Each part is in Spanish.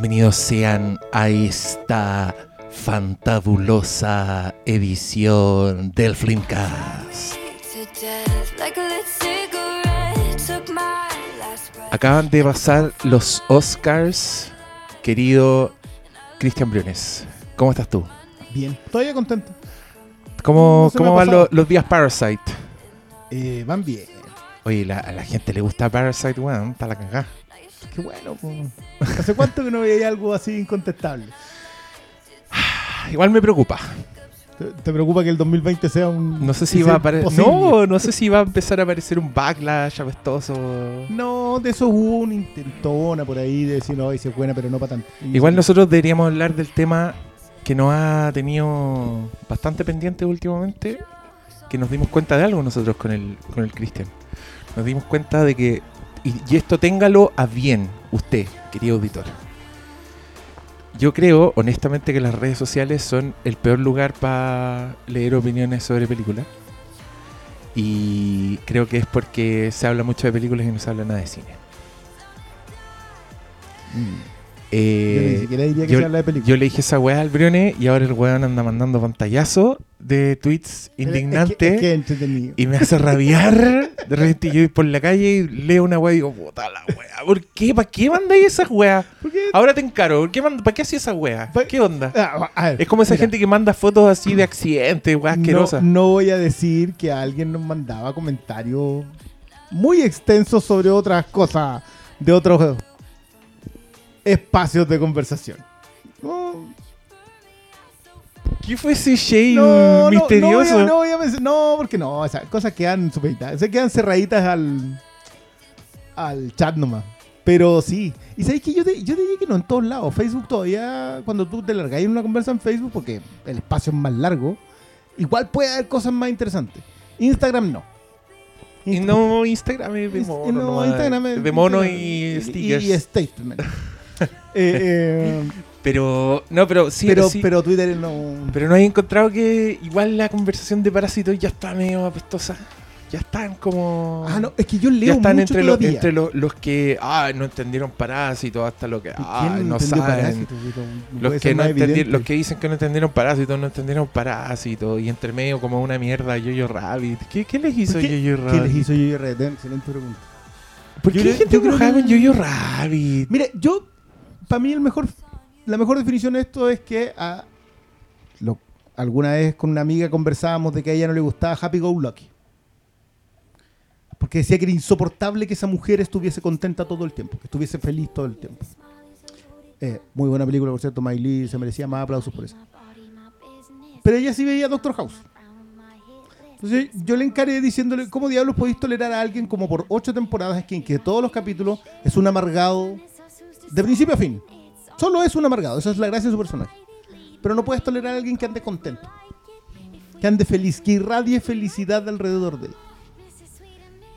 Bienvenidos sean a esta fantabulosa edición del Flimcast. Acaban de pasar los Oscars, querido Cristian Briones. ¿Cómo estás tú? Bien, todavía contento. ¿Cómo, No cómo van los días Parasite? Eh, van bien. Oye, la- a la gente le gusta Parasite, weón, está la cagada. Qué bueno. po. ¿Hace cuánto que no veía algo así incontestable? Igual me preocupa. ¿Te, te preocupa que el 2020 sea un... No sé si va a aparecer. No, no sé si va a empezar a aparecer un backlash apestoso. No, de eso hubo una intentona por ahí de decir, no, es buena, pero no para tanto. Igual nosotros deberíamos hablar del tema que nos ha tenido bastante pendiente últimamente, que nos dimos cuenta de algo nosotros con el, con el Cristian. Nos dimos cuenta de que, y, esto téngalo a bien usted, querido auditor. Yo creo, honestamente, que las redes sociales son el peor lugar para leer opiniones sobre películas. Y creo que es porque se habla mucho de películas y no se habla nada de cine. Mm. Eh, Yo ni siquiera diría que yo- se habla de película. Yo le dije esa weá al Brione y ahora el weón anda mandando pantallazo de tweets indignantes Es que, es que entretenido. y me hace rabiar. De repente yo voy por la calle y leo una weá y digo, puta la weá, ¿por qué? ¿Para qué mandáis esas weas? Ahora te encaro, ¿por qué ¿para qué hacía esa weá? ¿Qué onda? Ah, a ver, Es como esa mira, gente que manda fotos así de accidentes, weá no, asquerosas. no voy a decir que alguien nos mandaba comentarios muy extensos sobre otras cosas de otros espacios de conversación. No, ¿Qué fue ese no, no, misterioso? No, no, voy a menc- no, porque no, esas cosas quedan supeditadas, se quedan cerraditas al, al chat nomás. Pero sí, y sabéis que yo, te, yo diría que no en todos lados. Facebook todavía, cuando tú te largáis en una conversa en Facebook, porque el espacio es más largo, igual puede haber cosas más interesantes. Instagram no. Y no Instagram es de mono, no, nomás. Instagram es- de mono y stickers. Y, statement. Eh, eh, Pero, no, pero sí, pero, sí. pero Twitter no. Pero no he encontrado que igual la conversación de parásitos ya está medio apestosa. Ya están como. Ah, no, es que yo leo ya están mucho entre, los, entre los, los que ah, no entendieron parásitos hasta lo que ah, ¿Quién no saben. Los que, no los que dicen que no entendieron parásitos, no entendieron parásitos. Y entre medio como una mierda Yoyo Rabbit. ¿Qué, qué les hizo ¿Por qué- Yoyo Rabbit? ¿Qué les hizo Yoyo Rabbit? Excelente pregunta. ¿Por qué Yo gente yo enojada con Yoyo Rabbit? Mire, yo, para mí el mejor, la mejor definición de esto es que a, lo- alguna vez con una amiga conversábamos de que a ella no le gustaba Happy Go Lucky. Porque decía que era insoportable que esa mujer estuviese contenta todo el tiempo, que estuviese feliz todo el tiempo. Eh, muy buena película, por cierto, Miley se merecía más aplausos por eso. Pero ella sí veía Doctor House. Entonces yo le encaré diciéndole, ¿cómo diablos podéis tolerar a alguien como por ocho temporadas que en que todos los capítulos es un amargado de principio a fin? Solo es un amargado, esa es la gracia de su personaje. Pero no puedes tolerar a alguien que ande contento, que ande feliz, que irradie felicidad alrededor de él.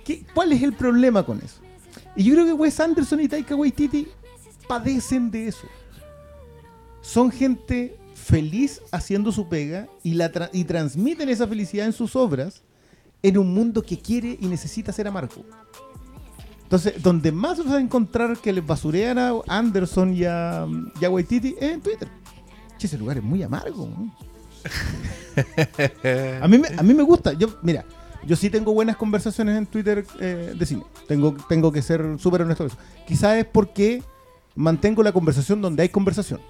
¿Qué- ¿Cuál es el problema con eso? Y yo creo que Wes Anderson y Taika Waititi padecen de eso. Son gente feliz haciendo su pega y, la y transmiten esa felicidad en sus obras en un mundo que quiere y necesita ser amargo. Entonces, donde más vas a encontrar que les basurean a Anderson y a, y a Waititi es en Twitter. Che, ese lugar es muy amargo. A mí, me, a mí me gusta. Yo, mira, yo sí tengo buenas conversaciones en Twitter eh, de cine. Tengo, tengo que ser súper honesto. Quizás es porque mantengo la conversación donde hay conversación.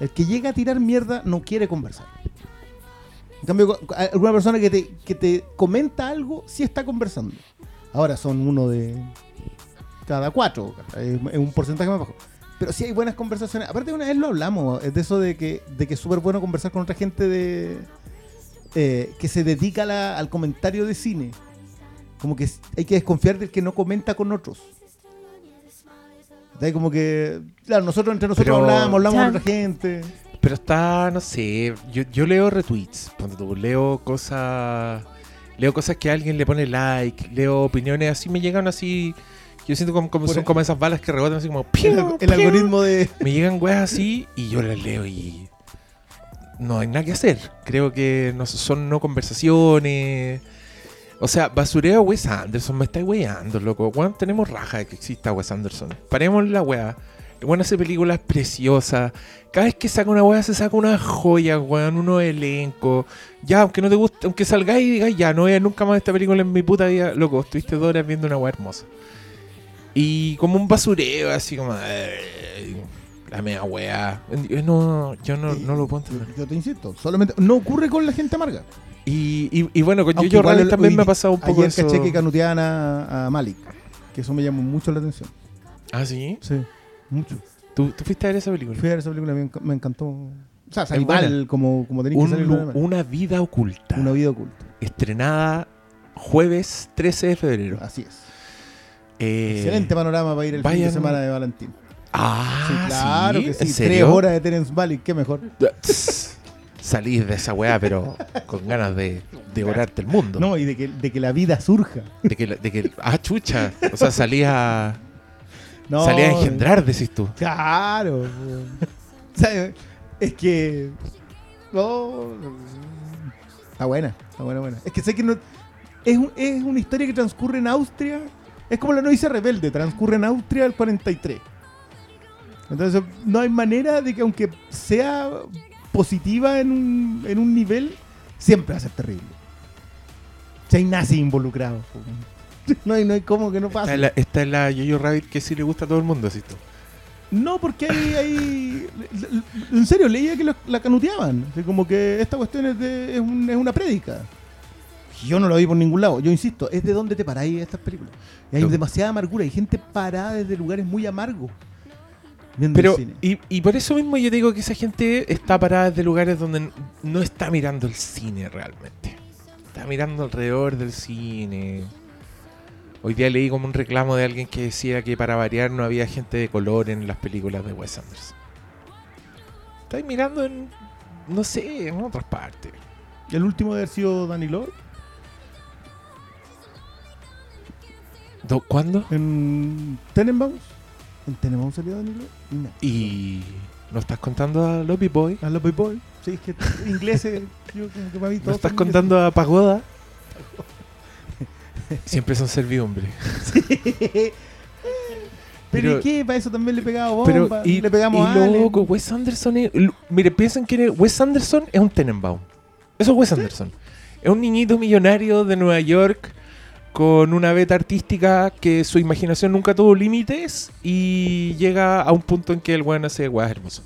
El que llega a tirar mierda no quiere conversar. En cambio, alguna persona que te, que te comenta algo sí está conversando. Ahora son uno de cada cuatro. Es un porcentaje más bajo. Pero sí hay buenas conversaciones. Aparte, una vez lo hablamos, es de eso de que, de que es súper bueno conversar con otra gente de eh, que se dedica la- al comentario de cine. Como que hay que desconfiar del que no comenta con otros. ¿Cachai? Como que, claro, nosotros entre nosotros Pero- hablamos, hablamos Ya. con otra gente. Pero está, no sé, yo, yo leo retweets, tú, leo cosas, leo cosas que alguien le pone like, leo opiniones, así me llegan así, yo siento como, como son el- como esas balas que rebotan así como El, piu, el piu. algoritmo de. Me llegan weas así y yo las leo y no hay nada que hacer. Creo que no son no conversaciones. O sea, basureo a Wes Anderson, me estáis weando, loco. Weón, tenemos raja de que exista Wes Anderson. Paremos la wea. Bueno, hace películas preciosas. Cada vez que saca una weá se saca una joya, weón, unos elencos. Ya, aunque no te guste, aunque salgáis y digáis, ya, no veas nunca más esta película en mi puta vida, loco, estuviste dos horas viendo una weá hermosa. Y como un basureo, así como, "Ay, la mega weá. Yo no, yo no, no lo puedo entender. Yo te insisto, solamente no ocurre con la gente amarga. Y, y, y bueno, con Aunque Jojo Rabbit también hoy me ha pasado un poco Ayer eso. caché que canuteaban a, a Malik, que eso me llamó mucho la atención. Ah, ¿sí? Sí, mucho. ¿Tú, tú fuiste a ver esa película? Fui a ver esa película, me, enc- me encantó. O sea, salí mal como, como que salir mal. una vida oculta. Una vida oculta. Estrenada jueves 13 de febrero. Así es. Eh, Excelente panorama para ir el fin vayan- de semana de Valentín. Ah, Sí, claro ¿sí? que sí. ¿En Tres horas de Terence Malick, qué mejor. Salís de esa weá, pero con ganas de devorarte el mundo. No, y de que, de que la vida surja. De que, de que, ah, chucha. O sea, salía a, No, salía a engendrar, decís tú. Claro. o sea, es que. No, está buena, está buena, buena. Es que sé que no. Es, un- es una historia que transcurre en Austria. Es como la novicia rebelde, transcurre en Austria el 43. Entonces, no hay manera de que, aunque sea positiva en un, en un nivel, siempre va a ser terrible. Si hay nazi involucrado. po. No hay, no hay cómo que no Esta pase. es la, esta es la Jojo Rabbit que sí le gusta a todo el mundo, decís tú. No, porque hay, hay- En serio, leía que lo- la canuteaban. Así como que esta cuestión es, de, es, un- es una prédica. Yo no lo vi por ningún lado. Yo insisto, es de dónde te paráis estas películas. Y hay demasiada amargura. Hay gente parada desde lugares muy amargos. Pero, y, y por eso mismo yo digo que esa gente está parada desde lugares donde no está mirando el cine realmente. Está mirando alrededor del cine. Hoy día leí como un reclamo de alguien que decía que para variar no había gente de color en las películas de Wes Anderson. Estáis mirando en, no sé, en otras partes. El último de haber sido Danny Lloyd Do- ¿Cuándo? en Tenenbaums. ¿En Tenenbaums salió Danny Lloyd? No. Y no estás contando a Lobby Boy. A Love Boy. Sí, es que ingleses. yo como que mí ¿No estás contando a Pagoda? Siempre son servidumbre. Pero, Pero- ¿y qué? Para eso también le pegaba Pero, bomba. y, le pegamos y a loco, Wes Anderson es. Mire, piensen que Wes Anderson es un Tenenbaum. Eso es Wes Anderson. Es un niñito millonario de Nueva York con una beta artística que su imaginación nunca tuvo límites y llega a un punto en que el weón hace weas hermosas.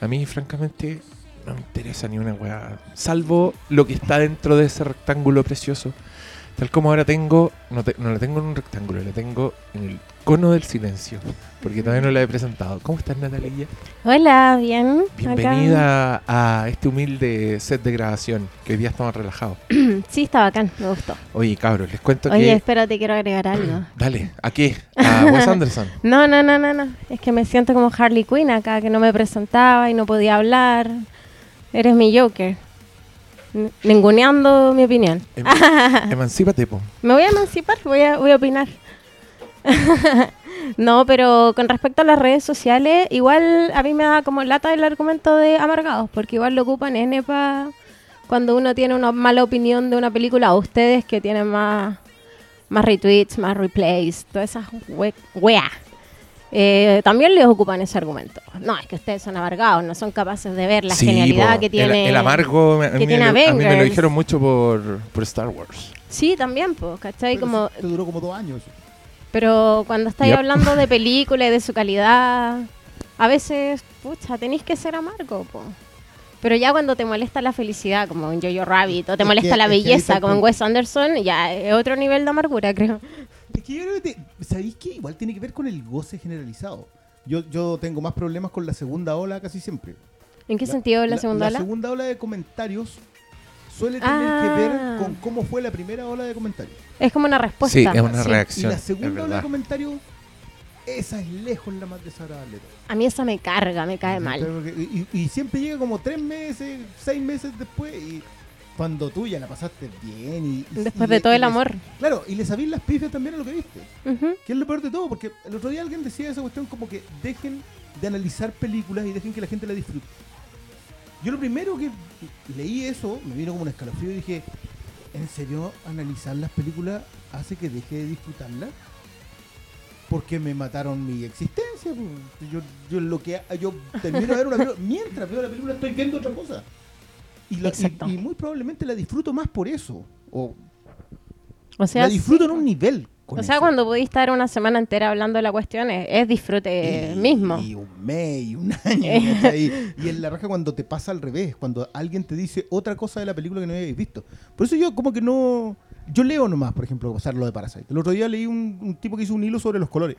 A mí, francamente, no me interesa ni una wea. Salvo lo que está dentro de ese rectángulo precioso. Tal como ahora tengo, no, te- no la tengo en un rectángulo, la tengo en el cono del silencio. Porque todavía no la he presentado. ¿Cómo estás, Natalia? Hola, bien. acá. Bienvenida a este humilde set de grabación, que hoy día estamos relajados. Sí, está bacán, me gustó. Oye, cabros, les cuento Oye, que... espérate, quiero agregar algo. Dale, ¿a qué? A Wes Anderson. No, no, no, no, no. Es que me siento como Harley Quinn acá, que no me presentaba y no podía hablar. Eres mi Joker. Ninguneando mi opinión. Em- emancípate, po. Me voy a emancipar, voy a, voy a opinar. no, pero con respecto a las redes sociales, igual a mí me da como lata el argumento de amargados, porque igual lo ocupan N pa cuando uno tiene una mala opinión de una película, o ustedes que tienen más, más retweets, más replays, todas esas we- weas. Eh, también les ocupan ese argumento. No, es que ustedes son amargados, no son capaces de ver la Sí, genialidad po, que tiene. El, amargo, a, que mí, tiene me lo- a mí me lo dijeron mucho por, por Star Wars. Sí, también, pues, ¿cachai? Pero Como, Te duró como dos años. Pero cuando estáis Yep. hablando de película y de su calidad, a veces, pucha, tenéis que ser amargo, po. Pero ya cuando te molesta la felicidad, como en Jojo Rabbit, o te Es molesta que- la belleza, el como en. Wes Anderson, ya es otro nivel de amargura, creo. Es que yo creo que, te- ¿sabéis que Igual tiene que ver con el goce generalizado. Yo, yo tengo más problemas con la segunda ola casi siempre. ¿En qué sentido la, segunda La ola? segunda ola de comentarios suele tener Ah. que ver con cómo fue la primera ola de comentarios. Es como una respuesta. Sí, es una Sí. reacción. y la segunda ola de comentarios, esa es lejos la más desagradable. A mí esa me carga, me cae mal. Y, y siempre llega como tres meses, seis meses después y cuando tú ya la pasaste bien y... y- Después y de le- todo el le- amor. Claro, y le sabís las pifias también a lo que viste. Que es lo peor de todo, porque el otro día alguien decía esa cuestión como que dejen de analizar películas y dejen que la gente la disfrute. Yo lo primero que leí eso, me vino como un escalofrío y dije, ¿en serio analizar las películas hace que deje de disfrutarlas? Porque me mataron mi existencia. po. Yo, yo lo que yo termino de ver una película, mientras veo la película estoy viendo otra cosa. Y, la- y- y muy probablemente la disfruto más por eso. O O sea, la disfruto sí. en un nivel. O sea, eso. cuando pudiste estar una semana entera hablando de la cuestión, es, es disfrute Y- mismo. Y un mes y un año. ¿cachai? y en la raja cuando te pasa al revés, cuando alguien te dice otra cosa de la película que no habéis visto. Por eso yo como que no... Yo leo nomás, por ejemplo, pasar lo de Parasite. El otro día leí un, un tipo que hizo un hilo sobre los colores.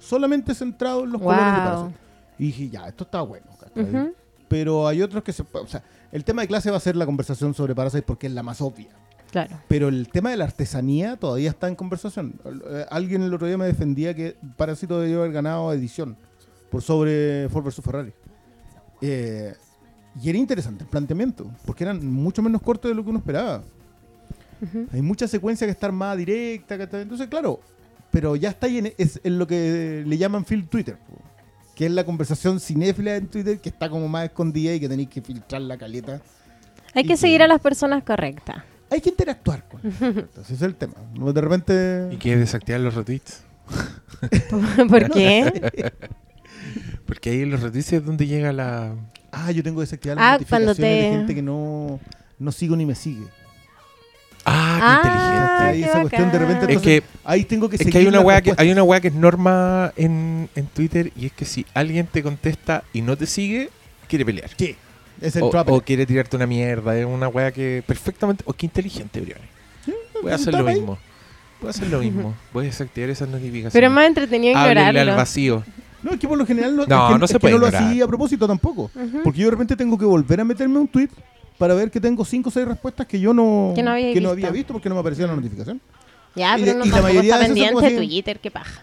Solamente centrado en los colores de Wow. Parasite. Y dije, ya, esto está bueno. ¿cachai? Ujú. Pero hay otros que se... O sea, el tema de clase va a ser la conversación sobre Parasite porque es la más obvia. Claro. Pero el tema de la artesanía todavía está en conversación. Eh, Alguien el otro día me defendía que Parásito debió haber ganado edición por sobre Ford vs Ferrari. Eh, y era interesante el planteamiento, porque eran mucho menos cortos de lo que uno esperaba. Hay mucha secuencia que está más directa. ¿cachai? Entonces, claro, pero ya está ahí en, es, en lo que le llaman field Twitter, po, que es la conversación cinéfila en Twitter que está como más escondida y que tenéis que filtrar la caleta. Hay que que- seguir a las personas correctas. Hay que interactuar con ellos. Entonces, ese es el tema. De repente... ¿Y que desactivar los retweets? ¿Por qué? Porque ahí en los retweets es donde llega la... Ah, yo tengo desactivadas Ah, las cuando notificaciones te- de gente que no, no sigo ni me sigue. Ah, Ah, qué inteligente. Ahí qué esa cuestión de repente. Es que, ahí tengo que es seguir que hay una weá que hay una weá que es norma en, en Twitter y es que si alguien te contesta y no te sigue, quiere pelear. Sí, es el O, o quiere tirarte una mierda. Es una weá que perfectamente. O qué inteligente, Brian. Voy a hacer lo mismo. Voy a hacer lo mismo. Voy a desactivar esas notificaciones. Pero es más entretenido Háblenle al ignorarlo. vacío. No, es que por lo general no, No, es que, no es se que puede no lo hacía a propósito tampoco. Porque yo de repente tengo que volver a meterme un tweet para ver que tengo 5 o 6 respuestas que yo no, Que no había que no visto. había visto porque no me aparecía la notificación. Ya, pero uno y la mayoría está pendiente de Twitter, qué paja.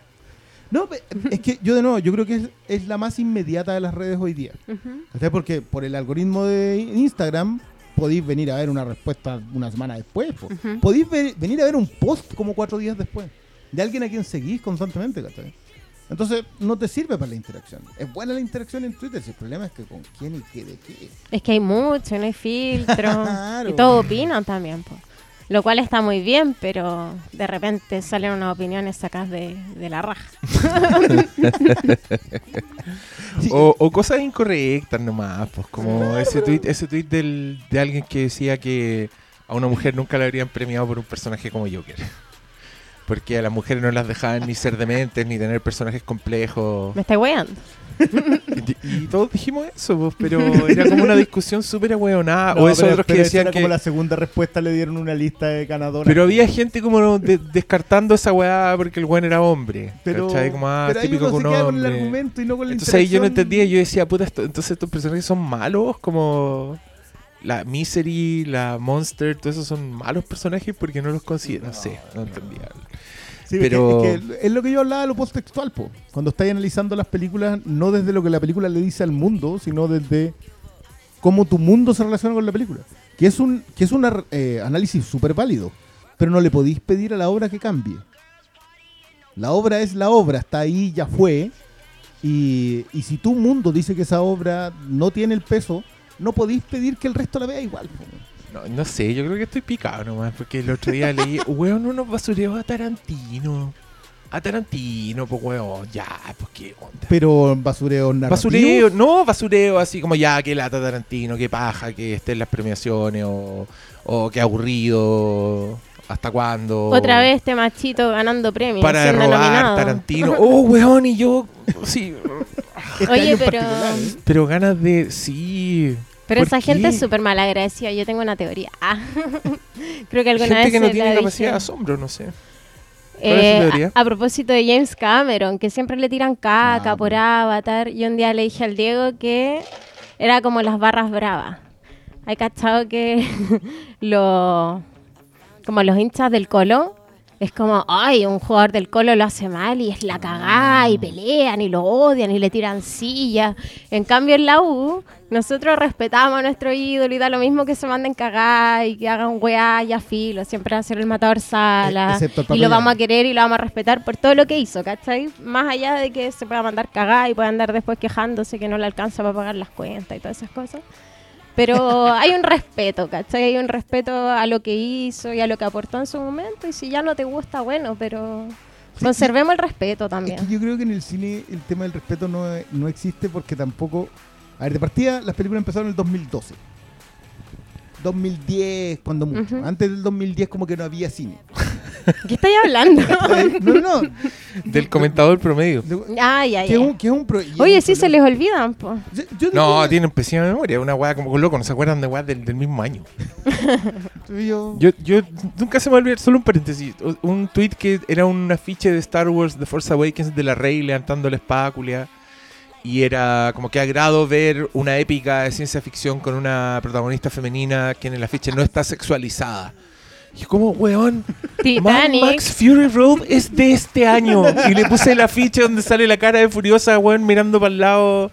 No, es que yo de nuevo, yo creo que es, es la más inmediata de las redes hoy día. Ujú. ¿Cachai? Porque por el algoritmo de Instagram podéis venir a ver una respuesta una semana después. po. Podéis ve- venir a ver un post como cuatro días después. De alguien a quien seguís constantemente, ¿cachai? Entonces no te sirve para la interacción. Es buena la interacción en Twitter, si el problema es que con quién y qué de qué. Es que hay mucho, no hay filtro. Claro. Y todos opinan también, po. Lo cual está muy bien, pero de repente salen unas opiniones sacadas de, de la raja. Sí, O, o cosas incorrectas nomás, pues como ese tweet, ese tweet del, de alguien que decía que a una mujer nunca la habrían premiado por un personaje como Joker. Porque a las mujeres no las dejaban ni ser dementes, ni tener personajes complejos. Me estoy weando. Y, y todos dijimos eso, pues, pero era como una discusión súper ahueonada. no, o esos pero- otros que decían era que... como la segunda respuesta le dieron una lista de ganadoras. Pero había gente como de- descartando esa weá porque el weón era hombre. pero, ¿cachai? Como ah, pero ahí típico uno que se un queda con el hombre. argumento y no con la Entonces ahí yo no entendía, yo decía, puta, esto- entonces estos personajes son malos, como la Misery, la Monster, todos esos son malos personajes porque no los considero. No, sé, no entendía. Sí, Pero- es, que, es que es lo que yo hablaba de lo posttextual, po. Cuando estáis analizando las películas, no desde lo que la película le dice al mundo, sino desde cómo tu mundo se relaciona con la película. Que es un, que es un eh, análisis súper válido, pero no le podéis pedir a la obra que cambie. La obra es la obra, está ahí, ya fue. Y, y si tu mundo dice que esa obra no tiene el peso, no podéis pedir que el resto la vea igual. No, no sé, yo creo que estoy picado nomás, porque el otro día leí, weón, unos basureos a Tarantino. A Tarantino, pues weón, ya, pues qué onda. Pero basureo narrativo. Basureo, no basureo así como ya, que lata Tarantino, que paja, que esté en las premiaciones, o, o que aburrido, hasta cuándo. Otra vez este machito ganando premios. Para robar nominado. Tarantino. Oh, weón, y yo, sí, Este Oye, pero- ¿eh? pero ganas de, sí. Pero ¿Por esa gente es súper malagradecida. Yo tengo una teoría. Creo que alguna Gente vez que no tiene capacidad de asombro, no sé. ¿Cuál es tu Eh, a, a propósito de James Cameron, que siempre le tiran caca Ah, por. Avatar. Y un día le dije al Diego que era como las barras bravas. Hay cachado que lo, como los hinchas del Colo es como, ay, un jugador del Colo lo hace mal y es la cagada y pelean y lo odian y le tiran sillas. En cambio en la U, nosotros respetamos a nuestro ídolo y da lo mismo que se manden cagar y que hagan weá y a filo. Siempre va a ser el matador sala. El y lo vamos a querer y lo vamos a respetar por todo lo que hizo, ¿cachai? Más allá de que se pueda mandar cagar y pueda andar después quejándose que no le alcanza para pagar las cuentas y todas esas cosas. Pero hay un respeto, ¿cachai? Hay un respeto a lo que hizo y a lo que aportó en su momento. Y si ya no te gusta, bueno, pero Conservemos el respeto Es también. que yo creo que en el cine el tema del respeto no, no existe porque tampoco... A ver, de partida las películas empezaron en el 2012. 2010, cuando mucho. Ujú. Antes del 2010 como que no había cine. ¿Qué estáis hablando? no, no, no. Del comentador promedio. De- Ay, ay, que es ay. un, que es un pro- y es Oye, sí se les olvidan, po. Yo- yo No, tienen pésima memoria. Una weá como con loco. No se acuerdan de weas del, del mismo año. yo- Yo, nunca se me olvidó, solo un paréntesis. Un tweet que era un afiche de Star Wars The Force Awakens de la Rey levantando la espada culia. Y era como que agrado ver una épica de ciencia ficción con una protagonista femenina que en el afiche no está sexualizada. Y como, weón, Mad Titanic. Max Fury Road es de este año. Y le puse el afiche donde sale la cara de Furiosa, weón, mirando para el lado.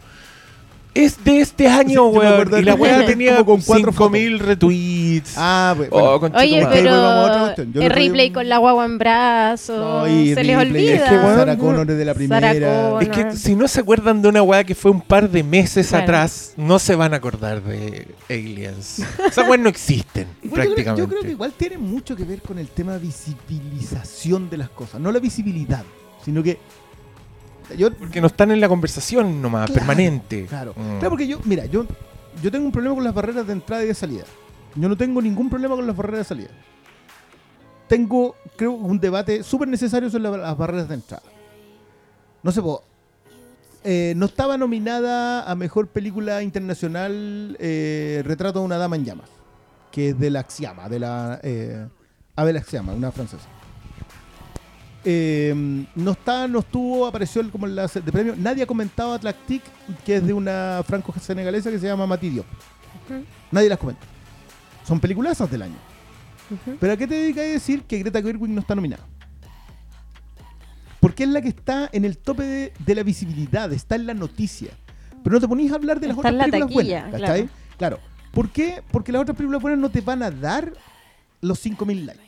Es de este año, Sí, weón. Y la weá como tenía con cuatro 5000 retweets. Ah, pues, Oh, bueno. concha Oye, pero el replay con la guagua en brazos. No, se les olvida. Es que, bueno, Sarah Connor es de la primera. Es que si no se acuerdan de una weá que fue un par de meses atrás, no se van a acordar de Aliens. Esas weas no existen, Bueno, yo, creo, prácticamente. yo creo que igual tiene mucho que ver con el tema visibilización de las cosas. No la visibilidad, sino que. Yo, Porque no están en la conversación nomás, Claro, permanente. Claro. Mm. Claro, porque yo, mira, yo, yo tengo un problema con las barreras de entrada y de salida. Yo no tengo ningún problema con las barreras de salida. Tengo, creo, un debate súper necesario sobre la- las barreras de entrada. No sé, po, eh, no estaba nominada a mejor película internacional eh, Retrato de una dama en llamas, que es de la Axiama, de la eh, Abel Axiama, una francesa. Eh, no está, no estuvo, apareció como en la de premio. Nadie ha comentado Atlactic, que es de una franco-senegalesa que se llama Mati Diop. Ujú. Nadie las comenta. Son peliculazas del año. ¿Pero a qué te dedicas a decir que Greta Gerwig no está nominada? Porque es la que está en el tope de, de la visibilidad, está en la noticia. Pero no te ponís a hablar de las Está otras películas taquilla, buenas. ¿cachai? Claro. ¿Por qué? Porque las otras películas buenas no te van a dar los 5000 likes.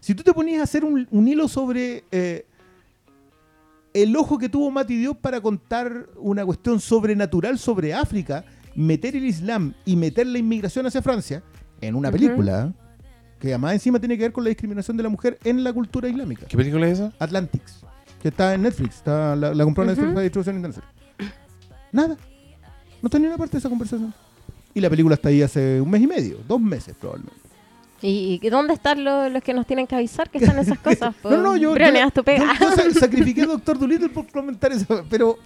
Si tú te ponías a hacer un, un hilo sobre eh, el ojo que tuvo Mati Diop para contar una cuestión sobrenatural sobre África, meter el Islam y meter la inmigración hacia Francia en una película que además encima tiene que ver con la discriminación de la mujer en la cultura islámica. ¿Qué película es esa? Atlantics, que está en Netflix, está, la, la compró Netflix Ujú. para distribución internacional. Nada. No está ni una parte de esa conversación. Y la película está ahí hace un mes y medio, dos meses probablemente. ¿Y, y dónde están los, los que nos tienen que avisar que están esas cosas? po? No, no, yo, Briones, yo, haz tu pega. yo- yo sa- sacrifiqué a Doctor Dolittle por comentar eso, pero...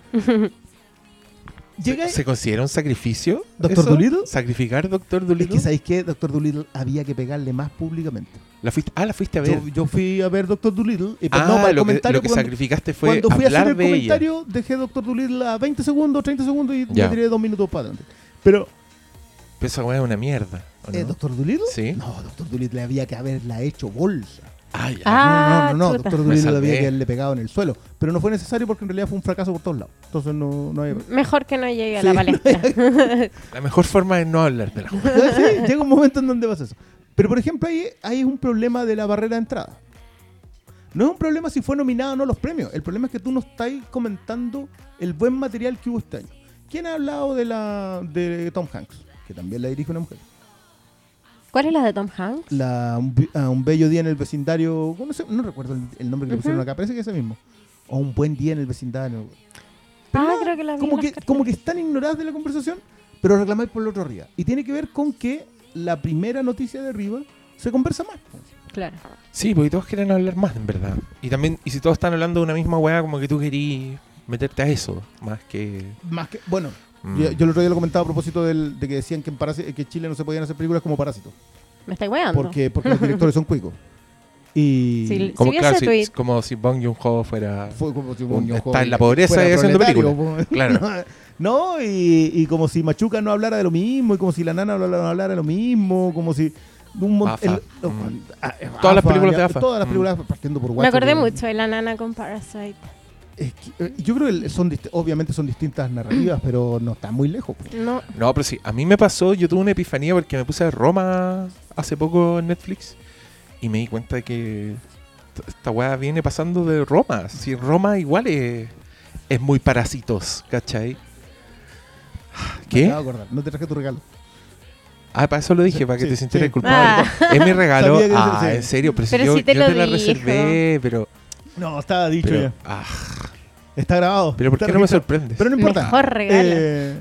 Llega... ¿Se, se considera un sacrificio? ¿Dr. eso? Dolittle? ¿Sacrificar Doctor Es Dolittle? que, ¿sabéis qué? Doctor Dolittle había que pegarle más públicamente. La fuiste, ah, la fuiste a ver. Yo, yo fui a ver Doctor Dolittle y pues, ah, no, para el lo, que, comentario lo que cuando- sacrificaste fue Cuando fui a hacer hablar el de ella. comentario, dejé Doctor Dolittle a 20 segundos, 30 segundos y Ya. me tiré dos minutos para adelante. Pero esa weá es una mierda. ¿o no? ¿eh, ¿Doctor Dolittle? Sí. No, Doctor Dolittle había que haberla hecho bolsa. Ah, ya. Ah, no, no, no, no. chuta. Doctor Dolittle había que haberle pegado en el suelo. Pero no fue necesario porque en realidad fue un fracaso por todos lados. Entonces no, no había... Mejor que no llegue a la palestra. La mejor forma es no hablar de la. Sí, llega un momento en donde pasa eso. Pero por ejemplo, ahí, ahí es un problema de la barrera de entrada. No es un problema si fue nominado o no los premios. El problema es que tú no estás comentando el buen material que hubo este año. ¿Quién ha hablado de la de Tom Hanks? Que también la dirige una mujer. ¿Cuál es la de Tom Hanks? La, un, ah, bello día en el vecindario. No, sé, no recuerdo el, el nombre que le pusieron acá. Parece que es ese mismo. O un buen día en el vecindario. Ah, nada, creo que la vi como en que, las como que están ignoradas de la conversación, pero reclamáis por el otro arriba. Y tiene que ver con que la primera noticia de arriba se conversa más. Claro. Sí, porque todos quieren hablar más, en verdad. Y también, y si todos están hablando de una misma weá, como que tú querías meterte a eso, más que... Más que, bueno, mm. yo, yo el otro día lo comentaba a propósito del- de que decían que en, Parasi- que en Chile no se podían hacer películas como Parásito. Me estáis weando. Porque, porque los directores son cuicos. Y Sí, como, vi claro, si, como si Bong Joon-ho fuera... fue como si Bong está en la pobreza y haciendo películas. Claro. No, y, y como si Machuca no hablara de lo mismo, y como si la nana no hablara, de lo mismo, como si. Un mon- AFA. el- Mm. ah, eh, Todas las películas de AFA. Todas las Mm. películas partiendo por Me Guacho, acordé que- mucho de la nana con Parasite. Es que, eh, yo creo que son obviamente son distintas narrativas, pero no están muy lejos. No. No, pero sí, a mí me pasó, yo tuve una epifanía porque me puse a Roma hace poco en Netflix y me di cuenta de que esta weá viene pasando de Roma. Si Roma igual es, es muy parásitos, ¿cachai? Me ¿Qué? acabo de acordar, No te traje tu regalo. Ah, para eso lo dije, para que Sí, te sintieras sí. culpable. Ah. Es mi regalo. Ah, en serio, pero, si yo, si te yo lo te la dijo. reservé, pero No, estaba dicho Pero, ya. ah, Está grabado. pero ¿por Está qué no me registrado. sorprendes? Pero no importa. Mejor regalo. Eh,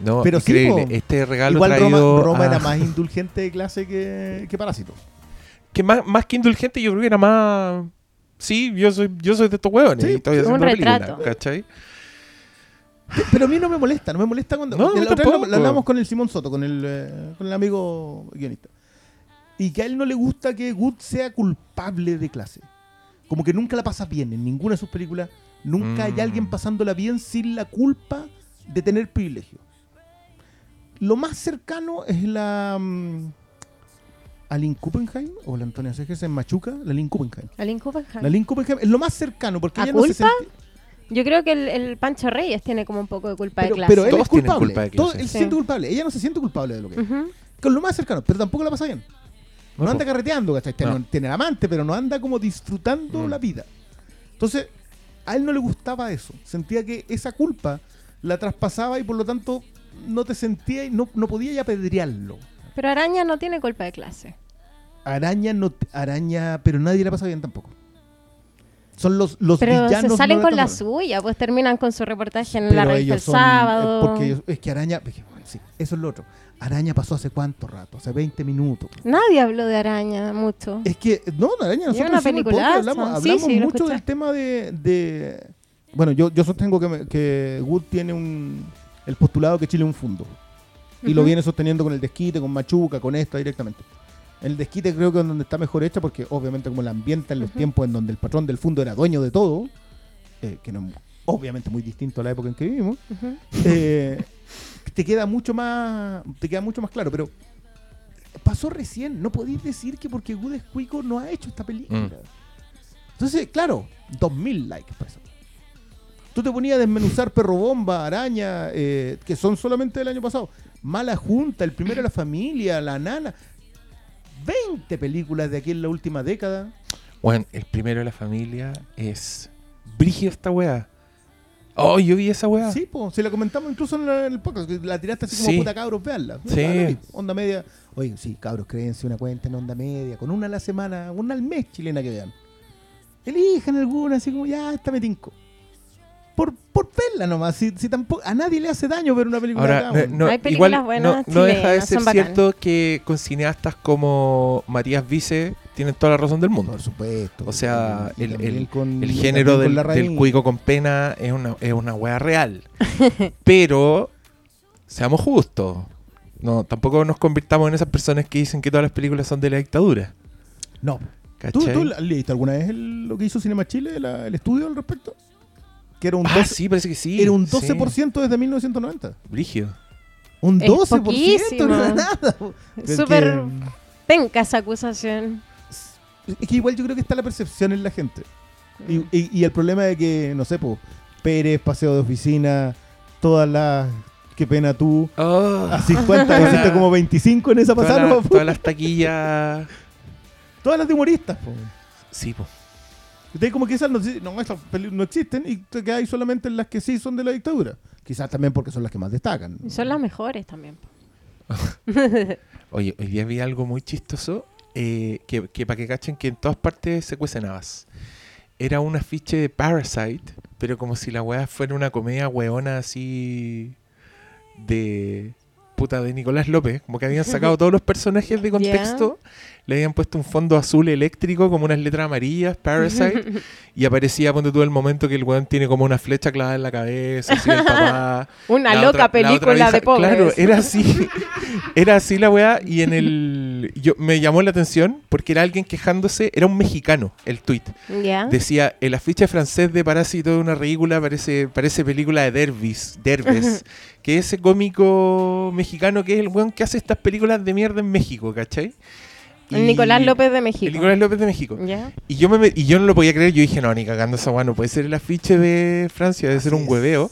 no, pero sí, increíble. po. este regalo igual Roma, traído Roma a- era más indulgente de clase que, que Parásito. que más, más que indulgente, yo creo que era más. Sí, yo soy, yo soy de estos hueones. Sí, y estoy un haciendo una película, retrato. ¿cachai? Pero a mí no me molesta, no me molesta cuando. No, a porque mí la otra vez lo, tampoco. lo hablamos con el Simón Soto, con el, eh, con el amigo guionista. Y que a él no le gusta que Good sea culpable de clase. Como que nunca la pasa bien en ninguna de sus películas. Nunca hay Mm. alguien pasándola bien sin la culpa de tener privilegio. Lo más cercano es la. mm, Aline Kuppenheim o la Antonia Seges en Machuca, la Aline Kuppenheim. Aline Kuppenheim. La Aline Kuppenheim es lo más cercano porque ¿A ella no se culpa? Yo creo que el, el Pancho Reyes tiene como un poco de culpa pero, de clase. pero él Todos es tienen culpable. culpa de Todo- él se Sí. siente culpable. Ella no se siente culpable de lo que es. Ujú. Con lo más cercano, pero tampoco la pasa bien. No, anda carreteando, ¿cachai? Tiene, No. tiene el amante, pero no anda como disfrutando Mm. la vida. Entonces, a él no le gustaba eso. Sentía que esa culpa la traspasaba y por lo tanto no te sentía y no, no podía ya apedrearlo. Pero Araña no tiene culpa de clase. Araña no te- araña, pero nadie la pasa bien tampoco. Son los, los Pero villanos. se salen no con la suya, pues terminan con su reportaje en Pero la revista el son- sábado. eh, Porque ellos- es que Araña. es que, bueno, sí, eso es lo otro. Araña pasó hace cuánto rato, hace 20 minutos. Nadie habló de Araña mucho. Es que, no, Araña, nosotros una peliculaza. hablamos, Sí, hablamos sí, lo mucho del tema de, de- Bueno, yo, yo sostengo que, que Wood tiene un, el postulado que Chile es un fondo. Y lo Ujú. viene sosteniendo con el desquite, con Machuca, con esta directamente. El desquite creo que es donde está mejor hecha porque obviamente como la ambienta en los tiempos en donde el patrón del fondo era dueño de todo, eh, que no es obviamente muy distinto a la época en que vivimos, eh, te queda mucho más te queda mucho más claro pero pasó recién no podéis decir que porque Good es cuico no ha hecho esta película. Mm. entonces claro 2000 likes para eso. Tú te ponías a desmenuzar perro bomba araña eh, que son solamente del año pasado. Mala junta el primero de la familia la nana 20 películas de aquí en la última década Bueno, el primero de la familia es. Brígido esta weá. Oh, yo vi esa weá. Sí, pues, si la comentamos incluso en, la- en el podcast, la tiraste así como Sí. puta cabros, veanla. Sí. Onda media. Oye, sí, cabros, créense una cuenta en onda media, con una a la semana, una al mes chilena que vean. Elijan alguna, así como, ya, esta me tinco. Por, por verla nomás, si, si tampoco, a nadie le hace daño ver una película Ahora, acá, no, Hay películas igual buenas no, no deja de ser cierto que con cineastas como Matías Vice tienen toda la razón del mundo. Por supuesto. O sea, el- el- con- El y género del, del cuico con pena es una, es una wea real. Pero, seamos justos. No, tampoco nos convirtamos en esas personas que dicen que todas las películas son de la dictadura. No. ¿Tú, tú leíste alguna vez el- lo que hizo Cinema Chile, la- el estudio al respecto? Que era un ah, 12%, sí, parece que sí. era un sí. 12% desde 1990. Brígido. Un Es 12% poquísimo. no era nada. Súper penca esa acusación. Es que igual yo creo que está la percepción en la gente. Y, y- y el problema de que, no sé, po, Pérez, paseo de oficina, todas las. Qué pena tú. Oh, Así cuántas, hiciste como 25 en esa pasada. todas las taquillas. Todas las de humoristas. po. Sí, po. Entonces, como que esas no, no, esas no existen y te quedas solamente en las que sí son de la dictadura. Quizás también porque son las que más destacan. Y son las mejores también. Oye, hoy día vi algo muy chistoso eh, que, que para que cachen que en todas partes se cuecen habas. Era un afiche de Parasite, pero como si la weá fuera una comedia weona así de puta de Nicolás López, como que habían sacado todos los personajes de contexto, le habían puesto un fondo azul eléctrico como unas letras amarillas, Parasite, y aparecía, ponte tú, el momento que el weón tiene como una flecha clavada en la cabeza, así el papá. Una La loca otra- película de pobres. Claro, era así. Era así la weá. Y en el. Yo, me llamó la atención porque era alguien quejándose. Era un mexicano el tweet. Decía: El afiche francés de Parásito es una ridícula. Parece, parece película de Derbys. Derbez. que es ese cómico mexicano que es el weón que hace estas películas de mierda en México, ¿cachai? El Nicolás López de El México. Nicolás López de México. Ya. Y yo, me, y yo no lo podía creer. Yo dije, no, ni cagando esa weá, no puede ser el afiche de Francia, debe ser Así un hueveo.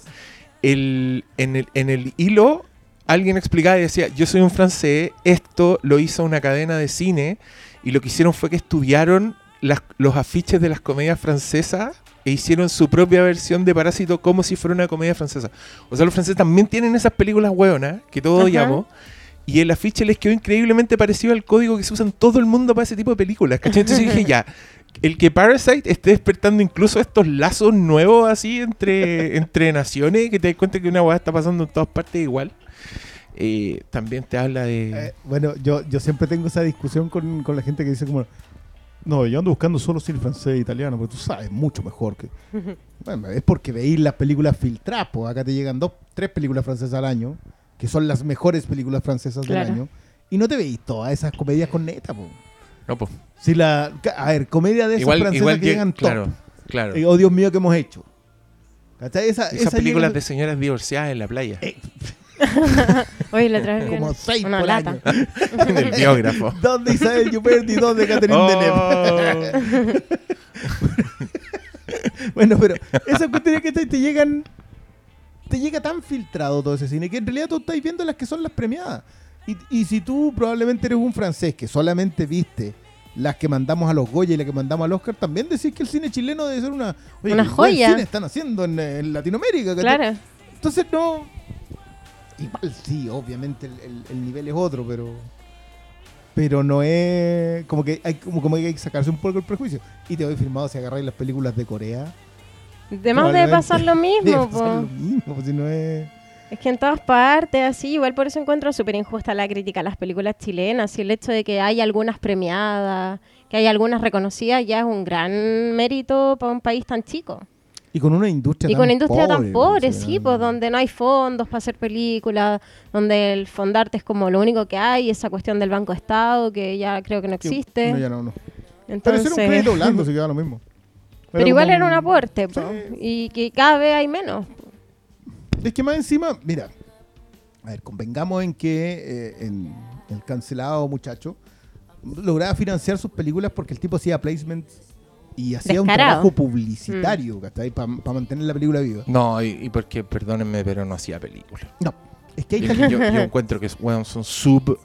El, en, el, en el hilo, alguien explicaba y decía, yo soy un francés, esto lo hizo una cadena de cine y lo que hicieron fue que estudiaron las- los afiches de las comedias francesas e hicieron su propia versión de Parásito como si fuera una comedia francesa. O sea, los franceses también tienen esas películas hueonas que todos Ajá. odiamos. Y el afiche les quedó increíblemente parecido al código que se usa en todo el mundo para ese tipo de películas. ¿cachai? Entonces dije, ya, el que Parasite esté despertando incluso estos lazos nuevos así entre, entre naciones, que te das cuenta que una weá está pasando en todas partes igual, eh, también te habla de... Eh, bueno, yo, yo siempre tengo esa discusión con, con la gente que dice como, no, yo ando buscando solo cine francés e italiano, porque tú sabes mucho mejor que... Bueno, es porque veis las películas filtradas, pues acá te llegan dos, tres películas francesas al año, que son las mejores películas francesas Claro. del año, y no te veis todas esas comedias con neta, pues. No, pues, Si la, a ver, comedia de esas igual, francesas igual que lleg- llegan top. claro, claro. Eh, oh Dios mío, que hemos hecho? ¿Cachai? Esa, Esas esa películas llega- de señoras divorciadas en la playa. Eh, Oye, la otra como seis una por lata. año. en el biógrafo. Dos de Isabel Yuperdi y dos de Catherine Deneuve. Oh. Bueno, pero esas cuestiones que te, te llegan. Te llega tan filtrado todo ese cine que en realidad tú estás viendo las que son las premiadas. Y, y si tú probablemente eres un francés que solamente viste las que mandamos a los Goya y las que mandamos al Oscar, también decís que el cine chileno debe ser una, oye, Una joya. cine están haciendo en, en Latinoamérica. Claro. Entonces no. Igual sí, obviamente el, el- el nivel es otro, pero. Pero no es. Como que hay como, como que hay que sacarse un poco el prejuicio. Y te voy firmado si agarráis las películas de Corea. De más debe pasar lo debe mismo, pasar po. lo mismo, si no es. Es que en todas partes, así, igual por eso encuentro súper injusta la crítica a las películas chilenas y el hecho de que hay algunas premiadas, que hay algunas reconocidas, ya es un gran mérito para un país tan chico. Y con una industria Y tan con una industria tan pobre, pobre, pues, sí, pues donde no hay fondos para hacer películas, donde el fondarte es como lo único que hay, esa cuestión del Banco Estado, que ya creo que no existe. No, ya no, no. Pero Entonces, ese era un crédito blando, se queda lo mismo. Pero igual como era un aporte, po, Sí. y que cada vez hay menos. Es que más encima, mira, a ver, convengamos en que eh, en el cancelado muchacho lograba financiar sus películas porque el tipo hacía placements y hacía un trabajo publicitario, Para mantener la película viva. No, y, y porque, perdónenme, pero no hacía película. No, es que hay yo, yo encuentro que weón, son sub.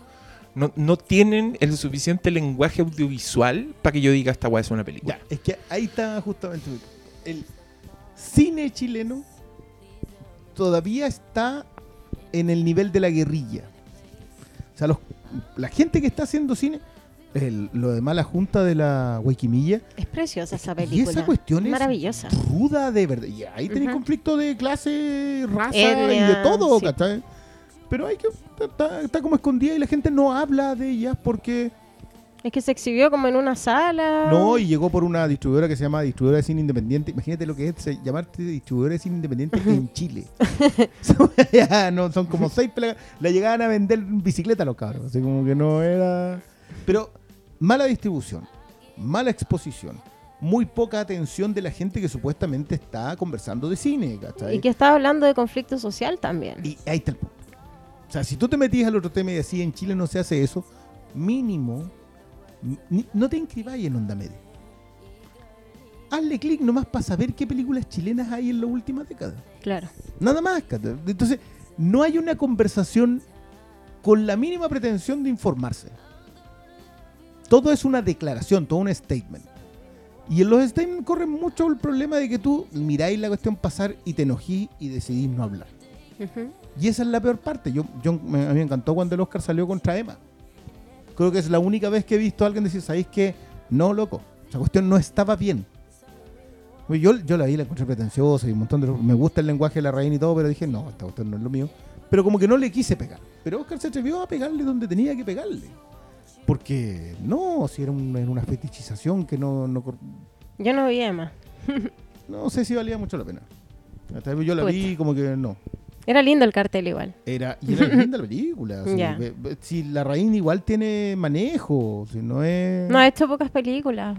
No, no tienen el suficiente lenguaje audiovisual para que yo diga esta weá es una película. Ya, es que ahí está justamente el cine chileno todavía está en el nivel de la guerrilla. O sea, los- la gente que está haciendo cine, el- lo de mala junta de la Wikimilla, Es preciosa esa y película. esa cuestión es Maravillosa. ruda de verdad. Y ahí tenéis Ujú. conflicto de clase, raza y de todo, sí. ¿cachai? Pero hay que está, está como escondida y la gente no habla de ella porque Es que se exhibió como en una sala. No, y llegó por una distribuidora que se llama Distribuidora de Cine Independiente. Imagínate lo que es llamarte Distribuidora de Cine Independiente en Chile. Son- ya, no, son como seis pelagas. La llegaban a vender en bicicleta los cabros. Así como que no era. Pero mala distribución, mala exposición, muy poca atención de la gente que supuestamente está conversando de cine. ¿cachai? Y que estaba hablando de conflicto social también. Y ahí está el punto. O sea, si tú te metías al otro tema y decías en Chile no se hace eso, mínimo, ni- no te inscribáis en Onda Media. Hazle clic nomás para saber qué películas chilenas hay en la última década. Claro. Nada más. cata. Entonces, no hay una conversación con la mínima pretensión de informarse. Todo es una declaración, todo un statement. Y en los statements corre mucho el problema de que tú miráis la cuestión pasar y te enojís y decidís no hablar. Ujú. Y esa es la peor parte. Yo, yo me, a mí me encantó cuando el Oscar salió contra Emma. Creo que es la única vez que he visto a alguien decir, ¿sabéis qué? No, loco. Esa cuestión no estaba bien. Pues Yo, yo la vi, la encontré pretenciosa y un montón de... Me gusta el lenguaje de la reina y todo, pero dije, no, esta cuestión no es lo mío. Pero como que no le quise pegar. Pero Oscar se atrevió a pegarle donde tenía que pegarle. Porque no, si era, un- era una fetichización que no, no, Yo no vi Emma. no sé si valía mucho la pena. Hasta Yo la vi como que no. Era lindo el cartel igual. Era, y era linda la película. Si la reina igual tiene manejo, si no es. No ha hecho pocas películas.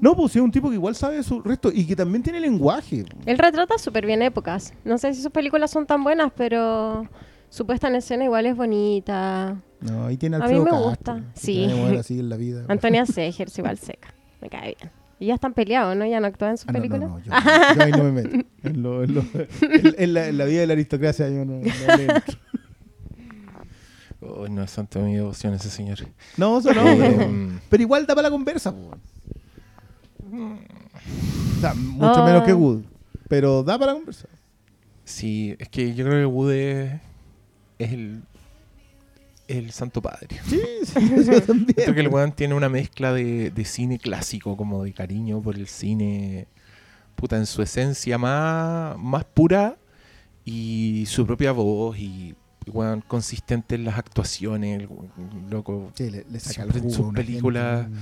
No, pues es un tipo que igual sabe su resto y que también tiene lenguaje. Él retrata súper bien épocas. No sé si sus películas son tan buenas, pero su puesta en escena igual es bonita. No, ahí tiene A mí Alfredo me Castro, gusta, sí. tiene mujer así en la vida. Antonia Segers igual seca. Me cae bien. Y ya están peleados, ¿no? Ya no actúan en sus Ah, no, no, películas. no, yo, yo ahí no me meto. En, lo- en lo- en- en la, en la vida de la aristocracia yo no, no. Oh, no es santo mi devoción ese señor. No, eso no, Eh, pero, pero igual da para la conversa. O sea, mucho Oh. menos que Wood, pero da para la conversa. Sí, es que yo creo que Wood es, es el, el Santo Padre. Sí, sí, yo también. Siento que el weón tiene una mezcla de, de cine clásico, como de cariño por el cine, puta, en su esencia más, más pura y su propia voz y, weón, consistente en las actuaciones, el loco. Sí, le, le saca el Siempre en jugo sus películas. gente.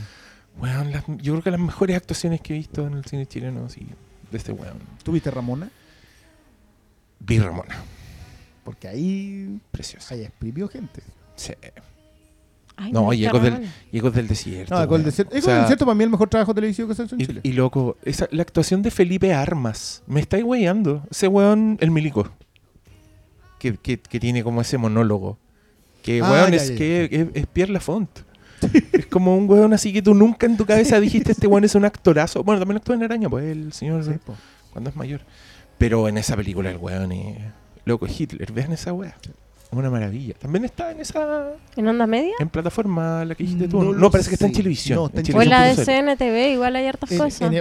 Weón, las- yo creo que las mejores actuaciones que he visto en el cine chileno, así, de este weón. ¿Tuviste Ramona? Vi Ramona, Porque ahí, preciosa. ahí exprimió gente. Sí. Ay, No, y Ecos del, y del Desierto. No, con el weón. desierto. O del desierto para mí es el mejor trabajo televisivo que se ha hecho en Chile. Y, y loco, esa, la actuación de Felipe Armas, me estáis weyando. Ese weón, el milico. Que, que, que tiene como ese monólogo. Que Ah, weón ya, es ya, que es, es Pierre Lafont. es como un weón así que tú nunca en tu cabeza dijiste este weón es un actorazo. Bueno, también actúa en Araña, pues el señor Sí, cuando es mayor. Pero en esa película el weón es loco Hitler. Vean esa weá. Una maravilla. También está en esa ¿En onda media? en plataforma la que dijiste tú. No parece que está en televisión. No, está en O en la de. CNTV, igual hay hartas En- cosas. en-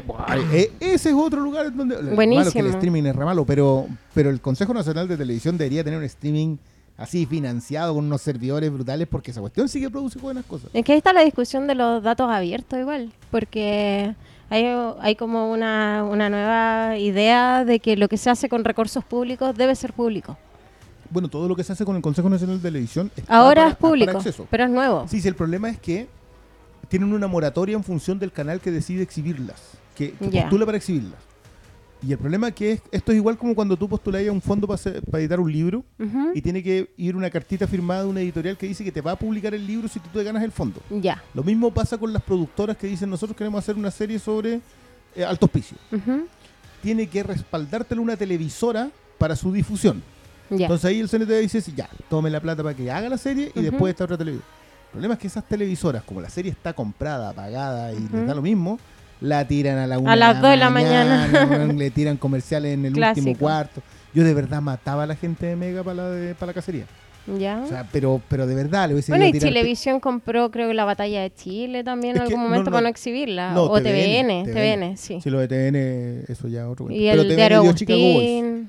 eh, ese es otro lugar donde. Malo que Buenísimo. el streaming es re malo, pero, pero el Consejo Nacional de Televisión debería tener un streaming así financiado con unos servidores brutales porque esa cuestión sí que produce buenas cosas. Es que ahí está la discusión de los datos abiertos igual, porque hay, hay como una, una nueva idea de que lo que se hace con recursos públicos debe ser público. Bueno, todo lo que se hace con el Consejo Nacional de Televisión Ahora para- es público, pero es nuevo. Sí, sí, el problema es que tienen una moratoria en función del canal que decide exhibirlas, que, que postula para exhibirlas. Y el problema es que es- esto es igual como cuando tú postulas a un fondo para, hacer- para editar un libro y tiene que ir una cartita firmada de una editorial que dice que te va a publicar el libro si tú te ganas el fondo. Ya. Lo mismo pasa con las productoras que dicen nosotros queremos hacer una serie sobre eh, alto auspicio. Ujú. Tiene que respaldártelo una televisora para su difusión. Entonces ahí el CNT dice, sí, ya, tome la plata para que haga la serie y después esta otra televisión. El problema es que esas televisoras, como la serie está comprada, pagada y Ujú. les da lo mismo, la tiran a la una A las dos de la mañana. le tiran comerciales en el último cuarto. Yo de verdad mataba a la gente de Mega para la, de- para la cacería. ya. O sea, pero, pero de verdad le hubiese bueno, y Televisión compró, creo que la batalla de Chile también en algún momento no. para no exhibirla. No, o TVN, TVN, TVN, sí. Si lo de TN, eso ya otro. Y Pero el TVN dio Chicago Boys.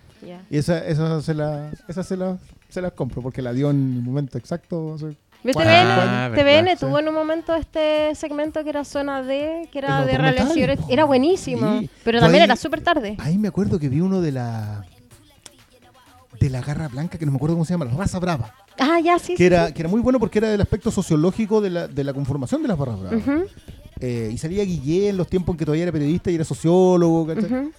Y esa, esa se la, esa se la, se las compro porque la dio en el momento exacto. o sea. TVN, Ah, TVN verdad, tuvo en un momento este segmento que era Zona D, que era de relaciones. Era buenísimo, Sí. pero también ahí- era súper tarde. Ahí me acuerdo que vi uno de la de la garra blanca, que no me acuerdo cómo se llama, la raza brava. Ah, ya, sí. Que sí, era, que era muy bueno porque era del aspecto sociológico de la, de la conformación de las barras bravas. Eh, y salía Guillén en los tiempos en que todavía era periodista y era sociólogo. ¿cachai? ujú.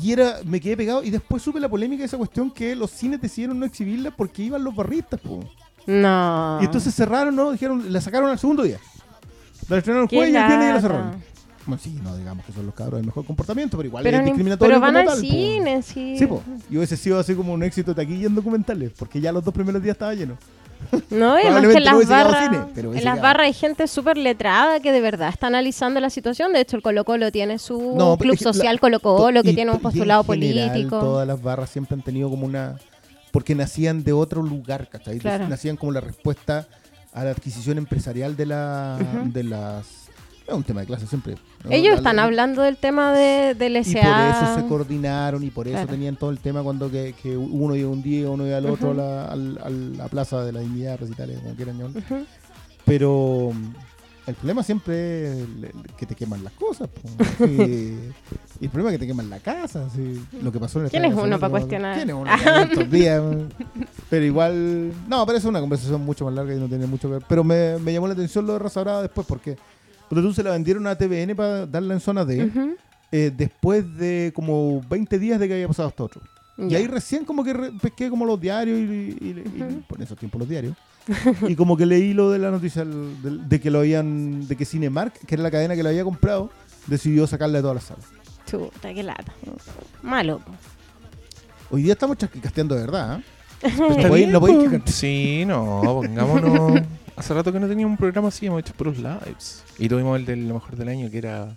Y era, me quedé pegado y después supe la polémica de esa cuestión que los cines decidieron no exhibirla porque iban los barristas. po. No. Y entonces cerraron, ¿no? Dijeron, la sacaron al segundo día. La estrenaron el jueves y el viernes y la cerraron. Bueno, sí, no digamos que son los cabros de mejor comportamiento, pero igual Pero, es discriminatorio pero van al tal, po. cine, sí. Sí, po. Y hubiese sido así como un éxito de taquilla en documentales, porque ya los dos primeros días estaba lleno. No, y además que en las barras, cine, pero en las barras hay gente súper letrada que de verdad está analizando la situación. De hecho, el Colo Colo tiene su No, club la- social Colo Colo que tiene un postulado general, político. Todas las barras siempre han tenido como una. Porque nacían de otro lugar, ¿cachai? Claro. Nacían como la respuesta a la adquisición empresarial de, la, de las. Es un tema de clase siempre. ¿no? Ellos están la- hablando del tema de, del Y por SA. eso se coordinaron y por eso Claro. tenían todo el tema cuando que, que uno iba un día, uno iba al otro a, la, al- a la plaza de la dignidad, recitales, como quieran llamarlo. Ujú. Pero mm, el problema siempre es el- el que te queman las cosas. po. Y el problema es que te queman la casa. Lo que pasó en el ¿Quién es uno para cuestionar? ¿Quién es uno para estos días? Pero igual. No, pero es una conversación mucho más larga y no tiene mucho que ver. Pero me, me llamó la atención lo de Raza Brava después porque. Porque tú se la vendieron a TVN para darla en zona D. Eh, después de como 20 días de que había pasado hasta otro. Y ahí recién como que re- pesqué como los diarios y, y- y- Ujú. por esos tiempos los diarios. y como que leí lo de la noticia de, que lo habían, de que Cinemark, que era la cadena que lo había comprado, decidió sacarle de todas las salas. Chuta, qué lata. Malo. Hoy día estamos chasquicasteando de verdad. ¿eh? Está No podéis- bien. Sí, no, pongámonos. Hace rato que no teníamos un programa así, hemos hecho puros lives. Y tuvimos el de lo mejor del año, que era.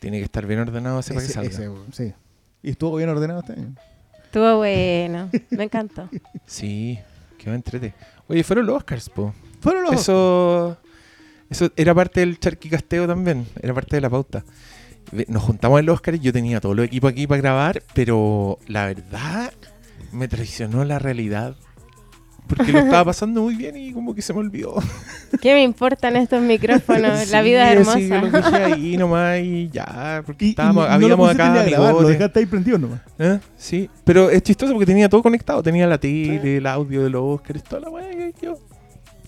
Tiene que estar bien ordenado ese, para que Ese- salga. ese, sí. Y estuvo bien ordenado este año. Estuvo bueno. Me encantó. Sí, va entrete. Oye, fueron los Oscars, po. Fueron los Eso, eso era parte del charquicasteo también, era parte de la pauta. Nos juntamos en los Oscars, yo tenía todo el equipo aquí para grabar, pero la verdad me traicionó la realidad. Porque lo estaba pasando muy bien y como que se me olvidó. ¿Qué me importan estos micrófonos? La Sí, vida es así que hermosa. lo dejé ahí nomás y ya, porque Y, y estábamos, no habíamos acá ni a grabar, lo dejaste ahí prendido nomás. ¿Eh? Sí, pero es chistoso porque tenía todo conectado. Tenía la tele, el audio de los Oscars, toda la weá. que yo-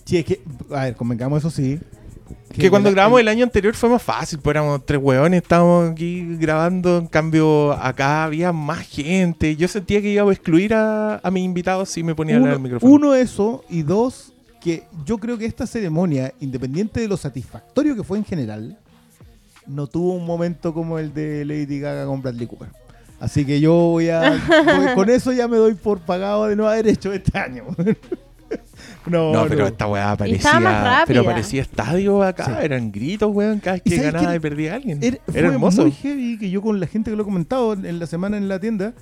Sí, es que, a ver, convengamos eso sí. Que cuando grabamos el año anterior fue más fácil, pues éramos tres hueones, estábamos aquí grabando, en cambio acá había más gente. Yo sentía que iba a excluir a, a mis invitados si me ponía a hablar uno, micrófono. uno eso y dos que yo creo que esta ceremonia, independiente de lo satisfactorio que fue en general, no tuvo un momento como el de Lady Gaga con Bradley Cooper. Así que yo voy a con eso ya me doy por pagado de no haber hecho este año. no, no, pero esta weá Y estaba más parecía. Pero parecía estadio acá, Sí. eran gritos, weón, cada vez ¿Y que ganaba y perdía alguien. Era, Era, fue hermoso. muy heavy que yo con la gente que lo he comentado en la semana en la tienda,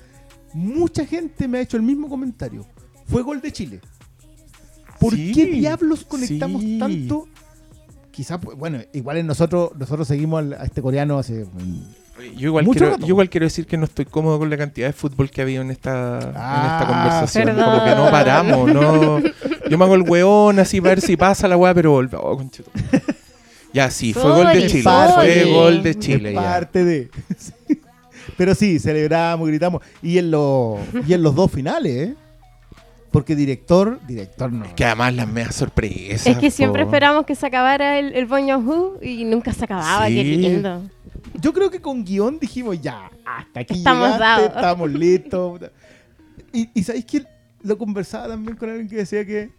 mucha gente me ha hecho el mismo comentario. Fue gol de Chile. ¿Por Sí, qué diablos conectamos sí. tanto? Quizás, bueno, igual en nosotros, nosotros seguimos al- a este coreano hace... mm, Yo igual, Mucho quiero, yo igual quiero decir que no estoy cómodo con la cantidad de fútbol que ha habido en esta, en Ah, esta conversación. perdón. Como que no paramos. No, yo me hago el weón así para ver si pasa la weá, pero volve- oh. Ya, sí, fue gol de Chile. Fue gol de Chile. es ya. parte de... Pero sí, celebramos, gritamos. Y en, los y en los dos finales, ¿eh? Porque director, director no. Que además las medias sorpresas. Es que siempre po. esperamos que se acabara el, el Bong Joon-ho y nunca se acababa. Qué lindo. Yo creo que con guion dijimos ya, hasta aquí Estamos llegaste, dados. estamos listos. Y, y ¿sabéis que Lo conversaba también con alguien que decía que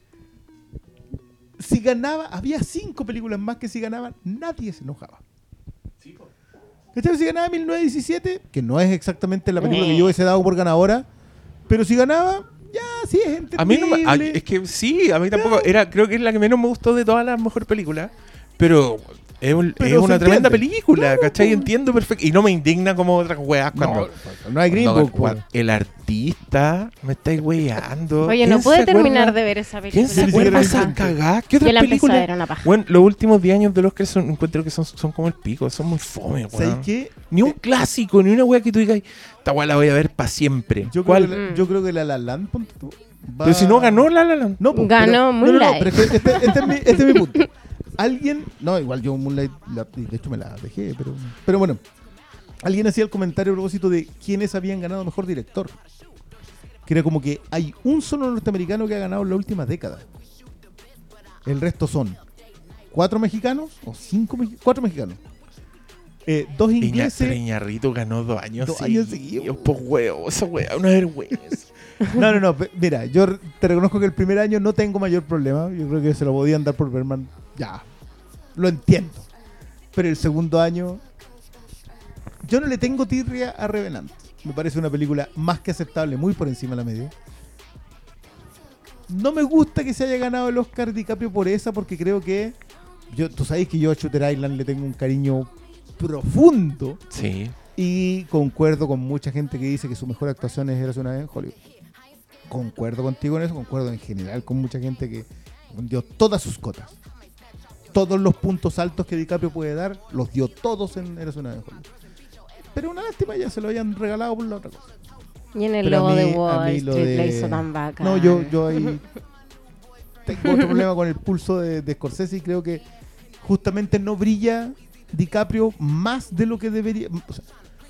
si ganaba, había cinco películas más que si ganaban, nadie se enojaba. ¿Cachai? Si ganaba 1917, que no es exactamente la película que yo hubiese dado por ganadora, pero si ganaba, ya, sí, es entendible. A mí no me- a- es que sí, a mí tampoco. Era, creo que es la que menos me gustó de todas las mejores películas. Pero es, un- es se una tremenda entiende. película, Claro, ¿cachai? po. Entiendo perfecto. Y no me indigna como otras weas cuando. no, no hay Green Book, pues. cuando el artista me estáis weyando. Oye, ¿Quién no pude se terminar de ver esa ¿Quién película. se Ni acuerda la cagadas? ¿Qué Yo otras la empecé a películas? ver una paja. Bueno, los últimos 10 años de los que son, encuentro que son, son como el pico, son muy fome, weón. ¿Sabéis qué? Ni un clásico, ni una wea que tú digas, esta wea la voy a ver para siempre. Yo ¿Cuál? creo, que la, yo creo que la La Land, ponte tú, va- Pero si no ganó La La Land. No, pues, Ganó pero, no, no, no, Moonlight. pero este, este es mi, este es mi punto. Alguien, no, igual yo Moonlight, la- de hecho me la dejé, pero, pero bueno. Alguien hacía el comentario a propósito de quiénes habían ganado mejor director. Que era como que hay un solo norteamericano que ha ganado en la última década. El resto son cuatro mexicanos o cinco mexicanos. Cuatro mexicanos. Eh, dos ingleses. pero Iñarritu ganó dos años Dos años seguidos. Pues huevo, esa wea, una vergüenza. No, no, no. Mira, yo te reconozco que el primer año no tengo mayor problema. Yo creo que se lo podían dar por Berman. Ya. Lo entiendo. Pero el segundo año. Yo no le tengo tirria a Revenant. Me parece una película más que aceptable, muy por encima de la media. No me gusta que se haya ganado el Oscar DiCaprio por esa, porque creo que. Yo, tú sabes que yo a Shooter Island le tengo un cariño profundo. Sí. Y concuerdo con mucha gente que dice que su mejor actuación es Eras una vez en Hollywood. Concuerdo contigo en eso, concuerdo en general con mucha gente que dio todas sus cotas. Todos los puntos altos que DiCaprio puede dar, los dio todos en una vez en Hollywood. Pero una lástima ya se lo hayan regalado por la otra cosa. Y en el Pero logo de mí- Wall Street le de- hizo tan vaca. No, yo, yo ahí tengo otro problema con el pulso de, de Scorsese y creo que justamente no brilla DiCaprio más de lo que debería, o sea,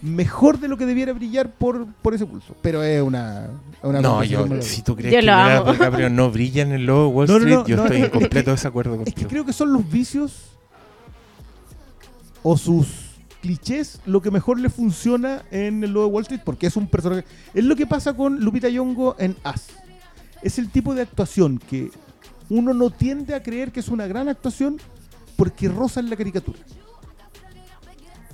mejor de lo que debiera brillar por, por ese pulso. Pero es una, una No, yo, si tú crees Yo que Leonardo. DiCaprio no brilla en el logo de Wall No, no, Street, no, yo no, estoy en es que- completo desacuerdo Es que contigo. creo que son los vicios o sus clichés lo que mejor le funciona en el logo de Wall Street porque es un personaje. Es lo que pasa con Lupita Nyong'o en As. Es el tipo de actuación que uno no tiende a creer que es una gran actuación porque roza en la caricatura.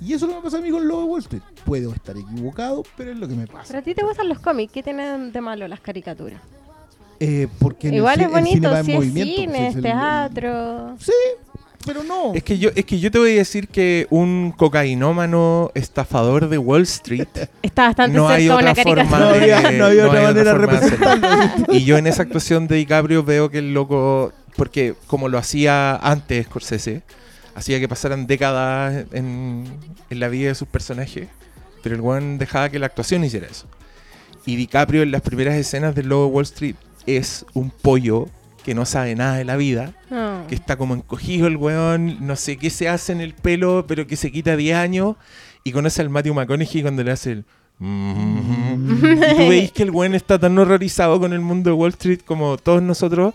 Y eso es lo que me pasa a mí con el logo de Wall Street. Puedo estar equivocado, pero es lo que me Pero pasa. a ti te gustan los cómics, ¿qué tienen de malo las caricaturas? Eh, porque el Igual es el cine bonito, en si es movimiento, cine, pues, es es el- teatro. Sí, pero no. Es que yo, es que yo te voy a decir que un cocainómano estafador de Wall Street Está bastante no hay otra caricatura. forma No de, había- no había otra hay manera de forma hacerlo. representarlo. Y yo en esa actuación de DiCaprio veo que el loco, porque como lo hacía antes Scorsese, hacía que pasaran décadas en, en la vida de sus personajes, pero el weón dejaba que la actuación hiciera eso. Y DiCaprio en las primeras escenas del logo de Wall Street es un pollo que no sabe nada de la vida, Ah. que está como encogido el weón, no sé qué se hace en el pelo, pero que se quita 10 años y conoce al Matthew McConaughey cuando le hace el... "Mhm". y tú veis que el weón está tan horrorizado con el mundo de Wall Street como todos nosotros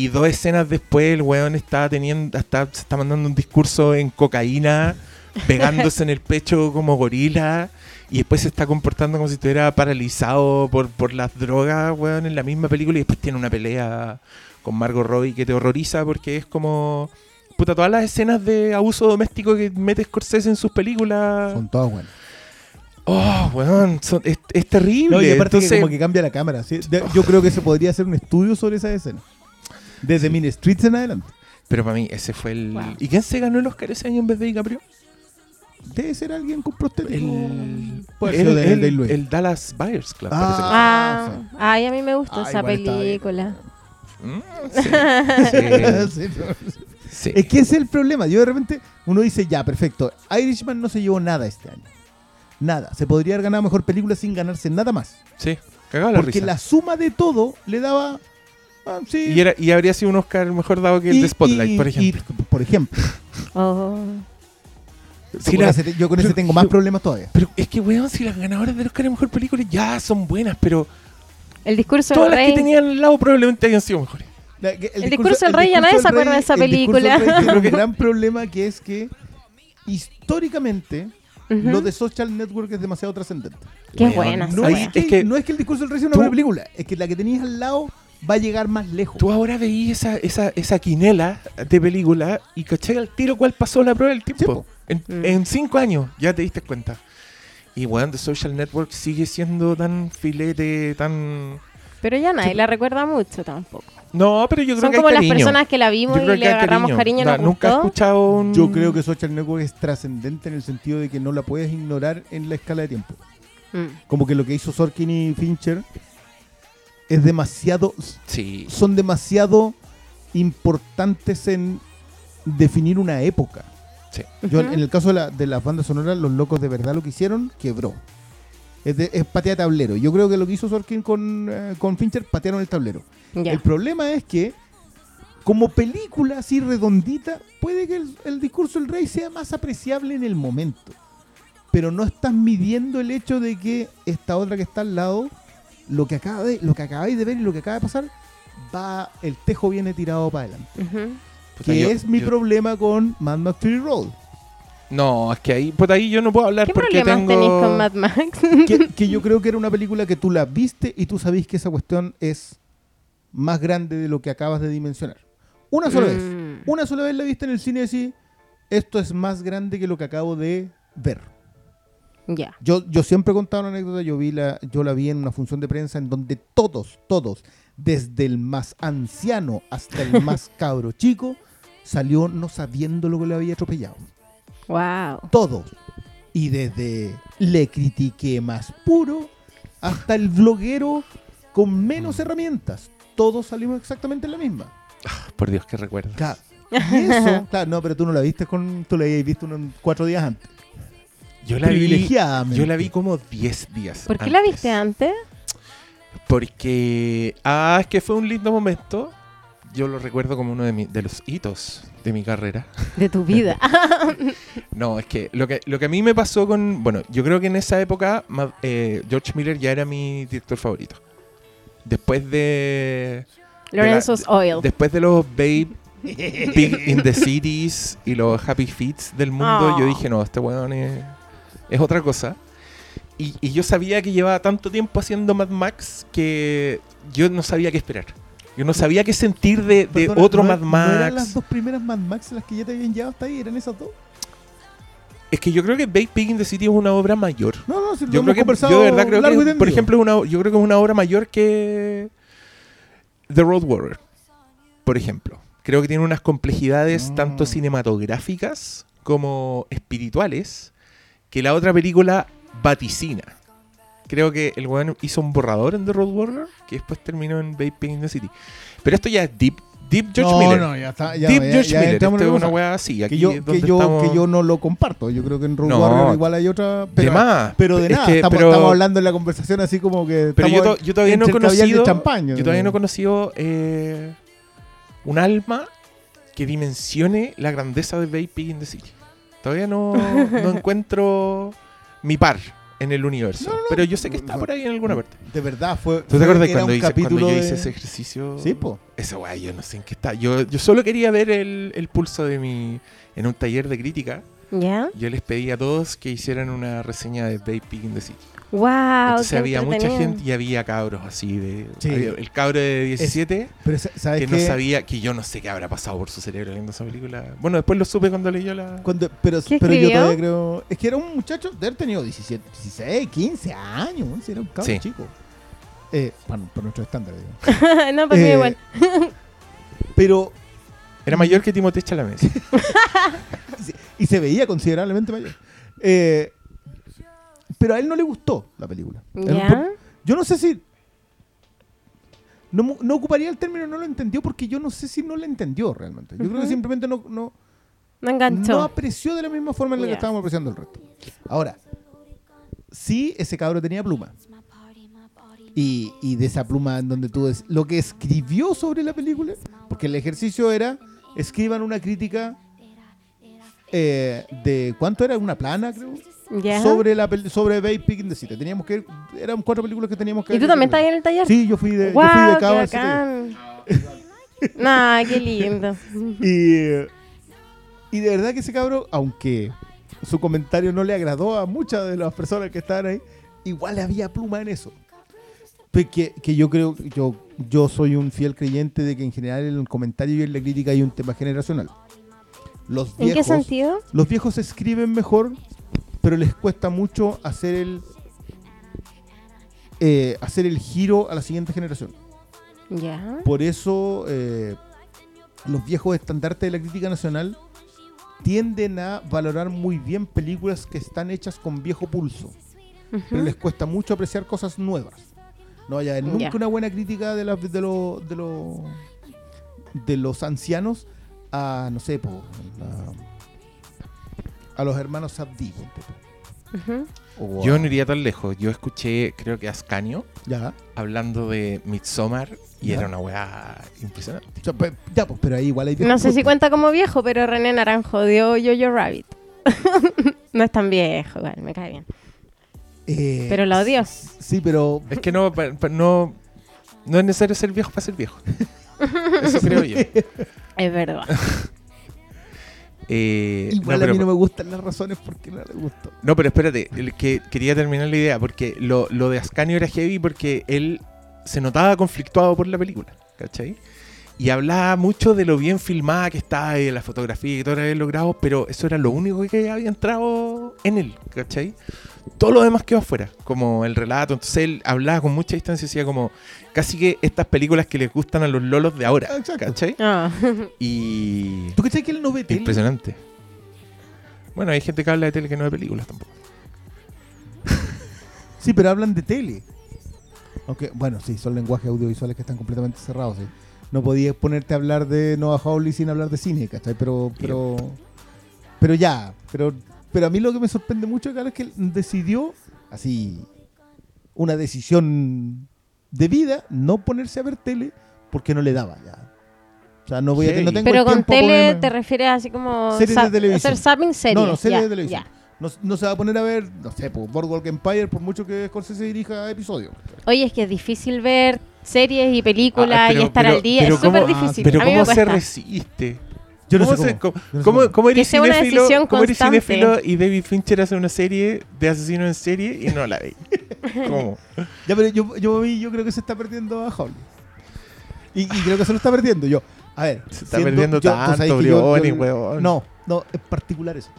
y dos escenas después el weón está teniendo, está, se está mandando un discurso en cocaína, pegándose en el pecho como gorila y después se está comportando como si estuviera paralizado por, por las drogas, weón, en la misma película y después tiene una pelea con Margot Robbie que te horroriza porque es como... Puta, todas las escenas de abuso doméstico que mete Scorsese en sus películas... Son todas buenas. Oh, weón, son- es, es terrible. No, y aparte Entonces, que como que cambia la cámara. ¿sí? De- yo creo que se podría hacer un estudio sobre esa escena. Desde Mean Streets en adelante. Pero para mí ese fue el... Wow. ¿Y quién se ganó el Oscar ese año en vez de DiCaprio? Debe ser alguien con prostético. El, el, el- Louis. el Dallas Buyers Club. Ah, parece Ah, ay, a mí me gusta Ah, esa película. Mm, sí, sí, Sí, sí. Es que ese es el problema. Yo de repente, uno dice, ya, perfecto. Irishman no se llevó nada este año. Nada. Se podría haber ganado mejor película sin ganarse nada más. Sí, cagaba la Porque risa. la suma de todo le daba. Ah, sí. Y, era, y habría sido un Oscar mejor dado que el Y- de Spotlight, y- por ejemplo. y, por ejemplo. Oh. Yo con la- ese te- yo con ese pero- tengo más yo- problemas todavía. Pero es que, weón, si las ganadoras del Oscar de mejor película ya son buenas, pero El discurso todas del las que tenían al lado probablemente hayan sido mejores. La- que El discurso del rey, ya nadie se acuerda de esa el película. un gran problema que es que históricamente lo de Social Network es demasiado trascendente. Qué buena. No, es que, es que- no es que el discurso del rey sea una Tú- buena película, es que la que tenías al lado va a llegar más lejos. Tú ahora veís esa, esa, esa quinela de película y caché al tiro cuál pasó la prueba del tiempo. en, Mm. en cinco años ya te diste cuenta. Y weón, The Social Network sigue siendo tan filete, tan... Pero ya nadie la recuerda mucho tampoco. No, pero yo creo Son que hay como las cariño. personas que la vimos y le agarramos cariño, No, nos Nunca he escuchado un... Yo creo que Social Network es trascendente en el sentido de que no la puedes ignorar en la escala de tiempo. Mm. Como que lo que hizo Sorkin y Fincher es demasiado, Sí. son demasiado importantes en definir una época. Sí. Yo, en el caso de, la- de las bandas sonoras, los locos de verdad lo que hicieron, quebró. Es, de, es patear tablero. Yo creo que lo que hizo Sorkin con, eh, con Fincher, patearon el tablero. El problema es que, como película así redondita, puede que el, el discurso del rey sea más apreciable en el momento. Pero no estás midiendo el hecho de que esta otra que está al lado, lo que, acaba de, lo que acabáis de ver y lo que acaba de pasar, va, el tejo viene tirado para adelante. Que yo- es mi yo- problema con Mad Max Fury Road. No, es que ahí, pues ahí yo no puedo hablar ¿Qué porque problemas tengo... tenéis con Mad Max? que, que yo creo que era una película que tú la viste y tú sabís que esa cuestión es más grande de lo que acabas de dimensionar. Una sola vez. Mm. Una sola vez la viste en el cine y decís, esto es más grande que lo que acabo de ver. Yo, yo siempre he contado una anécdota, yo, vi la, yo la vi en una función de prensa en donde todos, todos, desde el más anciano hasta el más cabro chico, salió no sabiendo lo que le había atropellado. Wow. Todos. Y desde le critiqué más puro hasta el bloguero con menos herramientas. Todos salimos exactamente en la misma. Por Dios, que recuerdo. Claro. Y eso, claro, no, pero tú no la viste con, tú la habías visto unos cuatro días antes. Yo la vi, yo la vi como 10 días ¿Por qué la viste antes? Porque. Ah, es que fue un lindo momento. Yo lo recuerdo como uno de, mi- de los hitos de mi carrera. De tu vida. No, es que lo, que lo que a mí me pasó con. Bueno, yo creo que en esa época eh, George Miller ya era mi director favorito. Después de. Lorenzo's Oil. Después de los Babe Big in the Cities y los Happy Feets del mundo, Oh. yo dije, no, este weón es, es otra cosa. Y, y yo sabía que llevaba tanto tiempo haciendo Mad Max que yo no sabía qué esperar. Yo no sabía qué sentir de, de Perdona, otro ¿no- Mad ¿No eran las Max. dos primeras Mad Max las que ya te habían llevado hasta ahí? ¿Eran esas dos? Es que yo creo que Big in the City es una obra mayor. No, no, si lo Yo creo hemos que, conversado yo de verdad creo que, por ejemplo, es una, yo creo que es una obra mayor que The Road Warrior, por ejemplo. Creo que tiene unas complejidades Mm. tanto cinematográficas como espirituales que la otra película vaticina. Creo que el weón hizo un borrador en The Road Warrior que después terminó en Pig in the City. Pero esto ya es deep, Deep George no, Miller. no, ya está. Ya, Deep ya- George ya Miller. es una weá así. Aquí que yo, es que, yo, estamos- que yo no lo comparto. Yo creo que en No, Warrior igual hay otra. Pero, de más. pero de Es nada. que- estamos, pero- estamos hablando en la conversación así como que. Pero yo, yo todavía no he conocido. champaña, yo todavía no he ¿no? conocido eh, un alma que dimensione la grandeza de Bay Pig in the City. Todavía no, no encuentro mi par en el universo. No, no, no. Pero yo sé que está por ahí en alguna parte. De verdad, fue. ¿Tú te acuerdas cuando, hice, cuando yo hice ese ejercicio? Sí, po. Esa weá, yo no sé en qué está. Yo, yo solo quería ver el, el pulso de mi. En un taller de crítica, ¿Ya? yo les pedí a todos que hicieran una reseña de Pig in the City. ¡Wow! Entonces había mucha gente y había cabros así de. Sí. había el cabro de 17 Pero sa- ¿sabes que no sabía, que yo no sé qué habrá pasado por su cerebro viendo esa película. Bueno, después lo supe cuando leyó la. Cuando- pero ¿Qué pero yo todavía creo. Es que era un muchacho de haber tenido 17, 16, 15 años. Era un cabrón Sí. chico. Eh, para nuestros estándares. digo. no, para mí Eh, igual. Pero. Era mayor que Timothée Chalamet. Y se veía considerablemente mayor. Eh, pero a él no le gustó la película. Yo no sé si. No, ocuparía el término no lo entendió porque yo no sé si no lo entendió realmente. Yo creo que simplemente no, no, No enganchó. no apreció de la misma forma en la que estábamos apreciando el resto. Ahora, sí, ese cabro tenía pluma. Y, y de esa pluma en donde tú lo que escribió sobre la película, porque el ejercicio era escriban una crítica eh, de cuánto era una plana creo ¿Ya? sobre la sobre Bay Pig in the City. Teníamos que eran cuatro películas que teníamos que ¿Y tú también estás ahí en el taller? Sí, yo fui de, yo ¡Wow! fui de ¡Qué día. bacán! nah, qué lindo. Y, y de verdad que ese cabro, aunque su comentario no le agradó a muchas de las personas que estaban ahí, igual había pluma en eso. Pues que, yo creo, yo, yo soy un fiel creyente de que en general en el comentario y en la crítica hay un tema generacional. Los ¿En qué viejos, sentido? los viejos escriben mejor, pero les cuesta mucho hacer el eh, hacer el giro a la siguiente generación. Por eso eh, los viejos estandartes de la crítica nacional tienden a valorar muy bien películas que están hechas con viejo pulso, pero les cuesta mucho apreciar cosas nuevas. No vaya a haber nunca una buena crítica de, la- de, lo- de, lo- de los ancianos a, no sé, po, a, a los hermanos tú. Ujú. O Yo no iría tan lejos. Yo escuché, creo que Ascanio, Ya. hablando de Midsommar y Ya. era una weá impresionante. O sea, pe- ya, pues, pero ahí igual hay No sé si cuenta como viejo, pero René Naranjo dio Jojo Rabbit. no es tan viejo, igual, me cae bien. Eh, Pero la odió. Sí, pero Es que no, pa- pa- no, no es necesario ser viejo para ser viejo. Eso creo yo. Es verdad. Eh, Igual no, a mí pero, no me gustan las razones porque no le gustó. no, pero espérate, el que quería terminar la idea, porque lo, lo de Ascanio era heavy porque él se notaba conflictuado por la película, ¿cachai? Y hablaba mucho de lo bien filmada que estaba y de la fotografía y todo lo había logrado, pero eso era lo único que había entrado en él, ¿cachai? Todo lo demás quedó afuera, como el relato. Entonces él hablaba con mucha distancia y decía como casi que estas películas que les gustan a los lolos de ahora, Ah, exacto. ¿cachai? Ah. Y... ¿Tú crees que él no ve tele? Impresionante. Bueno, hay gente que habla de tele que no ve películas tampoco. Sí, pero hablan de tele. Aunque, bueno, sí, son lenguajes audiovisuales que están completamente cerrados. sí. No podías ponerte a hablar de Noah Hawley sin hablar de cine, ¿cachai? Pero, pero, pero ya. Pero, pero a mí lo que me sorprende mucho es que él decidió, así, una decisión de vida, no ponerse a ver tele porque no le daba ya. O sea, no voy a Heavy. no tengo Pero el con tiempo tele te refieres así como Series de televisión. hacer zapping series. No, no, series ya, de televisión. No, no se va a poner a ver, no sé, por Boardwalk Empire, por mucho que Scorsese dirija episodios. Oye, es que es difícil ver series y películas Ah, pero- y estar pero- al día. pero Es súper cómo- difícil. Pero a mí me ¿cómo se resiste? Yo no ¿Cómo, sé cómo. cómo- Yo no sé cómo- cómo. cómo eres cinéfilo, cinéfilo y David Fincher hace una serie de asesinos en serie y no la ve? ¿Cómo? Ya, pero yo, yo, vi- yo creo que se está perdiendo a Hawley. Y, y creo que se lo está perdiendo. Yo, a ver. Se está siendo- perdiendo yo- tanto, yo- weón. No, no, es particular eso.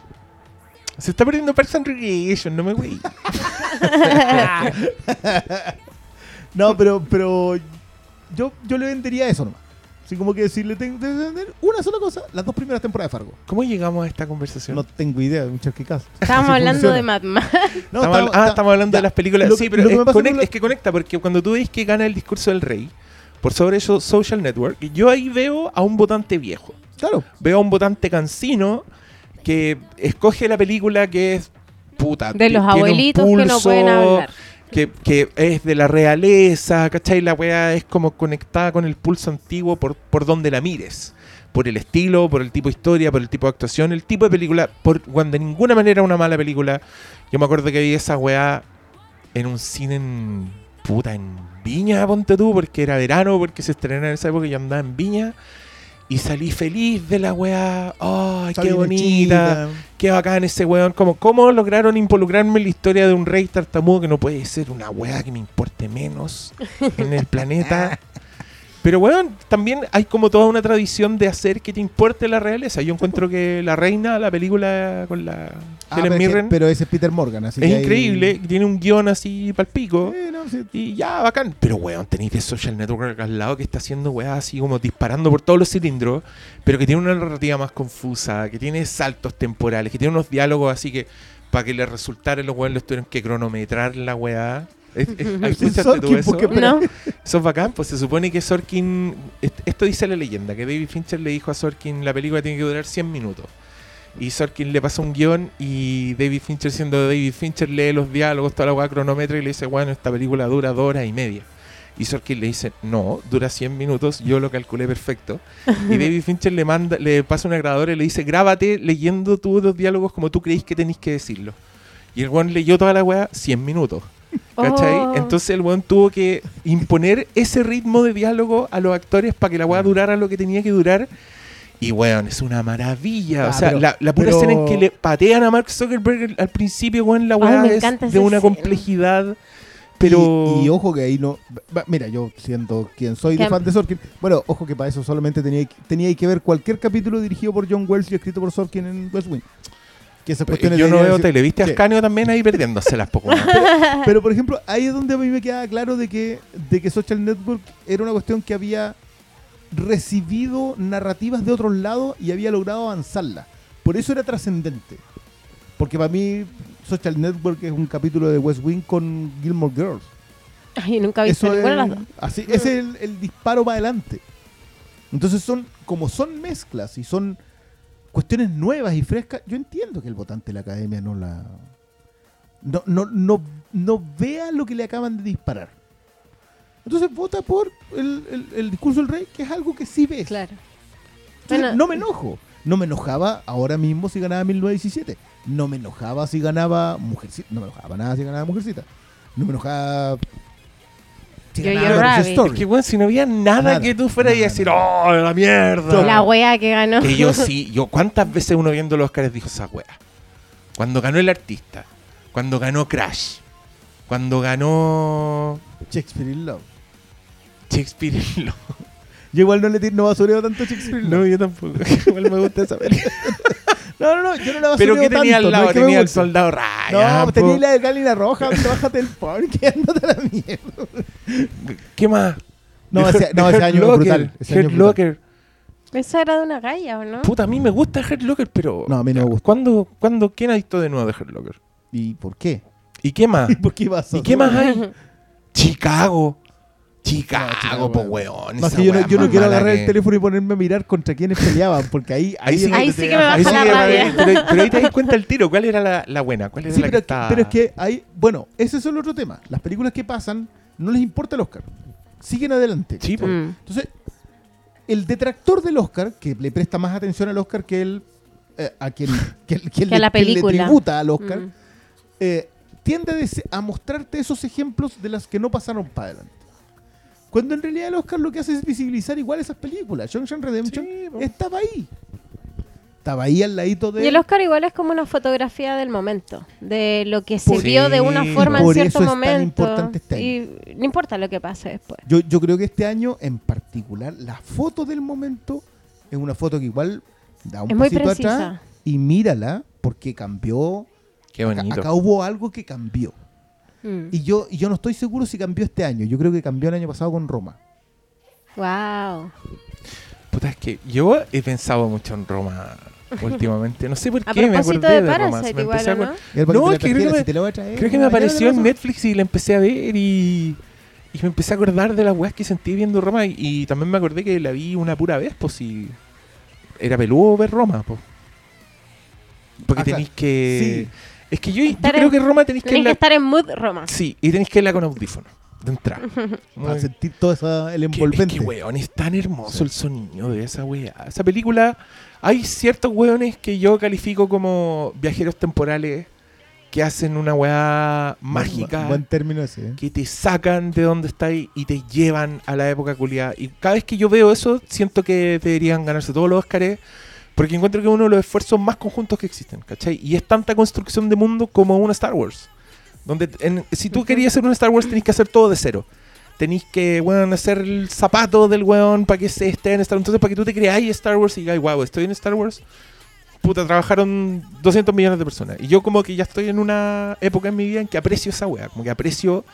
Se está perdiendo Parks and Recreation, no me güey. No, pero, pero yo, yo le vendería eso nomás. Así como que si le tengo que vender una sola cosa, las dos primeras temporadas de Fargo. ¿Cómo llegamos a esta conversación? No tengo idea, un charquicaz. Estábamos Así hablando funciona. de Mad Max. No, estamos, estamos- ah, estamos hablando ya. de las películas. Lo sí, que- pero que es, la- que conecta, porque cuando tú ves que gana el discurso del rey, por sobre eso Social Network, yo ahí veo a un votante viejo. Claro. Veo a un votante cansino que escoge la película que es puta. De que los abuelitos que no pueden hablar. Que, es de la realeza, ¿cachai? La weá es como conectada con el pulso antiguo por, por donde la mires. Por el estilo, por el tipo de historia, por el tipo de actuación, el tipo de película. Por, cuando de ninguna manera una mala película. Yo me acuerdo que vi esa weá en un cine en. puta, en Viña, ponte tú, porque era verano, porque se estrenaba en esa época y yo andaba en Viña. Y salí feliz de la weá. ¡Ay, qué bonita! Qué bacán ese weón. Como, ¿Cómo lograron involucrarme en la historia de un rey tartamudo que no puede ser una weá que me importe menos en el planeta? Pero weón, también hay como toda una tradición de hacer que te importe la realeza. Yo encuentro que La Reina, la película con la Ah, Helen pero, es que- Mirren, pero ese es Peter Morgan, así es que increíble. Tiene un guion así palpico. Eh, no, sí. Y ya, bacán. Pero, weón, tenéis de Social Network al lado que está haciendo weá así como disparando por todos los cilindros, pero que tiene una narrativa más confusa, que tiene saltos temporales, que tiene unos diálogos así que para que le resultara los weones los tuvieron que cronometrar la weá. Es- es- ¿Escuchaste Sorkin, tú eso? porque- ¿No? Eso es bacán, pues se supone que Sorkin. est- Esto dice la leyenda, que David Fincher le dijo a Sorkin la película tiene que durar 100 minutos. Y Sorkin le pasa un guion y David Fincher, siendo David Fincher, lee los diálogos, toda la weá cronometra y le dice, bueno, esta película dura dos horas y media. Y Sorkin le dice, no, dura 100 minutos, yo lo calculé perfecto. Y David Fincher le manda, le pasa una grabadora y le dice, grábate leyendo tú los diálogos como tú creéis que tenéis que decirlo. Y el weón leyó toda la weá 100 minutos. ¿Cachai? Oh. Entonces el weón tuvo que imponer ese ritmo de diálogo a los actores para que la weá durara lo que tenía que durar. Y weón, es una maravilla. Ah, o sea, pero- la, la pura pero- escena en que le patean a Mark Zuckerberg al principio, weón, la weá es de una complejidad. Pero. Y, y ojo que ahí no. Mira, yo siendo quien soy de fan de Sorkin. Bueno, ojo que para eso solamente tenía, tenía que ver cualquier capítulo dirigido por John Wells y escrito por Sorkin en West Wing. Que esas Pero cuestiones yo no veo decir- tele. ¿Viste a Sí. Ascanio también ahí perdiéndoselas poco más? Pero por ejemplo, ahí es donde a mí me queda claro de que, de que Social Network era una cuestión que había recibido narrativas de otros lados y había logrado avanzarla. Por eso era trascendente. Porque para mí Social Network es un capítulo de West Wing con Gilmore Girls. Ay, nunca he visto Eso ninguna de es, las dos. así, ese es el, el disparo para adelante. Entonces son, como son mezclas y son cuestiones nuevas y frescas, yo entiendo que el votante de la academia no la no, no, no, no vea lo que le acaban de disparar. Entonces vota por el, el- el discurso del rey, que es algo que sí ves. Claro. Entonces, Bueno. no me enojo. No me enojaba ahora mismo si ganaba 1917. No me enojaba si ganaba Mujercita. No me enojaba nada si ganaba Mujercita. No me enojaba. Rabbit. Es que, weón, si no había nada, Nada. que tú fueras y decir, ¡oh, la mierda! La wea que ganó. Que yo sí, yo cuántas veces uno viendo los Oscars dijo esa wea. Cuando ganó el artista, cuando ganó Crash, cuando ganó Shakespeare in Love. Shakespeare in Love. Yo igual no le tiro no basureo tanto a Shakespeare in No, Love. yo tampoco. Igual me gusta esa película. No, no, no, yo no la Pero que tenía tanto, al lado, no es que me tenía guste. soldado Ryan. No, po. tenía la de Galina Roja, bájate el ándate a la mierda. ¿Qué más? No, ese, no, ese año es Locker, brutal. Ese año. Locker. Eso era de una galla, ¿o no? Puta, a mí me gusta Hurt Locker, pero. No, a mí no me gusta. ¿Cuándo, cuándo, quién ha visto de nuevo de Hurt Locker? ¿Y por qué? ¿Y qué más? ¿Y por qué vas a ¿Y qué más hay? Chicago. Chicago, Chicago, po, weón. No, que yo no, yo quiero agarrar que- el teléfono y ponerme a mirar contra quiénes peleaban, porque ahí, Ahí sí, es Ahí sí que me Ahí baja sí la rabia. Pero, pero ahí te das cuenta el tiro. ¿Cuál era la, la buena? ¿Cuál era Sí, la pero, que estaba? pero es que hay, bueno, ese es el otro tema. Las películas que pasan no les importa el Oscar. Siguen adelante. Sí. Mm. Entonces, el detractor del Oscar, que le presta más atención al Oscar que él, eh, a quien, que, que Que le, que tributa al Oscar, Mm. eh, tiende a mostrarte esos ejemplos de las que no pasaron para adelante. Cuando en realidad el Oscar lo que hace es visibilizar igual esas películas. Shawshank Redemption Sí, estaba ahí. Estaba ahí al ladito de... Y el Oscar igual es como una fotografía del momento, de lo que se vio de una forma Y en cierto eso es tan momento. importante este año. y no importa lo que pase después. Yo, yo creo que este año en particular, la foto del momento es una foto que igual da un Es muy pasito precisa. atrás y mírala porque cambió. Qué Acá, bonito. acá hubo algo que cambió. Mm. Y yo, y yo no estoy seguro si cambió este año. Yo creo que cambió el año pasado con Roma. Wow. Puta, es que yo he pensado mucho en Roma últimamente. No sé por A qué me acordé de de, Roma. Parasite Me igual, empecé a ¿o acor- no? Que creo que me- si traer, Creo que apareció en. Netflix y la empecé a ver y... Y me empecé a acordar de las weas que sentí viendo Roma. Y, y también me acordé que la vi una pura vez, pues si. Era peludo ver Roma, pues. Porque Ah, claro. tenéis que. Es que yo, yo creo en- que Roma tenéis que Tenéis que estar en mood Roma. Sí, y tenéis que irla con audífono. De entrada. Para sentir todo esa, el que- es envolvente. que, weón, es tan hermoso Sí. el sonido de esa weá. Esa película, hay ciertos weones que yo califico como viajeros temporales que hacen una weá Buen- mágica, Buen término ese. ¿eh? que te sacan de donde estáis y te llevan a la época culiada. Y cada vez que yo veo eso, siento que deberían ganarse todos los Oscars. Porque encuentro que es uno de los esfuerzos más conjuntos que existen, ¿cachai? Y es tanta construcción de mundo como una Star Wars. Donde en- si tú querías hacer un Star Wars, tenéis que hacer todo de cero. Tenéis que, weón, hacer el zapato del weón para que se esté en Star Wars. Entonces, para que tú te creáis Star Wars y digas, wow, estoy en Star Wars. Puta, trabajaron 200 millones de personas. Y yo como que ya estoy en una época en mi vida en que aprecio esa weá. Como que aprecio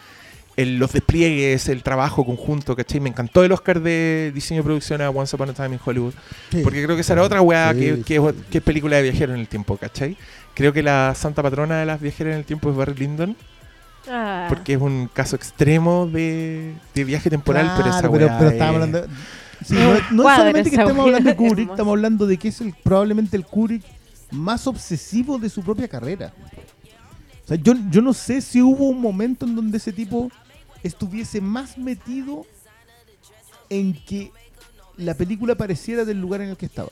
el- los despliegues, el trabajo conjunto, ¿cachai? Me encantó el Oscar de diseño y producción a Once Upon a Time in Hollywood. Sí. Porque creo que esa era otra weá Sí, que, sí, que es- sí. que es película de viajero en el tiempo, ¿cachai? Creo que la santa patrona de las viajeras en el tiempo es Barry Lyndon, Ah. porque es un caso extremo de, de viaje temporal, pero esa Claro, pero, weá pero es- estábamos hablando. Sí, Es no, es- no es solamente que esa estemos hablando de Kubrick, estamos hablando de que es el, probablemente el Kubrick más obsesivo de su propia carrera. O sea, yo, yo no sé si hubo un momento en donde ese tipo estuviese más metido en que la película pareciera del lugar en el que estaba.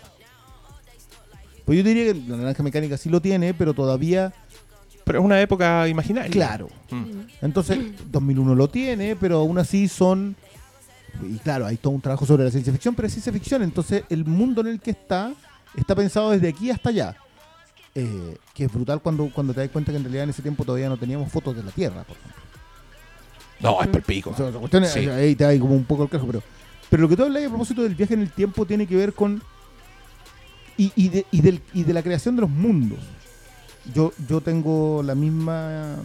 Pues yo diría que la naranja mecánica sí lo tiene, pero todavía, Pero es una época imaginaria. claro. Mm. Entonces, 2001 lo tiene, pero aún así son... Y claro, hay todo un trabajo sobre la ciencia ficción, pero es ciencia ficción. Entonces, el mundo en el que está está pensado desde aquí hasta allá. Eh, que es brutal cuando, cuando te das cuenta que en realidad en ese tiempo todavía no teníamos fotos de la Tierra, por ejemplo. No, es palpico. O sea, esa cuestión es- Sí. ahí te da como un poco el caso, pero, pero lo que tú hablas a propósito del viaje en el tiempo tiene que ver con. Y, y, de, y, del- y de la creación de los mundos. Yo, yo tengo la misma.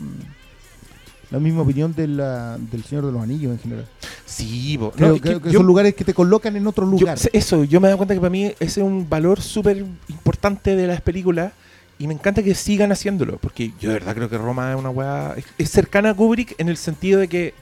La misma opinión de la, del Señor de los Anillos en general. Sí, po. Creo es que, yo- son lugares que te colocan en otro yo- lugar. eso, yo me he dado cuenta que para mí ese es un valor súper importante de las películas y me encanta que sigan haciéndolo, porque yo de verdad creo que Roma es una weá... Es, cercana a Kubrick en el sentido de que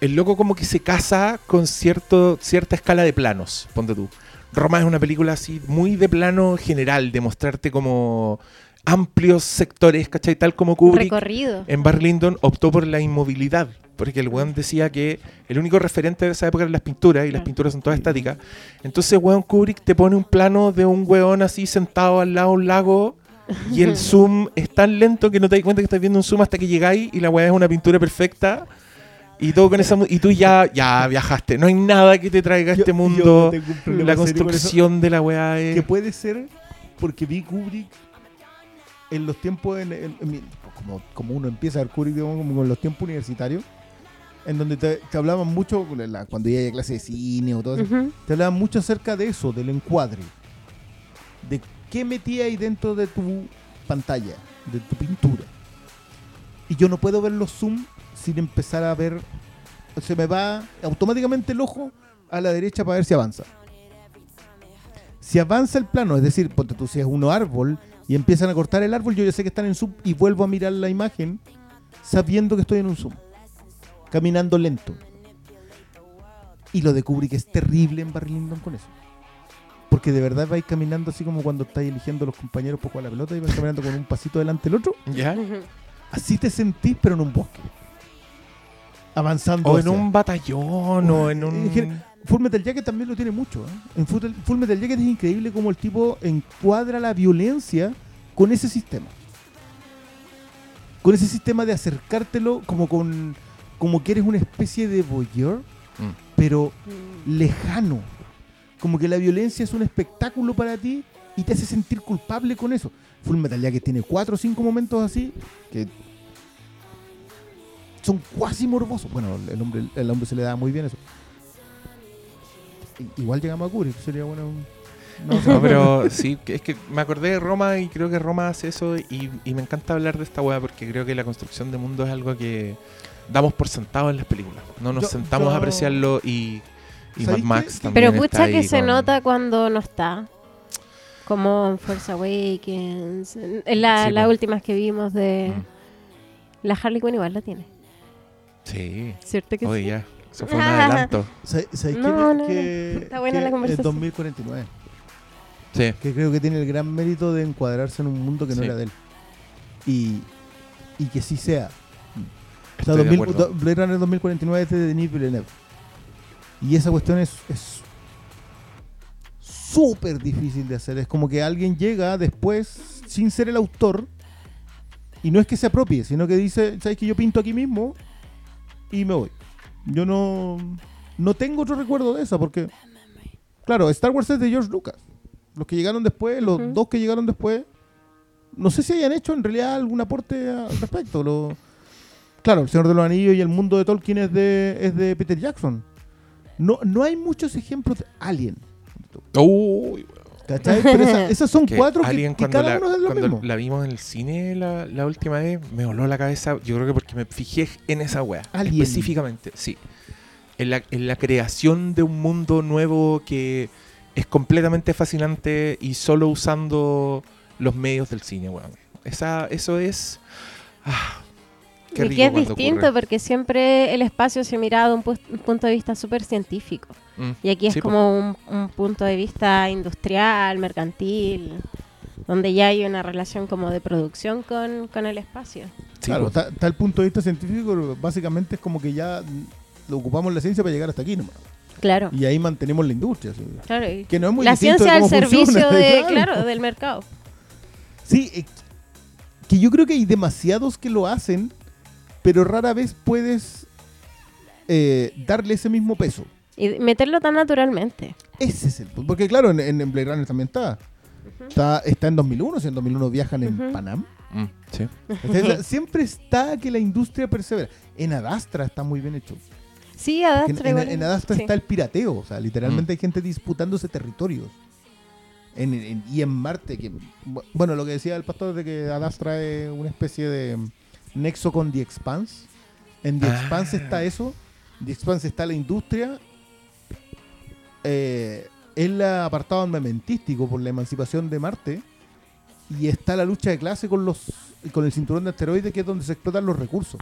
el loco como que se casa con cierto, cierta escala de planos, ponte tú. Roma es una película así muy de plano general, de mostrarte como amplios sectores, ¿cachai? Tal como Kubrick Recorrido. en Bar Lyndon optó por la inmovilidad, porque el weón decía que el único referente de esa época eran las pinturas, y las pinturas son todas estáticas. Entonces, weón Kubrick te pone un plano de un weón así sentado al lado de un lago, y el zoom es tan lento que no te das cuenta que estás viendo un zoom hasta que llegáis, y la weá es una pintura perfecta. Y todo con esa y tú ya ya viajaste. No hay nada que te traiga a este yo mundo. La con construcción de la weá es. que puede ser porque vi Kubrick en los tiempos en, en- en mi- como, como uno empieza a ver Kubrick digamos, como en los tiempos universitarios en donde te, te hablaban mucho la- cuando iba a clase de cine o todo eso te hablaban mucho acerca de eso del encuadre. De qué metía ahí dentro de tu pantalla de tu pintura. Y yo no puedo ver los zoom sin empezar a ver se me va automáticamente el ojo a la derecha para ver si avanza. Si avanza el plano, es decir, ponte tú si es un árbol y empiezan a cortar el árbol, yo ya sé que están en zoom y vuelvo a mirar la imagen sabiendo que estoy en un zoom, caminando lento. Y lo de Kubrick es terrible en Barry Lyndon con eso. Porque de verdad vais caminando así como cuando estáis eligiendo los compañeros por jugar la pelota y vais caminando con un pasito delante del otro. ¿Ya? Así te sentís, pero en un bosque. Avanzando. O en hacia- un batallón, o en En un. gen- Full Metal Jacket también lo tiene mucho. ¿eh? En Full, Full Metal Jacket es increíble cómo el tipo encuadra la violencia con ese sistema. Con ese sistema de acercártelo como con como que eres una especie de voyeur, Mm. pero Mm. lejano. Como que la violencia es un espectáculo para ti y te hace sentir culpable con eso. Full Metal Jacket tiene cuatro o cinco momentos así que son cuasi morbosos. Bueno, el hombre, el hombre se le da muy bien eso. Igual llegamos a Kubrick, sería bueno. un- no sé. No, pero sí, que es que me acordé de Roma y creo que Roma hace eso y, y me encanta hablar de esta weá porque creo que la construcción de mundo es algo que damos por sentado en las películas. No nos Yo- sentamos yo- a apreciarlo y, y Mad ¿Sabéis Max qué? también Pero está pucha ahí que se con- nota cuando no está. Como en Force Awakens. En la, Sí, las últimas que vimos de. Mm. La Harley Quinn igual la tiene. Sí. ¿Cierto que Oye, sí? ya. Eso fue un adelanto. ¿Sabes sabes No, quién es? no, no. que, Está buena que la conversación. Es 2049. Sí. Que creo que tiene el gran mérito de encuadrarse en un mundo que no Sí. era de él. Y, y que sí sea. O sea, Estoy de 2000 acuerdo. do- Blade Runner 2049 es de Denis Villeneuve. Y esa cuestión es es súper difícil de hacer. Es como que alguien llega después, sin ser el autor, y no es que se apropie, sino que dice, ¿sabes que yo pinto aquí mismo? Y me voy. Yo no, no tengo otro recuerdo de esa, porque, claro, Star Wars es de George Lucas. Los que llegaron después, los dos que llegaron después, no sé si hayan hecho en realidad algún aporte al respecto. Lo, claro, El Señor de los Anillos y el mundo de Tolkien es de, es de Peter Jackson. No, no hay muchos ejemplos de Alien. Uy, ¿Cachai? Pero esa- esas son que cuatro que, Alien que cada la, uno es lo cuando mismo. la vimos en el cine la, la última vez, me voló la cabeza. Yo creo que porque me fijé en esa wea. Alien. Específicamente, sí. En la, en la creación de un mundo nuevo que es completamente fascinante y solo usando los medios del cine, weón. Esa, eso es. Ah, qué y que es distinto ocurre. porque siempre el espacio se mira de un, pu- un punto de vista súper científico. Mm, Y aquí es sí, como un, un punto de vista industrial, mercantil, donde ya hay una relación como de producción con, con el espacio. Sí, claro, está el punto de vista científico, básicamente es como que ya lo ocupamos la ciencia para llegar hasta aquí nomás. Claro. Y ahí mantenemos la industria. ¿sí? claro y Que no es muy la ciencia al servicio funciona, de, claro. claro, del mercado. Sí, eh, que yo creo que hay demasiados que lo hacen, pero rara vez puedes eh, darle ese mismo peso. Y meterlo tan naturalmente. Ese es el punto. Porque claro, en, en Blade Runner también está. Está, está en 2001, si en 2001 viajan en Ujú. Panam. Mm, sí. Entonces, siempre está que la industria persevera. En Adastra está muy bien hecho. Sí, En, Adastra en- igual. en Adastra sí. está el pirateo. O sea, literalmente Mm. hay gente disputándose territorios. En- en- y en Marte, que bu- bueno, lo que decía el pastor de que Adastra es una especie de nexo con The Expanse. En The Ah. Expanse está eso. En The Expanse está la industria. Eh, el apartado armamentístico por la emancipación de Marte. Y está la lucha de clase con los con el cinturón de asteroides, que es donde se explotan los recursos.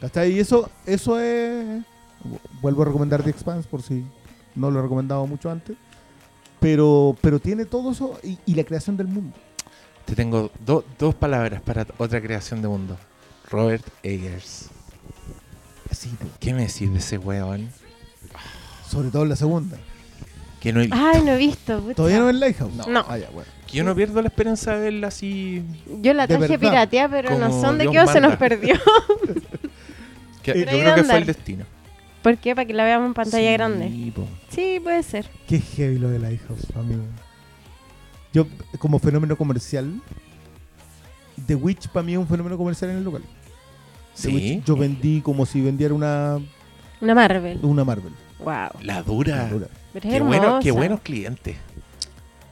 ¿Cachai? Y eso, eso es. Vuelvo a recomendar The Expanse por si no lo he recomendado mucho antes. Pero, pero tiene todo eso y, y la creación del mundo. Te tengo do- dos palabras para otra creación de mundo. Robert Eggers. Así. ¿Qué me decís de ese weón? sobre todo en la segunda. Que no he visto. Ay, no he visto. ¿Todavía no ves Lighthouse? No. Ah, ya, bueno. Que yo no pierdo la esperanza de verla así. Yo la De traje verdad. pirateada, pero no Como son de Dios qué o se nos perdió. Que Eh, yo Pero ahí creo que fue el destino. ¿Por qué? Para que la veamos en pantalla Sí, grande. po. Sí, puede ser. Qué heavy lo de Lighthouse, amigo. Yo, como fenómeno comercial, The Witch para mí es un fenómeno comercial en el local. The Sí. Witch yo vendí como si vendiera una, Una Marvel. una Marvel. Wow. La dura. Dura. Pero es Qué, bueno, qué hermosa. buenos clientes.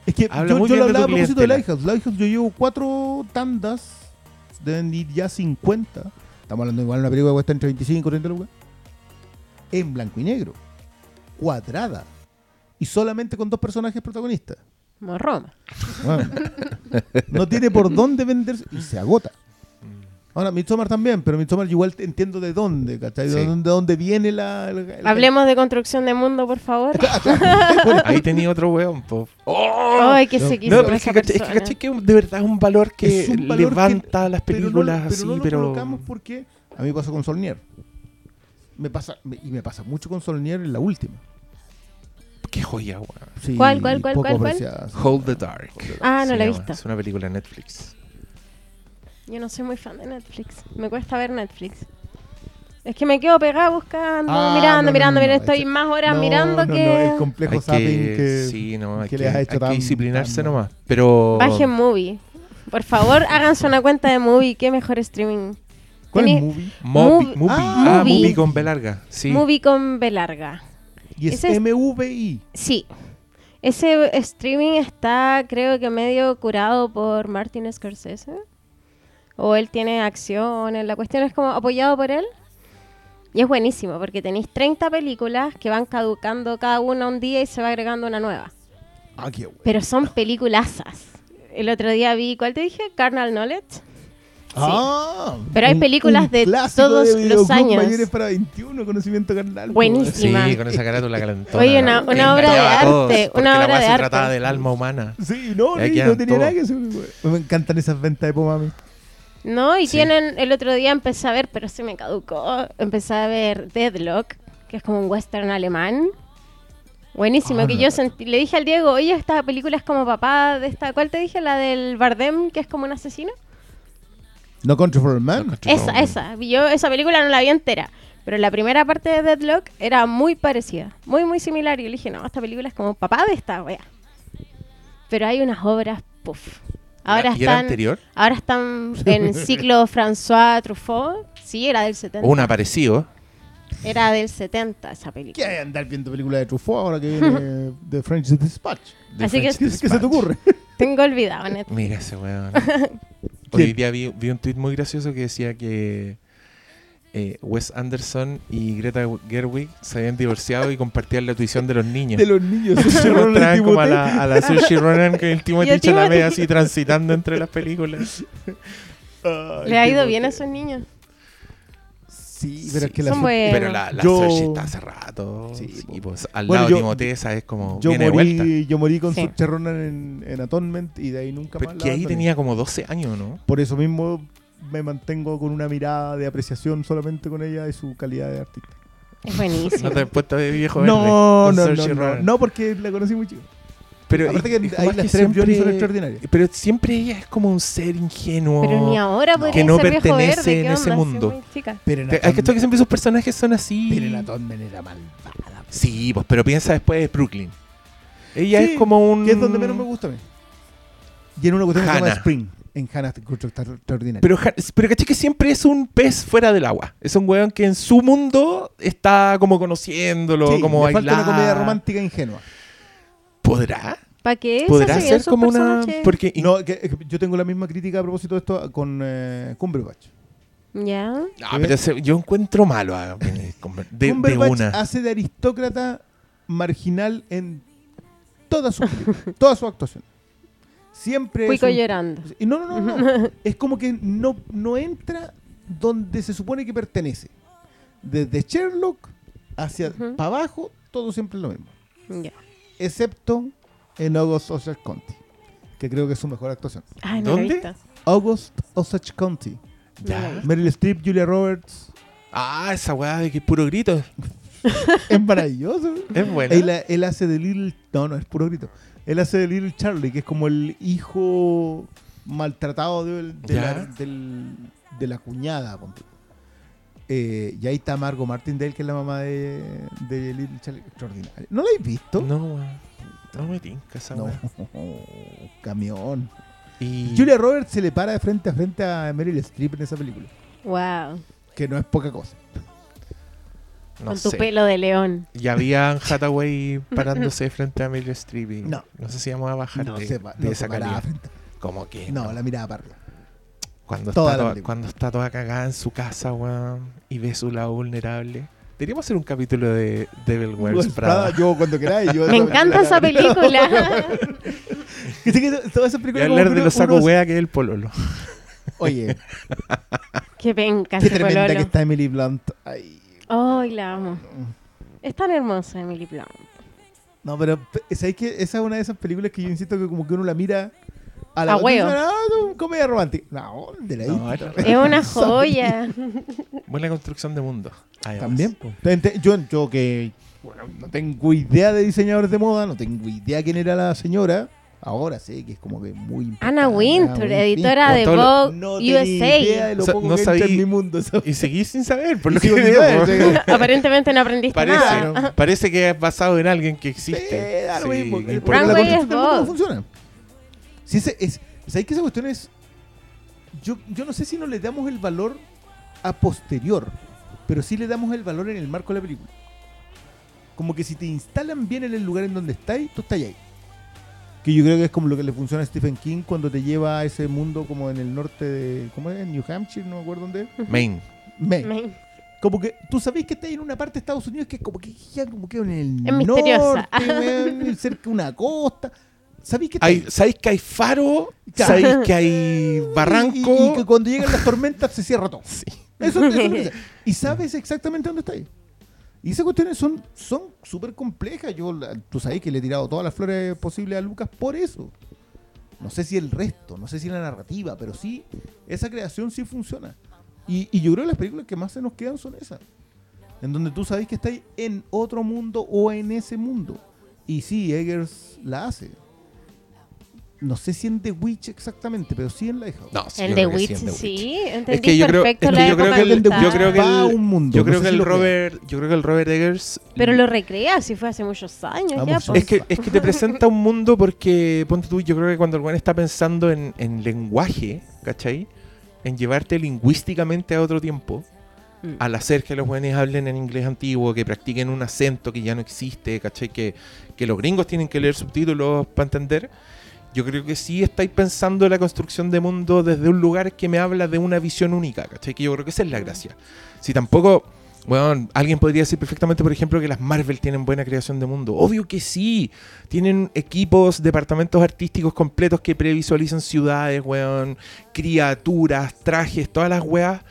Es que Habla yo, muy yo lo bien de hablaba a propósito de. Lighthouse. Lighthouse yo llevo cuatro tandas, deben ir ya 50. Estamos hablando igual de una película que cuesta entre 25 y 30 lucas. En blanco y negro. Cuadrada. Y solamente con dos personajes protagonistas. Como Roma. Bueno, no tiene por dónde venderse y se agota. Ahora, Midsommar también, pero Midsommar yo igual entiendo de dónde, ¿cachai? De, dónde, de dónde viene la... Hablemos de construcción de mundo, por favor. Ahí tenía otro weón, po. Ay, que se quiso No, pero es que, es que de verdad es un valor que un valor levanta que- las pero no- películas pero así, no lo pero. colocamos porque a mí me pasó con Solnier. Me pasa, y me pasa mucho con Solnier en la última. Qué joya, weón. Sí, ¿Cuál, cuál, cuál, poco cuál, cuál? Hold the Dark. Ah, no se la he llama. visto. Es una película de Netflix. Yo no soy muy fan de Netflix. Me cuesta ver Netflix. Es que me quedo pegada buscando, Ah, mirando, no, no, mirando, no, no, mirando. Estoy ese- más horas No, mirando no, que... no, el complejo Hay zapping que, que, sí, no, hay que que, les ha hecho hay que tan- disciplinarse tan- nomás. Pero. Bajen Movie. Por favor, háganse una cuenta de Movie. Qué mejor streaming. ¿Cuál es movie? Mobi, movie. Ah, Ah, movie. movie con B larga. Sí. Movie con B larga. Y es Ese es- MVI. Sí. Ese streaming está, creo que medio curado por Martin Scorsese. O él tiene acciones. La cuestión es como apoyado por él. Y es buenísimo porque tenéis 30 películas que van caducando cada una un día y se va agregando una nueva. Ah, qué bueno. Pero son peliculazas. El otro día vi, ¿cuál te dije? Carnal Knowledge. Ah, Pero hay películas de clásico todos de los años. mayores para 21, conocimiento carnal. po, Buenísimo. Sí, con esa carátula calentona. Oye, una- obra de arte, una la obra weá de se arte. trataba del alma humana. Sí, no, ni- no tenía nada que hacer. Me encantan esas ventas de Pomami. No, y Sí. tienen, el otro día empecé a ver, pero se me caducó, empecé a ver Deadlock, que es como un western alemán. Buenísimo, Ah, que no yo la sentí- le dije al Diego, oye, esta película es como papá de esta, ¿cuál te dije? La del Bardem, que es como un asesino. No Country for Old Man. No, contra- Esa, esa. Yo esa película no la vi entera, pero la primera parte de Deadlock era muy parecida, muy, muy similar. Y yo le dije, no, esta película es como papá de esta wea. Pero hay unas obras, puff. Ahora ¿Y era están, anterior? ahora están en ciclo François Truffaut. Sí, era del 70. O un aparecido. Era del 70 esa ¿Qué película. hay andar viendo películas de Truffaut ahora que viene de French Dispatch? de Así que- French ¿Qué, qué se te Dispatch. ocurre? Tengo olvidado, net. Mira ese weón. Hoy día vi, vi un tweet muy gracioso que decía que eh, Wes Anderson y Greta Gerwig se habían divorciado y compartían la tuición de los niños. De los niños. Se mostraban como a la, a la Saoirse Ronan con el Timothy Chalamet así transitando entre las películas. Ay, Le ha ido bien a esos niños. Sí, pero es que Son la buenos. Pero la, la Yo- está hace rato. Sí, Sí, pues, al Bueno, lado yo- de Timoteo, ¿sabes? Como yo viene de vuelta. morí, yo morí con Sí. Ronan en, en Atonement y de ahí nunca más. la Porque ahí abandoné. tenía como 12 años, ¿no? Por eso mismo me mantengo con una mirada de apreciación solamente con ella y su calidad de artista. Es buenísimo. No te has puesto de viejo verde. No, con no, Saoirse no, no, Ronan. no, porque la conocí muy chico. Pero, Aparte y- que ahí las que tres Johnny son siempre- extraordinarias. Pero siempre ella es como un ser ingenuo. Pero ni ahora que no ser pertenece verde. ¿qué en ese mundo. Pero Hay que esto que siempre sus personajes son así. Pero en Atonement era malvada. Sí, pues, pero piensa después de Brooklyn. Ella Sí, es como un. Que es donde menos me gusta a mí. Y en una cuestión que se llama Hannah. Spring. En Hannah te encuentro extra- extraordinario. Pero, pero caché que siempre es un pez fuera del agua. Es un weón que en su mundo está como conociéndolo, Sí, como le falta una comedia romántica ingenua. ¿Podrá? ¿Para qué? ¿Podrá ser como una. Porque No, que- que yo tengo la misma crítica a propósito de esto con eh, Cumberbatch. Ya. No, pero ese- yo encuentro malo a de, de una. hace de aristócrata marginal en toda su, toda su actuación. Siempre Cuico un- llorando. Y no, no, no, no. es como que no, no entra donde se supone que pertenece. Desde Sherlock hacia para abajo, todo siempre es lo mismo. Ya. Excepto en August Osage County, que creo que es su mejor actuación. Ay, no ¿Dónde? August Osage County. Ya. Meryl Streep, Julia Roberts. Ah, esa weá de que es puro grito. es maravilloso. Es buena. Él, él hace de Little. No, no, es puro grito. Él hace de Little Charlie, que es como el hijo maltratado de, de Ya. la, del- de la cuñada. ponte. Eh, y ahí está Margot Martindale, que es la mamá de, de Little Charlie. Extraordinaria. ¿No la habéis visto? No, weón. No me tinca esa No. Camión. Y Julia Roberts se le para de frente a frente a Meryl Streep en esa película. Wow. Que no es poca cosa. no Con tu sé. pelo de león. Y había Anne Hathaway parándose frente a Meryl Streep. y No. No sé si vamos a bajar No de, se, de no esa calidad. Como que. No, la mirada para arriba. Cuando toda está, toda, cuando está toda cagada en su casa, weón, y ve su lado vulnerable. Deberíamos hacer un capítulo de Devil Wears Prada. Prada, Yo cuando queráis. Yo Me encanta esa película. Que sí que todas esas Y películas hablar de los uno- saco uno- wea que es el pololo. Oye, Qué penca qué tremenda pololo. que está Emily Blunt. Ay, Ay, la amo. Es tan hermosa Emily Blunt. no, pero pe- ¿sabéis que esa es una de esas películas que yo insisto que como que uno la mira a la A huevo. Ah, no, comedia romántica. No, de la No. Es una joya. Buena construcción de mundo. además. También. Yo, yo que bueno, no tengo idea de diseñadores de moda, no tengo idea quién era la señora. Ahora sé que es como que muy importante. Ana Wintour, editora de Vogue No tenía idea de USA. lo O sea, poco no que en mi mundo. Y seguís sin saber, por lo que veo. saber, sí. Aparentemente no aprendiste Parece, nada. parece que es basado en alguien que existe. Sí, da lo Sí, mismo. Runway construcción es del mundo no Vogue. funciona. Si ese es, ¿Sabéis que esa cuestión es.? Yo, yo no sé si no le damos el valor a posterior, pero sí le damos el valor en el marco de la película. Como que si te instalan bien en el lugar en donde estáis, tú estás ahí. Que yo creo que es como lo que le funciona a Stephen King cuando te lleva a ese mundo como en el norte de. ¿Cómo es? New Hampshire, no me acuerdo dónde es. Maine. Maine. Me- Como que tú sabés que estás en una parte de Estados Unidos que es como que ya como que en el Es misteriosa. norte, weón, cerca de una costa. Sabéis que Hay, sabéis que hay faro, sabéis que hay barranco. Y, y que cuando llegan las tormentas se cierra todo. Sí. Eso, eso es y sabes exactamente dónde está ahí. Y esas cuestiones son son súper complejas. Yo, tú sabes que le he tirado todas las flores posibles a Lucas por eso. No sé si el resto, no sé si la narrativa, pero sí, esa creación sí funciona. Y, y yo creo que las películas que más se nos quedan son esas. En donde tú sabes que estáis en otro mundo o en ese mundo. Y sí, Eggers la hace. No sé si en The Witch exactamente, pero sí en Lighthouse. No, sí, En The Witch, sí, en The Witch. sí, entendí Es que yo creo, perfecto es que yo creo que el, yo creo que Va a el, un mundo, yo no creo sé que si el. Robert, yo creo que el Robert Eggers Pero lo recrea, si fue hace muchos años Ah, ya. muchos. pues. es que es que te presenta un mundo porque ponte tú, yo creo que cuando el buen está pensando en, en lenguaje, ¿cachai? En llevarte lingüísticamente a otro tiempo, Mm. al hacer que los buenos hablen en inglés antiguo, que practiquen un acento que ya no existe, ¿cachai? Que, que los gringos tienen que leer subtítulos para entender. Yo creo que sí estáis pensando en la construcción de mundo desde un lugar que me habla de una visión única, ¿cachai? Que yo creo que esa es la gracia. Si tampoco, bueno, alguien podría decir perfectamente, por ejemplo, que las Marvel tienen buena creación de mundo. Obvio que sí. Tienen equipos, departamentos artísticos completos que previsualizan ciudades, weón, criaturas, trajes, todas las weas.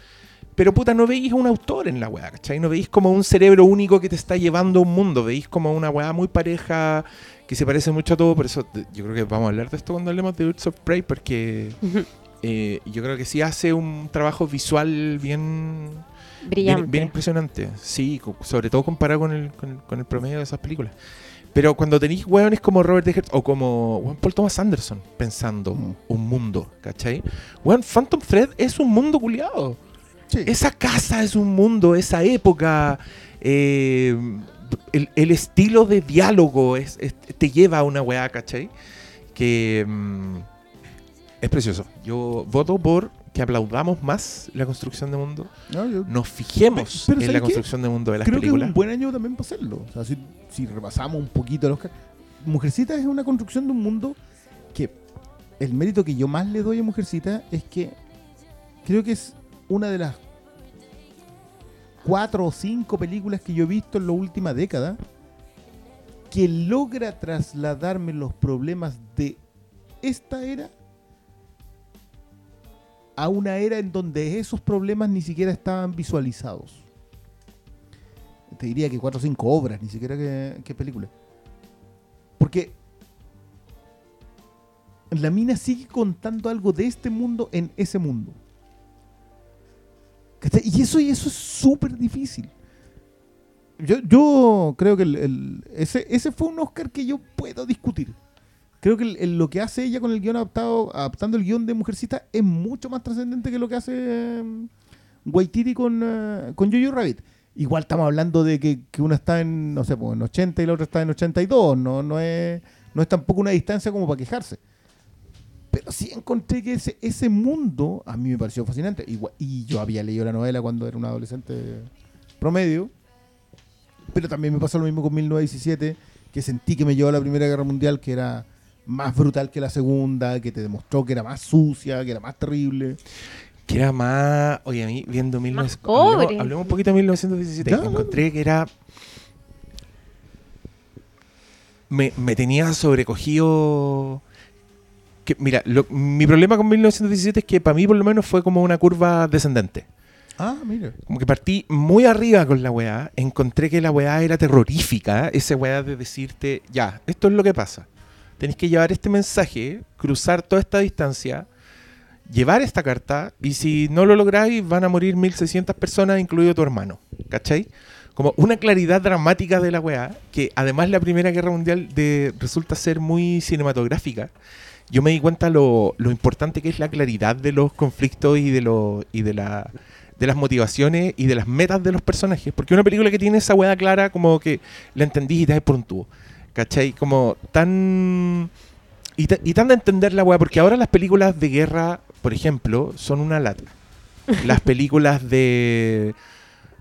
Pero puta, no veis un autor en la weá, ¿cachai? No veis como un cerebro único que te está llevando a un mundo. Veis como una weá muy pareja, que se parece mucho a todo. Por eso yo creo que vamos a hablar de esto cuando hablemos de Birds of Prey, porque eh, yo creo que sí hace un trabajo visual bien, Brillante. bien, bien impresionante. Sí, sobre todo comparado con el, con, el, con el promedio de esas películas. Pero cuando tenéis weones como Robert Eggers o como weón, Paul Thomas Anderson pensando Mm. un mundo, ¿cachai? Weón, Phantom Thread es un mundo culiado. Sí. Esa casa es un mundo, esa época, eh, el, el estilo de diálogo es, es- te lleva a una weá, ¿cachai? Que mm, es precioso. Yo voto por que aplaudamos más la construcción de mundo, No, yo nos fijemos Pero en ¿sabes la qué? construcción de mundo de las creo que es películas. un buen año también para hacerlo. O sea, si, si repasamos un poquito los... Mujercita es una construcción de un mundo que el mérito que yo más le doy a Mujercita es que creo que es una de las cuatro o cinco películas que yo he visto en la última década que logra trasladarme los problemas de esta era a una era en donde esos problemas ni siquiera estaban visualizados. Te diría que cuatro o cinco obras, ni siquiera que, que películas. Porque la mina sigue contando algo de este mundo en ese mundo. Y eso, y eso es súper difícil. Yo, yo creo que el- ese, ese fue un Oscar que yo puedo discutir. Creo que lo que hace ella con el guion adaptado, adaptando el guion de Mujercita es mucho más trascendente que lo que hace eh, Waititi con, eh, con Jojo Rabbit. Igual estamos hablando de que, que una está en, no sé, pues, en 80 y la otra está en 82. No, no, es, no es tampoco una distancia como para quejarse. Pero sí encontré que ese, ese mundo a mí me pareció fascinante. Igual- y yo había leído la novela cuando era un adolescente promedio. Pero también me pasó lo mismo con 1917, que sentí que me llevó a la Primera Guerra Mundial, que era más brutal que la Segunda, que te demostró que era más sucia, que era más terrible. Que era más. Oye, a mí viendo 19... pobre. hablemos, hablemos un poquito de 1917. Ya, Encontré que era. Me, me tenía sobrecogido. Que, mira, lo- mi problema con 1917 es que para mí, por lo menos, fue como una curva descendente. Ah, mira. Como que partí muy arriba con la weá. Encontré que la weá era terrorífica. Esa weá de decirte, ya, esto es lo que pasa. Tenéis que llevar este mensaje, cruzar toda esta distancia, llevar esta carta, y si no lo lográis, van a morir 1600 personas, incluido tu hermano. ¿Cachai? Como una claridad dramática de la weá, que además la Primera Guerra Mundial de, resulta ser muy cinematográfica. Yo me di cuenta lo, lo importante que es la claridad de los conflictos y de, lo, y de la de las motivaciones y de las metas de los personajes. Porque una película que tiene esa weá clara, como que la entendís y te das por un tubo. ¿Cachai? Como tan. Y, y tan de entender la weá, porque ahora las películas de guerra, por ejemplo, son una lata. Las películas de.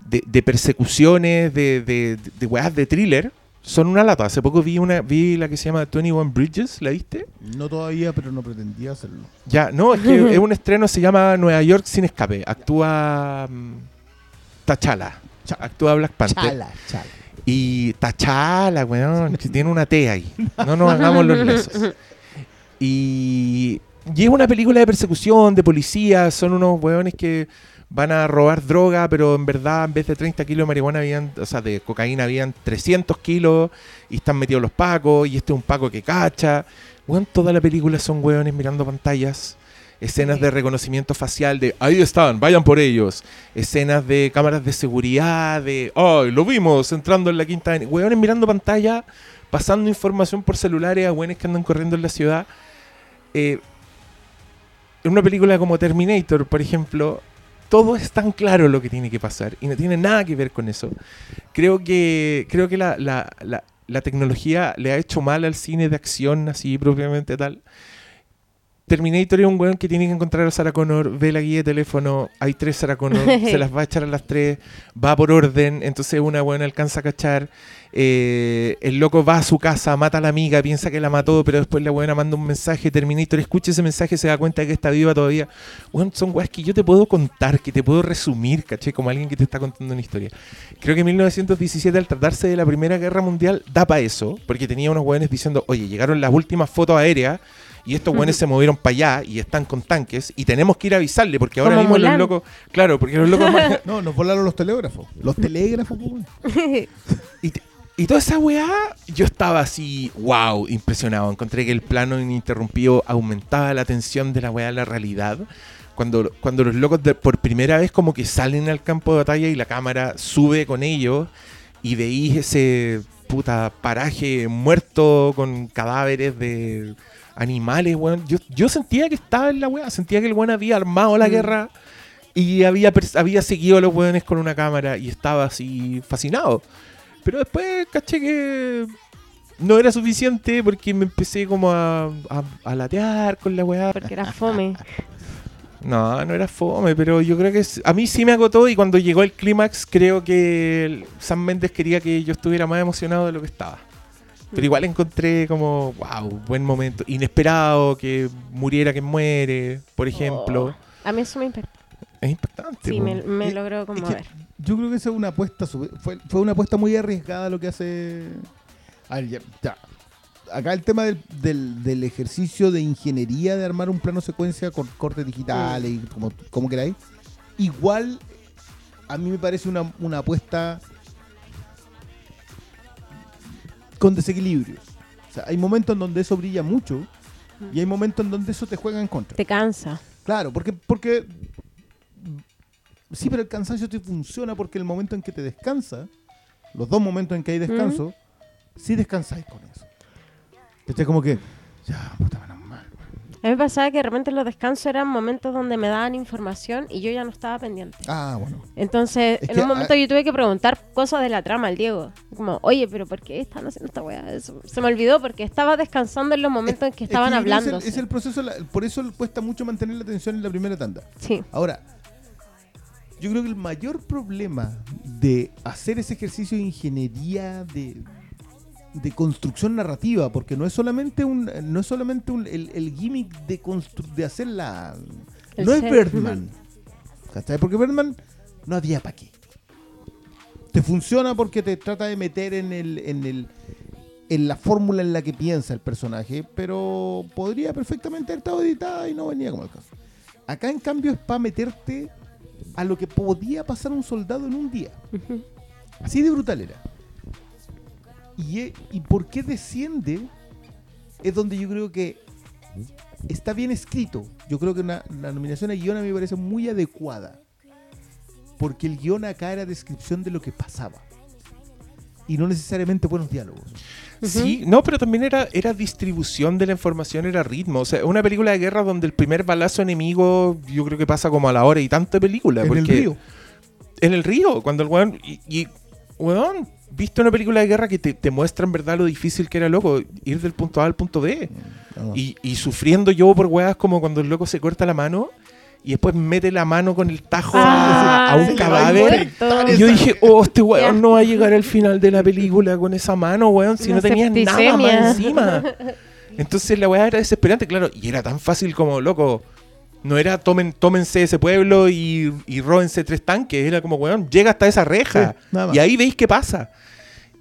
de, de persecuciones, de, de, de weas de thriller, son una lata. Hace poco vi una vi la que se llama 21 Bridges, ¿la viste? No todavía, pero no pretendía hacerlo. Ya, no, es que es un estreno, se llama Nueva York sin escape. Actúa mm, T'Challa. Cha- Actúa Black Panther. Chala, chala. Y T'Challa, weón, que tiene una T ahí. No nos hagamos los lesos. Y, y es una película de persecución, de policía, son unos hueones que van a robar droga, pero en verdad en vez de 30 kilos de marihuana habían, o sea, de cocaína habían 300 kilos y están metidos los pacos y este es un paco que cacha. Weón, toda la película son hueones mirando pantallas, escenas de reconocimiento facial de ahí están, vayan por ellos, escenas de cámaras de seguridad, de ay, lo vimos entrando en la quinta, avenida". hueones mirando pantalla, pasando información por celulares a hueones que andan corriendo en la ciudad. Eh, en una película como Terminator, por ejemplo, todo es tan claro lo que tiene que pasar y no tiene nada que ver con eso. Creo que, creo que la, la- la- la tecnología le ha hecho mal al cine de acción, así propiamente tal. Terminator es un weón que tiene que encontrar a Sarah Connor, ve la guía de teléfono, hay tres Sarah Connor, se las va a echar a las tres, va por orden, entonces una weón alcanza a cachar, eh, el loco va a su casa, mata a la amiga, piensa que la mató, pero después la buena manda un mensaje, Terminator escucha ese mensaje, se da cuenta de que está viva todavía. Weón, son weas que yo te puedo contar, que te puedo resumir, caché, como alguien que te está contando una historia. Creo que 1917, al tratarse de la Primera Guerra Mundial, da para eso, porque tenía unos weones diciendo, oye, llegaron las últimas fotos aéreas y estos weones se movieron para allá y están con tanques y tenemos que ir a avisarle, porque ahora mismo los locos, claro, porque los locos... No, nos volaron los telégrafos. Los telégrafos, pues, weón. Y, te- y toda esa weá, yo estaba así, wow, impresionado. Encontré que el plano ininterrumpido aumentaba la tensión de la weá a la realidad. Cuando, cuando los locos de- por primera vez como que salen al campo de batalla y la cámara sube con ellos y veis ese puta paraje muerto con cadáveres de animales, weón. Yo, yo sentía que estaba en la weá, sentía que el weón había armado la Mm. guerra y había, había seguido a los weones con una cámara y estaba así fascinado. Pero después caché que no era suficiente porque me empecé como a, a, a latear con la weá. Porque era fome. No, no era fome, pero yo creo que a mí sí me agotó y cuando llegó el clímax creo que Sam Méndez quería que yo estuviera más emocionado de lo que estaba. Pero igual encontré como, wow, buen momento. Inesperado, que muriera quien muere, por ejemplo. A mí eso me impactó. Es impactante. Sí, me, me Y- logró Es que conmover. yo creo que esa es una apuesta, fue, fue una apuesta muy arriesgada lo que hace... A ver, ya, ya. Acá el tema del, del- del ejercicio de ingeniería de armar un plano secuencia con cortes digitales y como, como queráis, igual a mí me parece una, una apuesta con desequilibrios. O sea, hay momentos en donde eso brilla mucho y hay momentos en donde eso te juega en contra. Te cansa. Claro, porque, porque sí, pero el cansancio te funciona porque el momento en que te descansa, los dos momentos en que hay descanso, sí descansáis con eso. Este como que, ya, puta, menos mal. A mí me pasaba que de repente los descansos eran momentos donde me daban información y yo ya no estaba pendiente. Ah, bueno. Entonces, Es en un momento yo tuve que preguntar cosas de la trama al Diego. Como, oye, pero ¿por qué están haciendo esta weá? Eso- Se me olvidó porque estaba descansando en los momentos en que Es estaban que hablando. Es el, es el proceso, la- por eso cuesta mucho mantener la atención en la primera tanda. Sí. Ahora, yo creo que el mayor problema de hacer ese ejercicio de ingeniería de, de construcción narrativa, porque no es solamente un, no es solamente un- el, el gimmick de constru- de hacer la El no es. Birdman. ¿Cachai? Porque Birdman no había para qué. Te funciona porque te trata de meter en el, en el en la fórmula en la que piensa el personaje, pero podría perfectamente haber estado editada y no venía como el caso. Acá en cambio es para meterte a lo que podía pasar un soldado en un día. Así de brutal era. Y, e- y por qué desciende es donde yo creo que está bien escrito. Yo creo que una- la nominación a guion a mí me parece muy adecuada. Porque el guion acá era descripción de lo que pasaba. Y no necesariamente buenos diálogos. Sí, no, pero también era, era distribución de la información, era ritmo. O sea, una película de guerra donde el primer balazo enemigo yo creo que pasa como a la hora y tanto de película. en porque el río. En el río, cuando el weón. Y, y, weón, viste una película de guerra que te, te muestra en verdad lo difícil que era, loco, ir del punto A al punto B. No. Y, y sufriendo yo por weas como cuando el loco se corta la mano y después mete la mano con el tajo a, a un cadáver. Y yo dije, oh, este weón no va a llegar al final de la película con esa mano, weón, si Una no tenías nada más encima. Entonces la weá era desesperante, claro, y era tan fácil como, loco, no era tomen, tómense ese pueblo y, y róbense tres tanques, era como, weón, llega hasta esa reja Sí, y ahí veis qué pasa.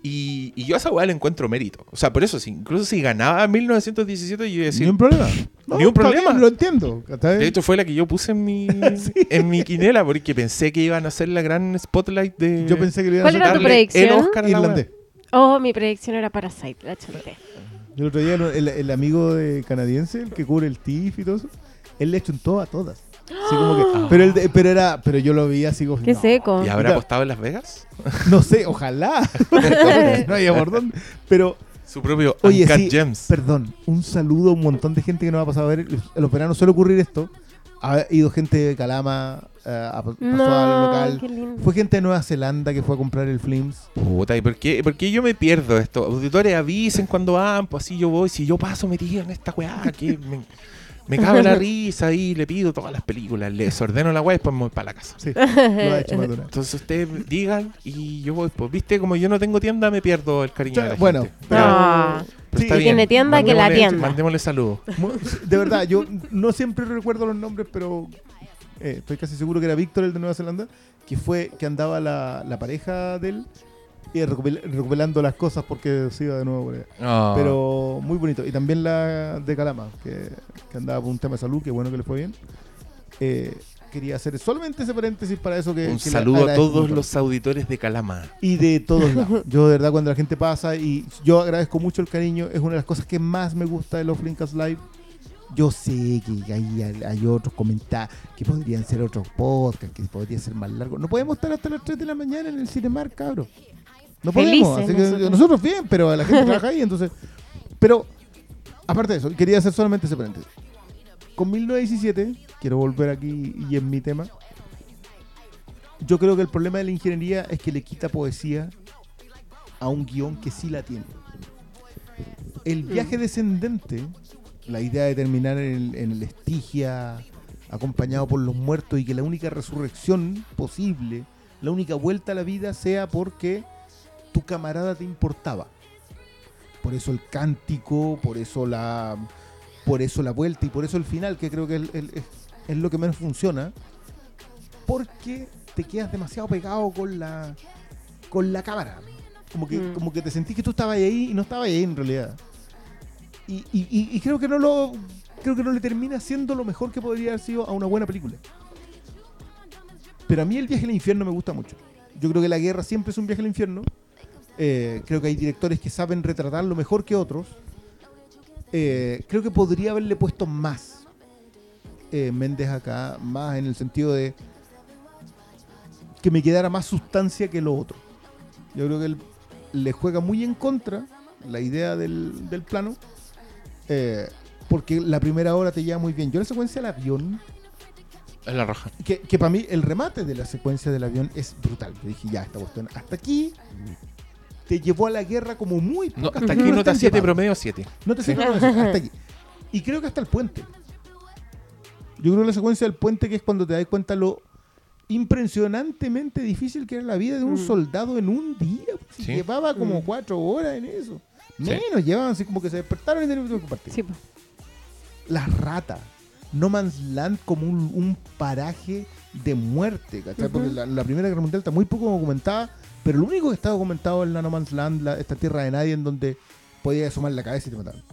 Y, y yo a esa weá le encuentro mérito. O sea, por eso, si, incluso si ganaba 1917, yo iba a decir. Ni un problema. Ni un problema. bien, lo entiendo. De hecho, fue la que yo puse en mi, en mi quinela, porque pensé que iban a hacer la gran spotlight de. Yo pensé que lo iban a ¿Cuál hacer era tu predicción? El Oscar a la irlandés. Oh, mi predicción era Parasite, la chanté. El otro día el, el amigo de canadiense, el que cubre el TIF y todo eso, él le chuntó a todas. Así como que, pero, era, pero yo lo vi así como Qué no, seco. ¿Y habrá apostado en Las Vegas? No sé, ojalá. no había por dónde. Pero, Su propio oye, Uncut sí, Gems. perdón, un saludo a un montón de gente que nos ha pasado a ver. En los veranos suele ocurrir esto. Ha ido gente de Calama, eh, a- pasó al No, local. qué lindo. Fue gente de Nueva Zelanda que fue a comprar el Flims. Puta, ¿y por qué, por qué yo me pierdo esto? Auditores avisen cuando van, pues así yo voy. Si yo paso metido en esta weá, que me, me cabe la risa y le pido todas las películas, les ordeno la weá y después me voy para la casa. Sí, lo ha hecho Madonna. Entonces ustedes digan y yo voy. Pues viste, como yo no tengo tienda, me pierdo el cariño de la Bueno, gente. pero- Ah. Pero Sí, está que bien. tiene tienda, que la Mandémosle- tienda. Mandémosle saludos. De verdad, yo no siempre recuerdo los nombres, pero eh, estoy casi seguro que era Víctor, el de Nueva Zelanda, que fue que andaba la, la pareja de él y recopil- recuperando las cosas porque se iba de nuevo por allá. Ah. Pero muy bonito. Y también la de Calama, que, que andaba por un tema de salud, que bueno que le fue bien. Eh, quería hacer solamente ese paréntesis para eso que... Un que saludo a todos mucho. los auditores de Calama. Y de todos lados. Yo de verdad cuando la gente pasa y yo agradezco mucho el cariño, es una de las cosas que más me gusta de los Flinkas Live. Yo sé que hay, hay otros comentarios que podrían ser otros podcasts, que podrían ser más largos. No podemos estar hasta las 3 de la mañana en el Cinemar, cabros. No podemos. Así que nosotros. nosotros bien, pero la gente trabaja ahí, entonces. Pero, aparte de eso, quería hacer solamente ese paréntesis. Con 1917, quiero volver aquí y en mi tema. Yo creo que el problema de la ingeniería es que le quita poesía a un guion que sí la tiene. El viaje descendente, la idea de terminar en el, en el Estigia, acompañado por los muertos y que la única resurrección posible, la única vuelta a la vida sea porque tu camarada te importaba. Por eso el cántico, por eso la, por eso la vuelta y por eso el final, que creo que es, es lo que menos funciona, porque te quedas demasiado pegado con la, con la cámara. Como que, Mm. como que te sentís que tú estabas ahí y no estabas ahí en realidad. Y, y- y- y creo que no lo creo que no le termina siendo lo mejor que podría haber sido a una buena película. Pero a mí el viaje al infierno me gusta mucho. Yo creo que la guerra siempre es un viaje al infierno. Eh, creo que hay directores que saben retratarlo mejor que otros. Eh, creo que podría haberle puesto más eh, Méndez acá, más en el sentido de que me quedara más sustancia que lo otro. Yo creo que él le juega muy en contra la idea del, del plano, eh, porque la primera hora te lleva muy bien. Yo la secuencia del avión, Es la roja. que, que para mí el remate de la secuencia del avión es brutal. Yo dije, ya, esta cuestión, hasta aquí te llevó a la guerra como muy No, hasta aquí nota te han 7, llevado. promedio 7. No te Sí. sé cómo decir, hasta aquí. Y creo que hasta el puente. Yo creo que la secuencia del puente que es cuando te das cuenta lo impresionantemente difícil que era la vida de un Mm. soldado en un día. Si Sí. Llevaba como Mm. cuatro horas en eso. Sí. Menos, llevaban así como que se despertaron y tenían que partir. Sí. Las ratas. No Man's Land como un, un paraje de muerte, ¿cachai? Porque la, la Primera Guerra Mundial está muy poco documentada, pero lo único que está documentado es la Land, la- esta tierra de nadie en donde podías asomar la cabeza y te mataban.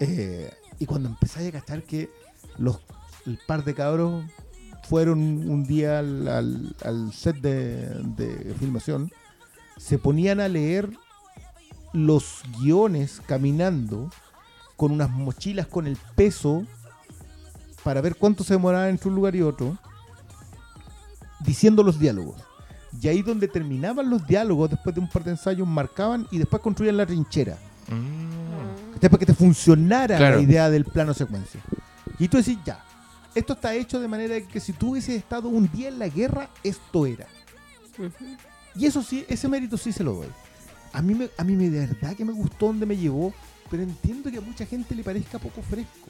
Eh, y cuando empezáis a cachar que los, el par de cabros fueron un día al set de, de filmación, se ponían a leer los guiones caminando con unas mochilas con el peso para ver cuánto se demoraba entre un lugar y otro, diciendo los diálogos. Y ahí donde terminaban los diálogos, después de un par de ensayos, marcaban y después construían la trinchera. Mm. Para que te funcionara Claro. la idea del plano secuencia. Y tú decís, ya, esto está hecho de manera que si tú hubieses estado un día en la guerra, esto era. Y eso sí, ese mérito sí se lo doy. A mí, me, a mí me, de verdad que me gustó donde me llevó, pero entiendo que a mucha gente le parezca poco fresco.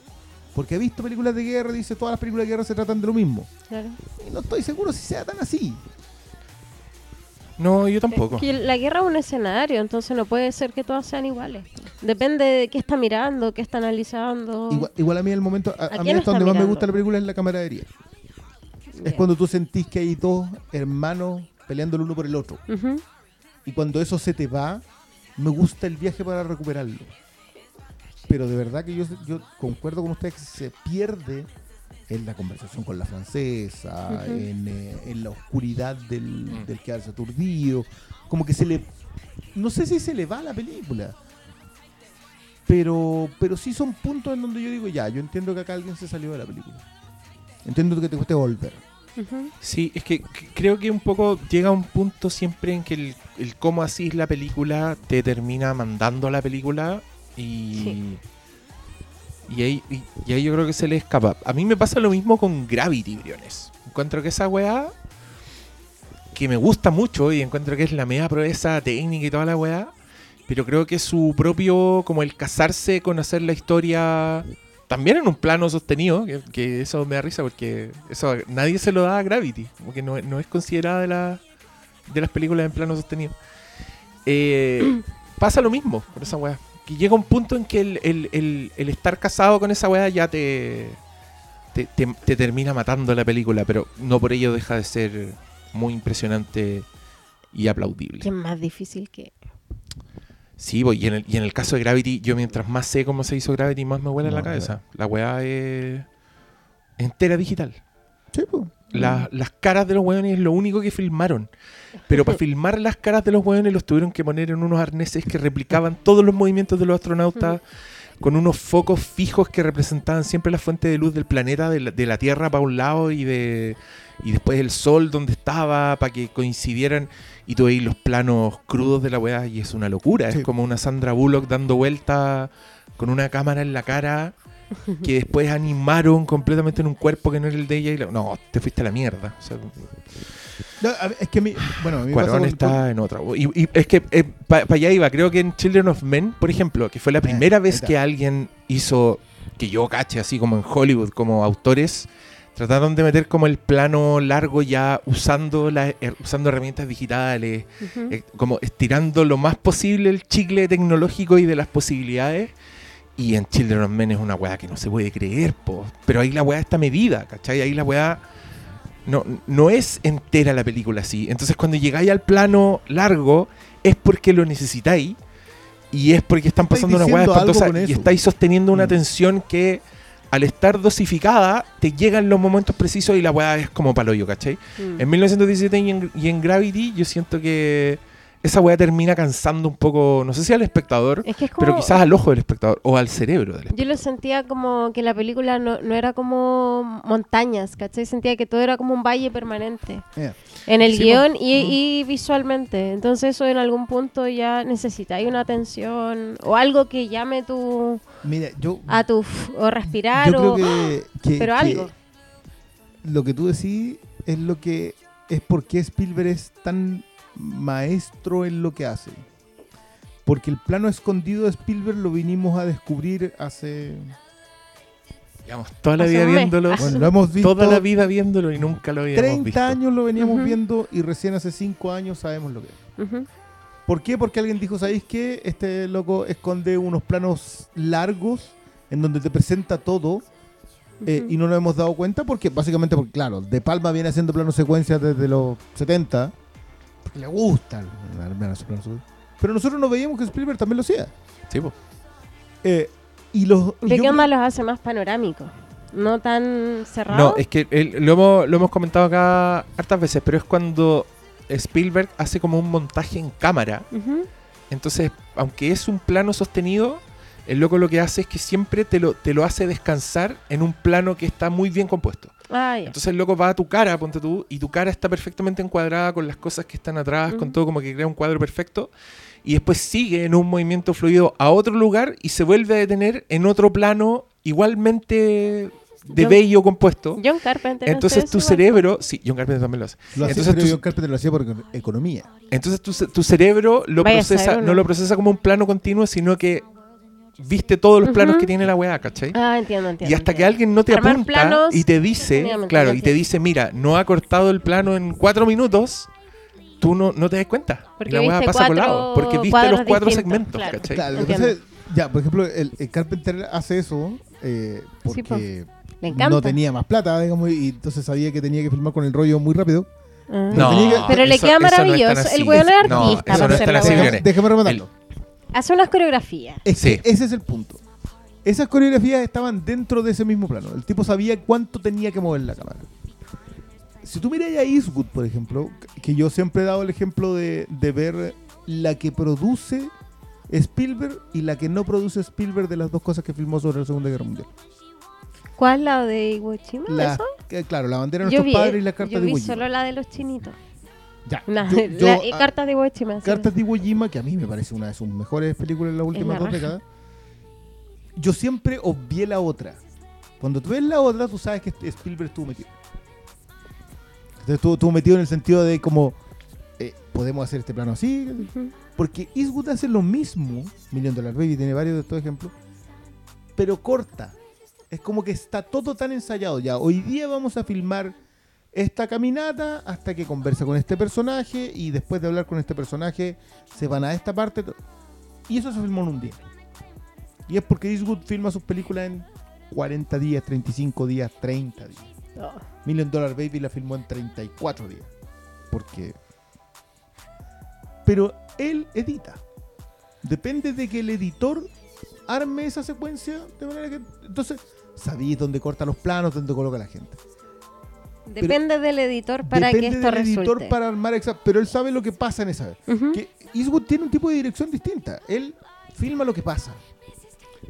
Porque ha visto películas de guerra y dice todas las películas de guerra se tratan de lo mismo. Claro. Y no estoy seguro si sea tan así. No, yo tampoco. Es que la guerra es un escenario, entonces no puede ser que todas sean iguales. Depende de qué está mirando, qué está analizando. Igual, igual a mí el momento, a, a mí quién hasta donde más me mirando? gusta la película es la camaradería. Es Bien. cuando tú sentís que hay dos hermanos peleando el uno por el otro. Ujú. Y cuando eso se te va, me gusta el viaje para recuperarlo. Pero de verdad que yo, yo concuerdo con ustedes que se pierde en la conversación con la francesa, en, eh, en la oscuridad del, Mm. del quedarse aturdido. Como que se le. No sé si se le va a la película. Pero, pero sí son puntos en donde yo digo, ya, yo entiendo que acá alguien se salió de la película. Entiendo que te cueste volver. Sí, es que creo que un poco llega un punto siempre en que el, el cómo así la película te termina mandando a la película y, Sí. Y, ahí, y, ahí yo creo que se le escapa. A mí me pasa lo mismo con Gravity, Briones. Encuentro que esa weá, que me gusta mucho y encuentro que es la media proeza técnica y toda la weá, pero creo que su propio, como el casarse con hacer la historia también en un plano sostenido, que, que eso me da risa porque eso nadie se lo da a Gravity, porque no, no es considerada de, la- de las películas en plano sostenido. Eh, pasa lo mismo con esa weá. Que llega un punto en que el, el- el- el estar casado con esa weá ya te, te, te- te termina matando la película, pero no por ello deja de ser muy impresionante y aplaudible. Que es más difícil que. Sí, pues, y, en el, y en el caso de Gravity, yo mientras más sé cómo se hizo Gravity, más me huele No, la cabeza. La weá es entera digital. Sí, pues. La- las caras de los weones es lo único que filmaron. Pero para filmar las caras de los weones los tuvieron que poner en unos arneses que replicaban todos los movimientos de los astronautas, con unos focos fijos que representaban siempre la fuente de luz del planeta, de la, de la Tierra para un lado y de y después el sol donde estaba, para que coincidieran. Y tú veis los planos crudos de la weá y es una locura. Sí. Es como una Sandra Bullock dando vuelta con una cámara en la cara que después animaron completamente en un cuerpo que no era el de ella. Y la- no, te fuiste a la mierda. O sea, No, es que a mí, bueno, me Cuarón pasa con- está en otra. Y, y es que para allá iba. Creo que en Children of Men, por ejemplo, que fue la primera ahí vez está. que alguien hizo, que yo cache, así como en Hollywood, como autores, trataron de meter como el plano largo ya usando, la, her- usando herramientas digitales, Ujú. eh, como estirando lo más posible el chicle tecnológico y de las posibilidades. Y en Children of Men es una weá que no se puede creer, po. Pero ahí la weá está medida, ¿cachai? Ahí la weá no, no es entera la película así. Entonces cuando llegáis al plano largo es porque lo necesitáis y es porque están pasando una weá espantosa y estáis sosteniendo una Mm. tensión que al estar dosificada te llegan los momentos precisos y la weá es como paloyo, ¿cachai? Mm. En 1917 y en, y en Gravity yo siento que esa weá termina cansando un poco, no sé si al espectador, Es que es como. pero quizás al ojo del espectador o al cerebro del espectador. Yo lo sentía como que la película no, no era como montañas, ¿cachai? Sentía que todo era como un valle permanente. En el Sí, guion y, y visualmente. Entonces eso en algún punto ya necesita hay una atención o algo que llame tu Mira, yo, a tu o respirar yo creo o que, que- pero que algo. lo que tú decís es lo que es por qué Spielberg es tan maestro en lo que hace. Porque el plano escondido de Spielberg lo vinimos a descubrir hace... Llevamos toda la Hace vida viéndolo, Bueno, lo hemos visto toda la vida viéndolo y nunca lo habíamos 30 visto. años lo veníamos viendo y recién hace 5 años sabemos lo que es. ¿Por qué? Porque alguien dijo, ¿sabéis qué? Este loco esconde unos planos largos en donde te presenta todo eh, y no nos hemos dado cuenta porque básicamente, porque claro, De Palma viene haciendo planos secuencias desde los 70 porque le gustan. Pero nosotros no veíamos que Spielberg también lo hacía. Sí, po. Eh, y los, ¿De yo qué onda creo- los hace más panorámicos? No tan cerrados. No, es que el- lo, hemos, lo hemos comentado acá hartas veces, pero es cuando Spielberg hace como un montaje en cámara. Entonces, aunque es un plano sostenido, el loco lo que hace es que siempre te lo, te lo hace descansar en un plano que está muy bien compuesto. Ah. Entonces el loco va a tu cara, ponte tú, y tu cara está perfectamente encuadrada con las cosas que están atrás, con todo como que crea un cuadro perfecto. Y después sigue en un movimiento fluido a otro lugar y se vuelve a detener en otro plano igualmente de John- bello compuesto. John Carpenter. Entonces tu cerebro, sí, John Carpenter también lo hace. Lo Entonces tú- John Carpenter lo hacía por eco- economía. Entonces tu, tu cerebro lo Vaya procesa, no lo procesa como un plano continuo, sino que viste todos los planos que tiene la weá, ¿cachai? Ah, entiendo, entiendo. y hasta que alguien no te Armar apunta y te dice, claro, y te dice, mira, no ha cortado el plano en cuatro minutos, tú no, no te das cuenta. Porque y la weá viste pasa colado, porque viste cuadros los cuatro segmentos, claro. ¿cachai? Claro, lo que Entiendo. pasa es- ya, por ejemplo, el, el Carpenter hace eso eh, Sí, porque Le encanta. no tenía más plata, digamos, y entonces sabía que tenía que filmar con el rollo muy rápido. Ah. No, que- Pero le eso- queda eso no maravilloso. El weón es No, artista eso para no es hacer tan la así. Déjame rematarlo. Hace unas coreografías. Es Sí. ese es el punto. Esas coreografías estaban dentro de ese mismo plano. El tipo sabía cuánto tenía que mover la cámara. Si tú miras a Eastwood, por ejemplo, que yo siempre he dado el ejemplo de, de ver la que produce Spielberg y la que no produce Spielberg de las dos cosas que filmó sobre la Segunda Guerra Mundial. ¿Cuál la de Iwo Jima? La- ¿Eso? que, claro, la bandera de nuestros vi, padres y la carta yo de Iwo Jima. solo la de los chinitos. Ya, Una- yo- yo, la- y ah, cartas de Iwo Jima. sí. Cartas de Iwo Jima, que a mí me parece una de sus mejores películas en las últimas la dos décadas. Yo siempre obvié la otra. Cuando tú ves la otra, tú sabes que Spielberg estuvo metido. Entonces, estuvo, estuvo metido en el sentido de como, eh, podemos hacer este plano así. Porque Eastwood hace lo mismo. Million Dollar Baby tiene varios de estos ejemplos. Pero corta. Es como que está todo tan ensayado ya. Hoy día vamos a filmar esta caminata hasta que conversa con este personaje y después de hablar con este personaje se van a esta parte. Y eso se filmó en un día. Y es porque Eastwood filma sus películas en 40 días, 35 días, 30 días. Oh. Million Dollar Baby la filmó en 34 días. Porque. Pero él edita. Depende de que el editor arme esa secuencia de manera que. Entonces, sabéis dónde corta los planos, dónde coloca la gente. Depende del editor para Depende que esto del editor para armar esa. Pero él sabe lo que pasa en esa vez. Que Eastwood tiene un tipo de dirección distinta. Él filma lo que pasa.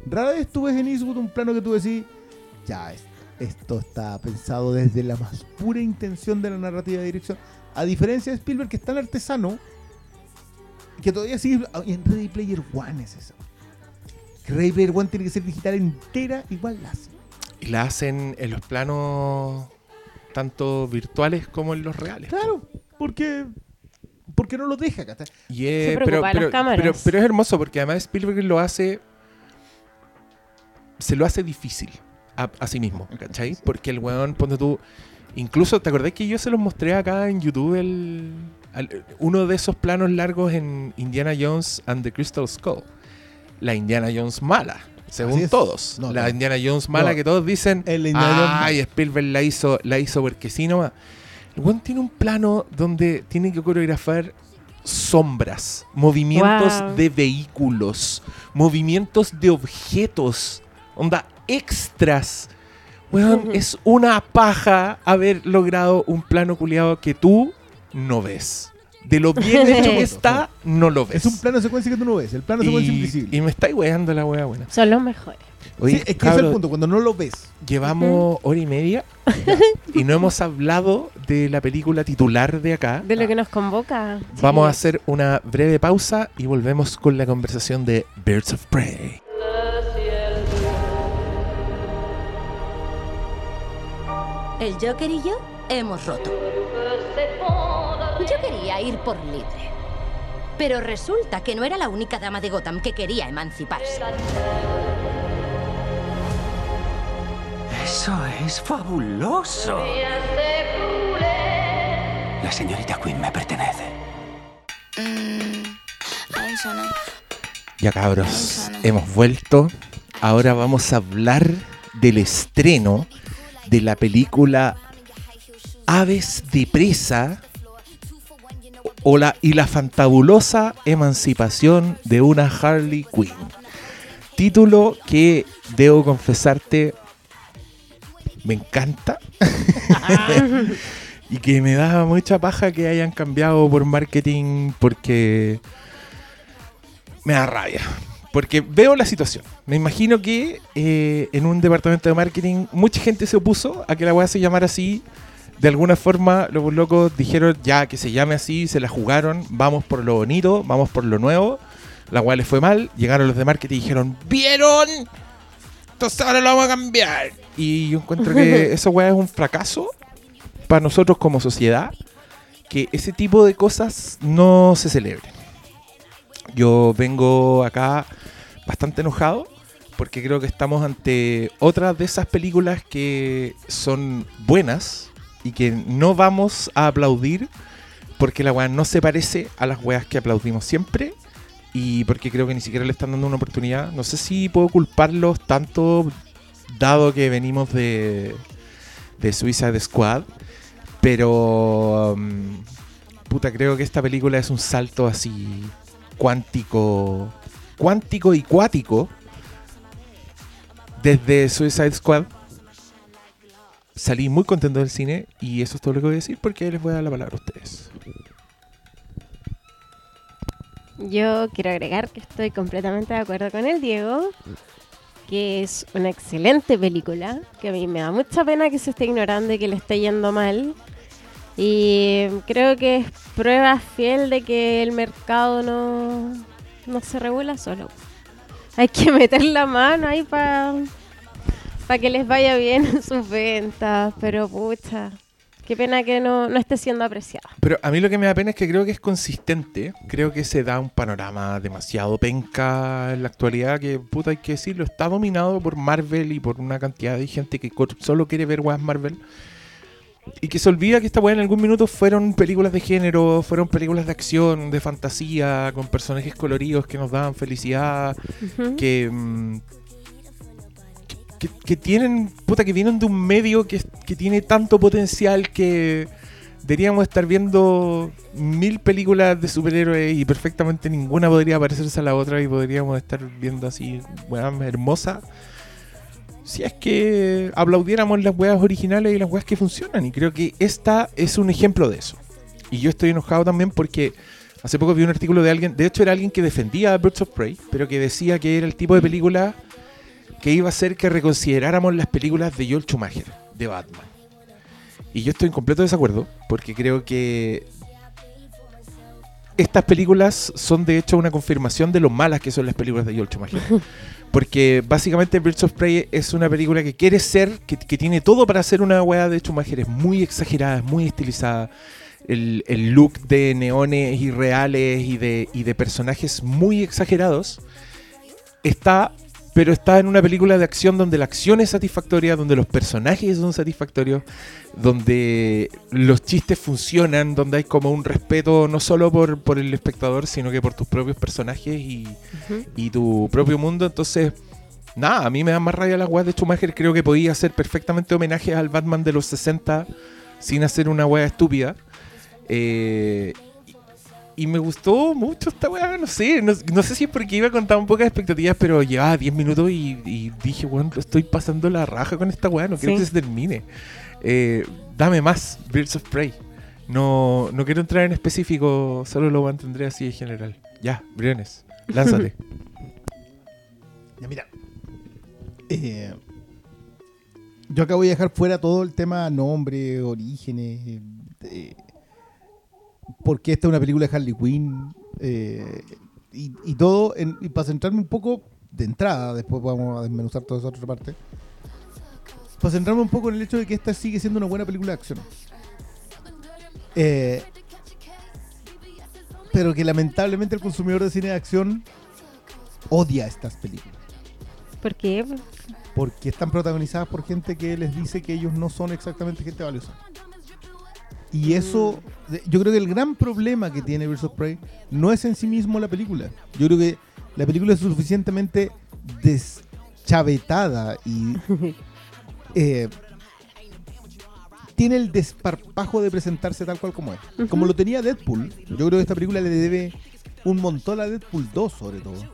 Rara vez tú ves en Eastwood un plano que tú decís, ya, es- esto está pensado desde la más pura intención de la narrativa de dirección. A diferencia de Spielberg, que es tan artesano, que todavía sigue. y En Ready Player One es eso. Que Ready Player One tiene que ser digital entera, igual la hace. Y la hacen en los planos tanto virtuales como en los reales. Claro, porque. Porque no lo deja, ¿cachai? Se pero, pero, cámaras. pero- pero es hermoso porque además Spielberg lo hace. Se lo hace difícil a, a sí mismo, ¿cachai? Porque el weón, ponte tú. Incluso, ¿te acordás que yo se los mostré acá en YouTube el, al- uno de esos planos largos en Indiana Jones and the Crystal Skull? La Indiana Jones mala, según todos. No, la. Indiana Jones mala No. que todos dicen. El Indiana Ay, Spielberg la hizo, la hizo porque sí nomás. El weón tiene un plano donde tiene que coreografar sombras, movimientos Wow. de vehículos, movimientos de objetos, onda extras. Weón, es una paja haber logrado un plano culiado que tú no ves. De lo bien hecho que está, no lo ves. Es un plano secuencia que tú no ves. El plano secuencia y, invisible. y me estáis weando la wea buena. Son los mejores. Oye, Sí, es que ese es cabros, el punto, cuando no lo ves. Llevamos hora y media y no hemos hablado de la película titular de acá. De lo que nos convoca. Vamos a hacer una breve pausa y volvemos con la conversación de Birds of Prey. El Joker y yo hemos roto. Yo quería ir por libre. Pero resulta que no era la única dama de Gotham que quería emanciparse. Eso es fabuloso. La señorita Quinn me pertenece. Ya cabros, hemos vuelto. Ahora vamos a hablar del estreno de la película Aves de Presa o la, y la fantabulosa emancipación de una Harley Quinn. Título que debo confesarte me encanta y que me da mucha paja que hayan cambiado por marketing porque me da rabia. Porque veo la situación. Me imagino que eh, en un departamento de marketing mucha gente se opuso a que la weá se llamara así. De alguna forma, los locos dijeron ya que se llame así, se la jugaron, vamos por lo bonito, vamos por lo nuevo. La weá les fue mal, llegaron los de marketing y dijeron, ¿vieron? Entonces ahora lo vamos a cambiar. Y yo encuentro que esa weá es un fracaso para nosotros como sociedad, que ese tipo de cosas no se celebren. Yo vengo acá bastante enojado porque creo que estamos ante otra de esas películas que son buenas y que no vamos a aplaudir porque la weá no se parece a las weas que aplaudimos siempre y porque creo que ni siquiera le están dando una oportunidad. No sé si puedo culparlos tanto dado que venimos de, de Suicide Squad, pero um, puta, creo que esta película es un salto así cuántico cuántico y cuático desde Suicide Squad. Salí muy contento del cine y eso es todo lo que voy a decir porque les voy a dar la palabra a ustedes. Yo quiero agregar que estoy completamente de acuerdo con el Diego, que es una excelente película, que a mí me da mucha pena que se esté ignorando y que le esté yendo mal. Y creo que es prueba fiel de que el mercado no, no se regula solo. Hay que meter la mano ahí para que les vaya bien en sus ventas, pero pucha, qué pena que no, no esté siendo apreciada. Pero a mí lo que me da pena es que creo que es consistente. Creo que se da un panorama demasiado penca en la actualidad que, puta, hay que decirlo, está dominado por Marvel y por una cantidad de gente que solo quiere ver weas Marvel. Y que se olvida que esta weá en algún minuto fueron películas de género, fueron películas de acción, de fantasía, con personajes coloridos que nos daban felicidad, que, mm, que, tienen, puta, que vienen de un medio que, que tiene tanto potencial que deberíamos estar viendo mil películas de superhéroes y perfectamente ninguna podría parecerse a la otra y podríamos estar viendo así, weas hermosas. Si es que aplaudiéramos las weas originales y las weas que funcionan. Y creo que esta es un ejemplo de eso. Y yo estoy enojado también porque hace poco vi un artículo de alguien, de hecho era alguien que defendía a Birds of Prey, pero que decía que era el tipo de película que iba a hacer que reconsideráramos las películas de Joel Schumacher, de Batman. Y yo estoy en completo desacuerdo, porque creo que estas películas son de hecho una confirmación de lo malas que son las películas de Joel Schumacher. Porque básicamente Birds of Prey es una película que quiere ser, que, que tiene todo para ser una weá de Schumacher. Es muy exagerada, es muy estilizada. El, el look de neones irreales y de, y de personajes muy exagerados está, pero está en una película de acción donde la acción es satisfactoria, donde los personajes son satisfactorios, donde los chistes funcionan, donde hay como un respeto no solo por, por el espectador, sino que por tus propios personajes y, y tu propio mundo. Entonces, nada, a mí me dan más rabia las weas de Schumacher. Creo que podía hacer perfectamente homenaje al Batman de los 60 sin hacer una wea estúpida. Eh, y- me gustó mucho esta weá, no sé, no, no sé si es porque iba con tan pocas expectativas, pero llevaba 10 minutos y, y dije, bueno, estoy pasando la raja con esta weá, no quiero Sí. que se termine. Eh, dame más, Birds of Prey. No, no quiero entrar en específico, solo lo mantendré así en general. Ya, Briones, lánzate. Ya, mira. Eh, yo acá voy a dejar fuera todo el tema nombre, orígenes, eh, porque esta es una película de Harley Quinn eh, y, y todo, en- y para centrarme un poco de entrada, después vamos a desmenuzar toda esa otra parte, para centrarme un poco en el hecho de que esta sigue siendo una buena película de acción. Eh, pero que lamentablemente el consumidor de cine de acción odia estas películas. ¿Por qué? Porque están protagonizadas por gente que les dice que ellos no son exactamente gente valiosa. Y eso, yo creo que el gran problema que tiene Birds of Prey no es en sí mismo la película. Yo creo que la película es suficientemente deschavetada y eh, tiene el desparpajo de presentarse tal cual como es. Como lo tenía Deadpool, yo creo que esta película le debe un montón a Deadpool 2 sobre todo.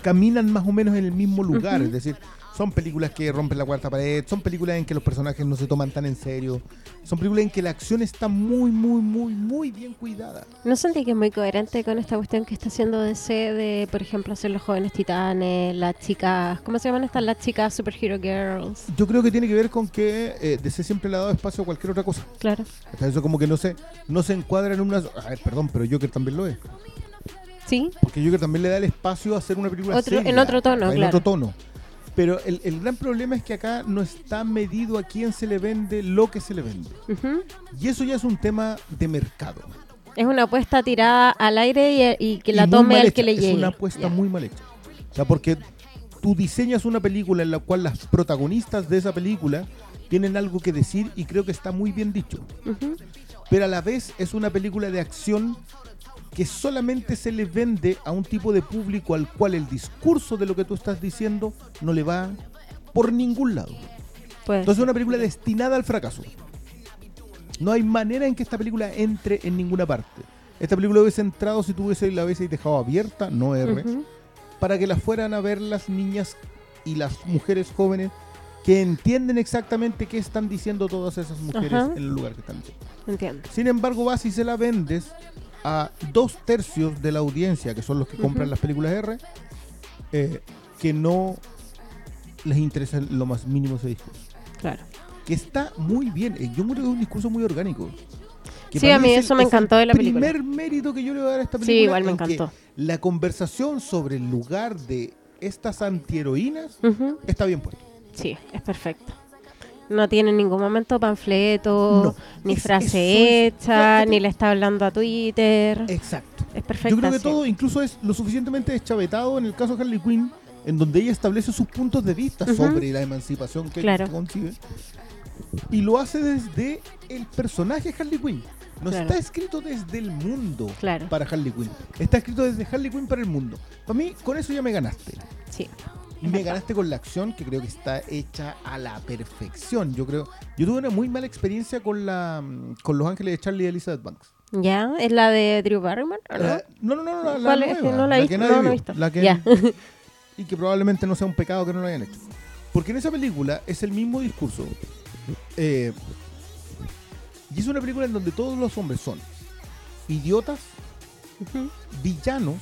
Caminan más o menos en el mismo lugar, es decir, son películas que rompen la cuarta pared, son películas en que los personajes no se toman tan en serio, son películas en que la acción está muy, muy, muy, muy bien cuidada. ¿No sentí que es muy coherente con esta cuestión que está haciendo DC de, por ejemplo, hacer los jóvenes titanes, las chicas, ¿cómo se llaman estas? Las chicas superhero girls. Yo creo que tiene que ver con que eh, DC siempre le ha dado espacio a cualquier otra cosa. Claro. Sea, eso como que no se, no se encuadra en una... A ver, perdón, pero Joker también lo es. Sí, Porque Joker también le da el espacio a hacer una película Otro- seria, en otro tono, en claro. otro tono. Pero el, el gran problema es que acá no está medido a quién se le vende lo que se le vende. ujú. Y eso ya es un tema de mercado. es una apuesta tirada al aire y, y que la Y tome al que le Es llegue. una apuesta Ya. muy mal hecha. O sea, porque tú diseñas una película en la cual las protagonistas de esa película tienen algo que decir y creo que está muy bien dicho. Ujú. pero a la vez es una película de acción que solamente se le vende a un tipo de público al cual el discurso de lo que tú estás diciendo no le va por ningún lado. Pues, Entonces es una película destinada al fracaso. No hay manera en que esta película entre en ninguna parte. Esta película hubiese entrado si tú hubiese la hubiese dejado abierta, no R, para que la fueran a ver las niñas y las mujeres jóvenes que entienden exactamente qué están diciendo todas esas mujeres Ajá. en el lugar que están. Entiendo. Sin embargo, vas y se la vendes a dos tercios de la audiencia, que son los que compran las películas R, eh, que no les interesa lo más mínimo ese discurso. Claro. Que está muy bien. eh, Yo creo que es un discurso muy orgánico. Que Sí, a mí es eso me encantó de la película. El primer mérito que yo le voy a dar a esta Sí, película. igual me encantó. La conversación sobre el lugar de estas antiheroínas Ujú. está bien puesto. Sí, es perfecto. No tiene en ningún momento panfleto, No, ni es- frase es- hecha, ni le está hablando a Twitter. Exacto. es perfecto. Yo creo que todo incluso es lo suficientemente deschavetado en el caso de Harley Quinn, en donde ella establece sus puntos de vista sobre la emancipación que, Claro. que concibe. Y lo hace desde el personaje Harley Quinn. No Claro. está escrito desde el mundo Claro. para Harley Quinn. Está escrito desde Harley Quinn para el mundo. Para mí, con eso ya me ganaste. Sí. Me ganaste con la acción que creo que está hecha a la perfección. Yo creo. Yo tuve una muy mala experiencia con la mm, con Los Ángeles de Charlie y Elizabeth Banks. ¿Ya? ¿Es la de Drew Barrymore? ¿o no? Eh, no, no, no, la, la ¿Cuál es? nueva, No la visto, que nadie no, no visto. la que- Ya. y que probablemente no sea un pecado que no lo hayan hecho. Porque en esa película es el mismo discurso. eh, y es una película en donde todos los hombres son idiotas, Ujú. villanos,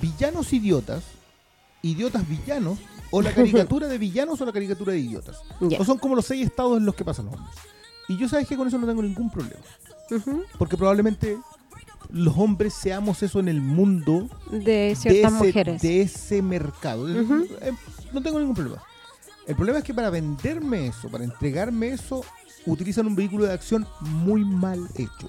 villanos idiotas, idiotas villanos, o la caricatura de villanos o la caricatura de idiotas. Ya. O son como los seis estados en los que pasan los hombres. Y yo sabes que con eso no tengo ningún problema. Porque probablemente los hombres seamos eso en el mundo De ciertas de ese, mujeres. de ese mercado. Eh, No tengo ningún problema. El problema es que para venderme eso, para entregarme eso, utilizan un vehículo de acción muy mal hecho.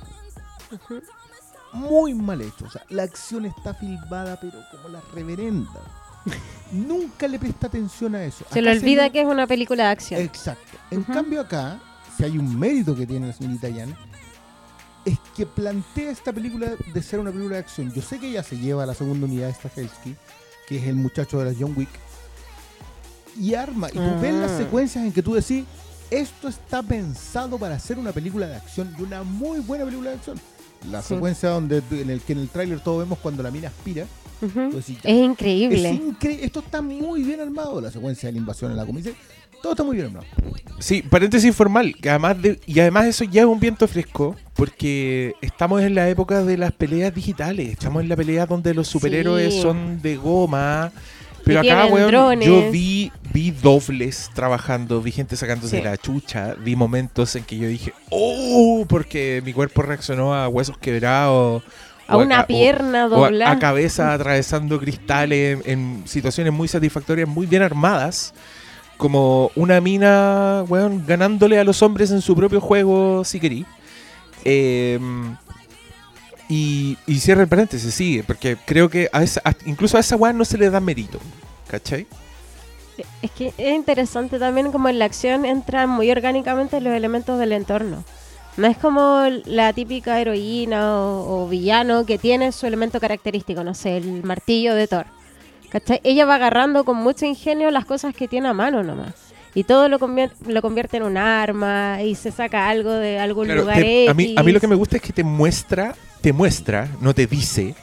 Muy mal hecho. O sea, la acción está filmada, pero como la reverenda. Nunca le presta atención a eso. Se le olvida que es una película de acción. Exacto. En cambio acá, si hay un mérito que tiene la señorita Yan, es que plantea esta película de ser una película de acción. Yo sé que ella se lleva a la segunda unidad de Stahelski, que es el muchacho de la John Wick, y arma. Y tú ves las Ah. secuencias en que tú decís, esto está pensado para hacer una película de acción y una muy buena película de acción. La Sí. secuencia donde en el que en el tráiler todos vemos cuando la mina aspira, Ya, Es es increíble. incre- esto está muy bien armado, la secuencia de la invasión en la comisaría. Todo está muy bien armado. Sí, paréntesis informal, que además de- y además eso ya es un viento fresco, porque estamos en la época de las peleas digitales, estamos en la pelea donde los superhéroes Sí. son de goma, pero acá, weón, drones. yo vi, vi dobles trabajando, vi gente sacándose Sí. la chucha, vi momentos en que yo dije, ¡oh! porque mi cuerpo reaccionó a huesos quebrados. A una pierna doblada. a, cabeza atravesando cristales en, en situaciones muy satisfactorias, muy bien armadas. Como una mina, weón, ganándole a los hombres en su propio juego, si querí. Eh, y, y cierra el paréntesis, sí, porque creo que a esa, incluso a esa weón no se le da mérito. ¿Cachai? Es que es interesante también como en la acción entran muy orgánicamente los elementos del entorno. No es como la típica heroína o, o villano que tiene su elemento característico, no sé, el martillo de Thor. ¿Cachai? Ella va agarrando con mucho ingenio las cosas que tiene a mano nomás. Y todo lo convierte, lo convierte en un arma y se saca algo de algún Claro, lugar te- a, mí, a mí lo que me gusta es que te muestra, te muestra, no te dice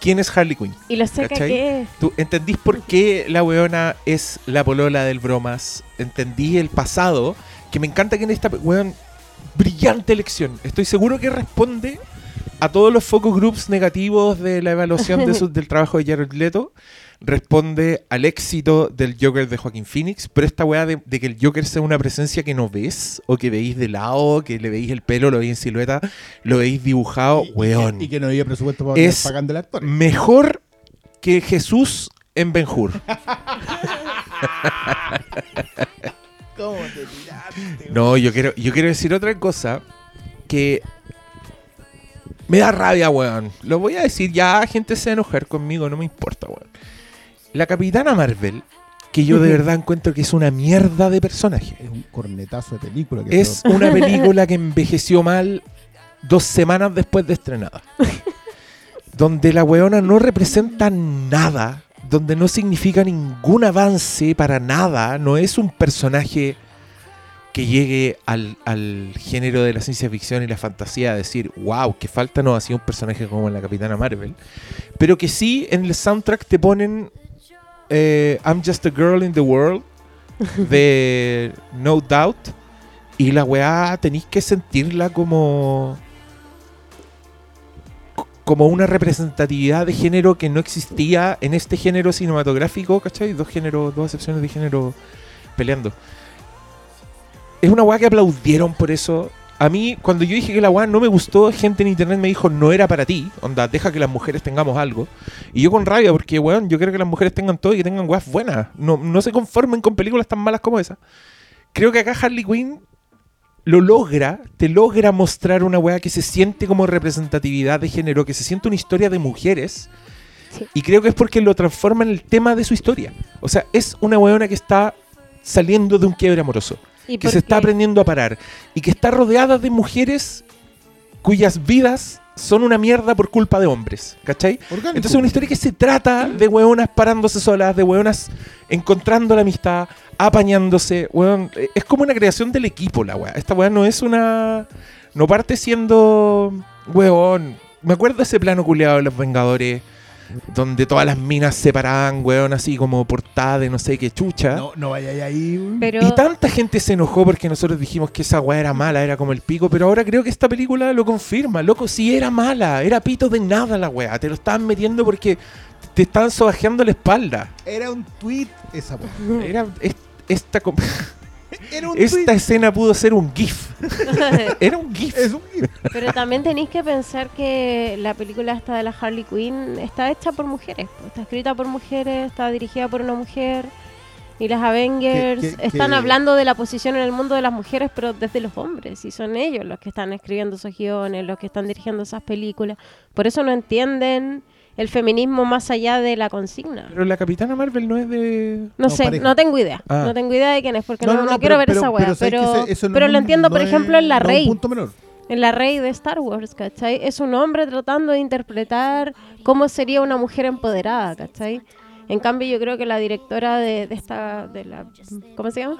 quién es Harley Quinn. Y lo seca ¿cachai? que es. ¿Tú entendís por qué la weona es la polola del bromas? Entendí el pasado, que me encanta que en esta weón, brillante elección. Estoy seguro que responde a todos los focus groups negativos de la evaluación de su- del trabajo de Jared Leto. Responde al éxito del Joker de Joaquín Phoenix, pero esta weá de, de que el Joker sea una presencia que no ves, o que veis de lado, que le veis el pelo, lo veis en silueta, lo veis dibujado, Y- y weón. que- Y que no había presupuesto para Es- pagando el actor. Mejor que Jesús en Benjur. ¿Cómo te tiraste? No, yo quiero, yo quiero decir otra cosa que me da rabia, weón. Lo voy a decir, ya gente se va a enojar conmigo, no me importa, weón. La Capitana Marvel, que yo de verdad encuentro que es una mierda de personaje. Es un cornetazo de película. Que Es una película que envejeció mal dos semanas después de estrenada. Donde la weona no representa nada, donde no significa ningún avance para nada, no es un personaje que llegue al, al género de la ciencia ficción y la fantasía a decir, wow, que falta no ha sido un personaje como en la Capitana Marvel, pero que sí en el soundtrack te ponen eh, I'm Just a Girl in the World de No Doubt y la weá tenéis que sentirla como como una representatividad de género que no existía en este género cinematográfico, ¿cachai? Dos géneros, dos excepciones de género peleando. Es una weá que aplaudieron por eso. A mí, cuando yo dije que la weá no me gustó, gente en internet me dijo, no era para ti. Onda, deja que las mujeres tengamos algo. Y yo con rabia, porque, weón, yo creo que las mujeres tengan todo y que tengan weas buenas. No, no se conformen con películas tan malas como esa. Creo que acá Harley Quinn lo logra, te logra mostrar una weá que se siente como representatividad de género, que se siente una historia de mujeres. Sí. Y creo que es porque lo transforma en el tema de su historia. O sea, es una weona que está saliendo de un quiebre amoroso que se está aprendiendo a parar y que está rodeada de mujeres cuyas vidas son una mierda por culpa de hombres, ¿cachai? Orgánico. Entonces es una historia que se trata de hueonas parándose solas, de hueonas encontrando la amistad, apañándose, hueón. Eh, Es como una creación del equipo la weá. Esta weá no es una... No parte siendo... Hueón. Me acuerdo de ese plano culeado de los Vengadores donde todas las minas se paraban, weón, así como portada de no sé qué chucha. No, no vaya ahí. weón. Pero Y tanta gente se enojó porque nosotros dijimos que esa weá era mala, era como el pico, pero ahora creo que esta película lo confirma. Loco, sí era mala, era pito de nada la weá. Te lo estaban metiendo porque te estaban sobajeando la espalda. Era un tweet esa weá. Era es- esta, Era un esta tweet. escena pudo ser un GIF. Era un GIF. Es un gif. Pero también tenéis que pensar que la película esta de la Harley Quinn está hecha por mujeres. Está escrita por mujeres, está dirigida por una mujer. Y las Avengers Que- que- están que- hablando de la posición en el mundo de las mujeres, pero desde los hombres. Y son ellos los que están escribiendo esos guiones, los que están dirigiendo esas películas. Por eso no entienden el feminismo más allá de la consigna. Pero la Capitana Marvel no es de... No, No, sé, pareja. no tengo idea. Ah. No tengo idea de quién es, porque No, no, no, no no, quiero pero- ver esa pero- wea. pero Pero, no lo entiendo, por ejemplo, en La no es un Rey. punto menor. En la Rey de Star Wars, ¿cachai? Es un hombre tratando de interpretar cómo sería una mujer empoderada, ¿cachai? En cambio, yo creo que la directora de, de esta, de la, ¿cómo se llama?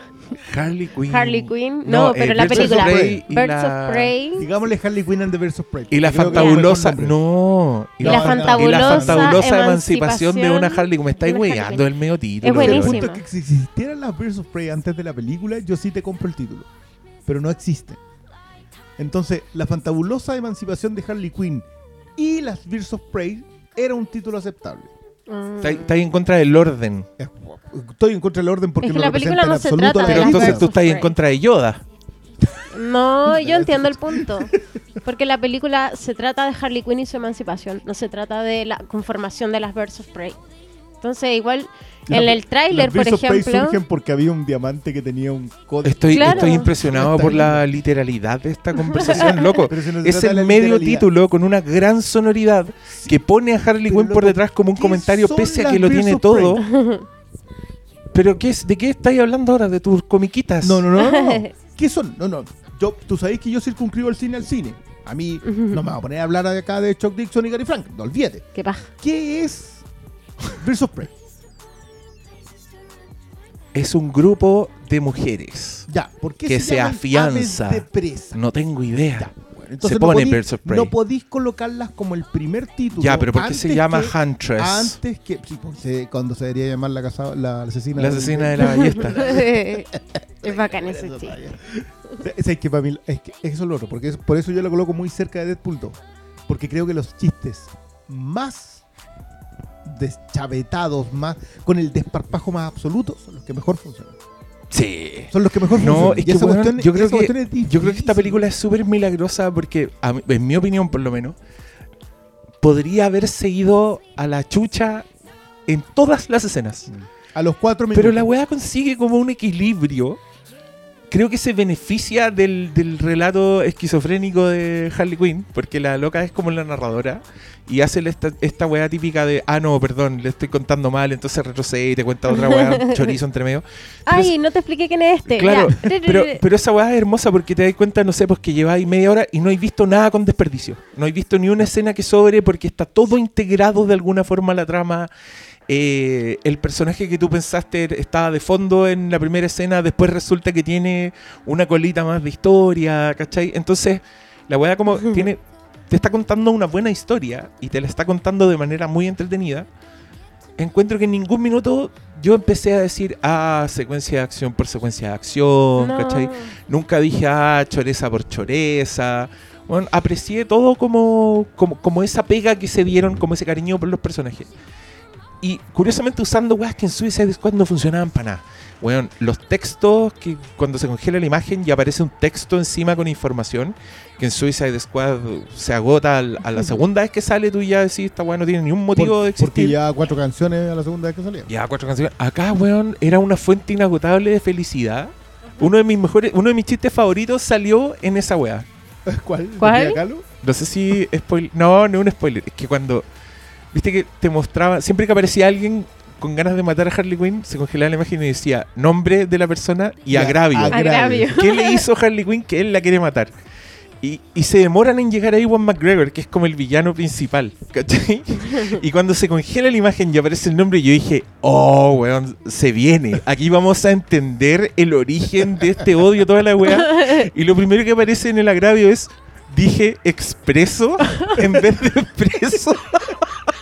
Harley Quinn. Harley Quinn. No, pero eh, la Birds of película. Prey Birds la- of Prey. Digámosle Harley Quinn and the Birds of Prey. Y la fantabulosa... No. Y No, la no, fantabulosa, y la fantabulosa emancipación de una Harley Quinn. Me estáis weyando el medio título. Es Pero el punto es que si existieran las Birds of Prey antes de la película, yo sí te compro el título. Pero no existen. Entonces, la fantabulosa emancipación de Harley Quinn y las Birds of Prey era un título aceptable. Mm. Está, está ahí en contra del orden. Estoy en contra del orden porque Es que no la película representa en no se absoluto trata de Pero entonces tú estás en contra de Yoda. No, yo entiendo el punto. Porque la película se trata de Harley Quinn y su emancipación, no se trata de la conformación de las Birds of Prey. Entonces, igual, en La- el tráiler, por ejemplo, surgen porque había un diamante que tenía un código. Estoy, Claro. estoy impresionado por la literalidad de esta conversación, loco. No Es el medio título con una gran sonoridad que pone a Harley Pero, Quinn por detrás como un ¿qué comentario pese a que lo Birds tiene todo. Pero ¿qué es, ¿de qué estáis hablando ahora? ¿De tus comiquitas? No, no, no. ¿Qué son? No, no. Yo, tú sabéis que yo circunscribo el cine al cine. A mí no me voy a poner a hablar acá de Chuck Dixon y Gary Frank. No olvídate. qué paja. ¿Qué es Birds of Prey? Es un grupo de mujeres. Ya, ¿por qué Que se, se afianza. aves de presa? No tengo idea. Ya, bueno, entonces Se no pone podí- Birds of Prey. No podéis colocarlas como el primer título. Ya, pero ¿por qué se llama que- Huntress? Antes que. Sí, pues, se- cuando se debería llamar la, casa, la asesina. La del- asesina de la ballesta. es bacán ese chiste. Es, es que para mí, es que eso es lo otro, porque es- por eso yo lo coloco muy cerca de Deadpool 2. Porque creo que los chistes más deschavetados, más con el desparpajo más absoluto, son los que mejor funcionan. Sí. Son los que mejor No, es que cuestión- yo creo que es yo creo que esta película es súper milagrosa porque, a en mi opinión por lo menos, podría haberse ido a la chucha en todas las escenas. A los cuatro minutos. Pero la weá consigue como un equilibrio. Creo que se beneficia del, del relato esquizofrénico de Harley Quinn, porque la loca es como la narradora y hace esta, esta weá típica de, ah, no, perdón, le estoy contando mal, entonces retrocede y te cuenta otra weá, chorizo entre medio. Pero Ay, no te expliqué quién es este. Claro, pero, pero esa weá es hermosa porque te das cuenta, no sé, pues que lleváis media hora y no hay visto nada con desperdicio. No hay visto ni una escena que sobre porque está todo integrado de alguna forma a la trama. Eh, el personaje que tú pensaste estaba de fondo en la primera escena, después resulta que tiene una colita más de historia, ¿cachai? Entonces, la weá como tiene, te está contando una buena historia y te la está contando de manera muy entretenida. Encuentro que en ningún minuto yo empecé a decir, ah, secuencia de acción por secuencia de acción, No. ¿cachai? Nunca dije, ah, choreza por choreza. Bueno, aprecié todo como, como, como esa pega que se dieron, como ese cariño por los personajes. Y curiosamente usando weas que en Suicide Squad no funcionaban para nada. Weón, los textos que cuando se congela la imagen y aparece un texto encima con información, que en Suicide Squad se agota al- a la segunda vez que sale, tú ya decís, esta wea no tiene ningún motivo Por- de existir. Porque ya cuatro canciones a la segunda vez que salía. Ya, cuatro canciones. Acá, weón, era una fuente inagotable de felicidad. Uno de mis mejores, uno de mis chistes favoritos salió en esa wea. ¿Cuál? ¿Cuál? No sé si spoiler. No, no es un spoiler. Es que cuando. Viste que te mostraba. Siempre que aparecía alguien con ganas de matar a Harley Quinn, se congelaba la imagen y decía nombre de la persona y agravio. Agravio. ¿Qué le hizo Harley Quinn que él la quiere matar? Y, y se demoran en llegar a Iwan McGregor, que es como el villano principal. ¿Cachai? Y cuando se congela la imagen y aparece el nombre, yo dije, oh, weón, se viene. Aquí vamos a entender el origen de este odio, toda la weá. Y lo primero que aparece en el agravio es, dije expreso en vez de expreso.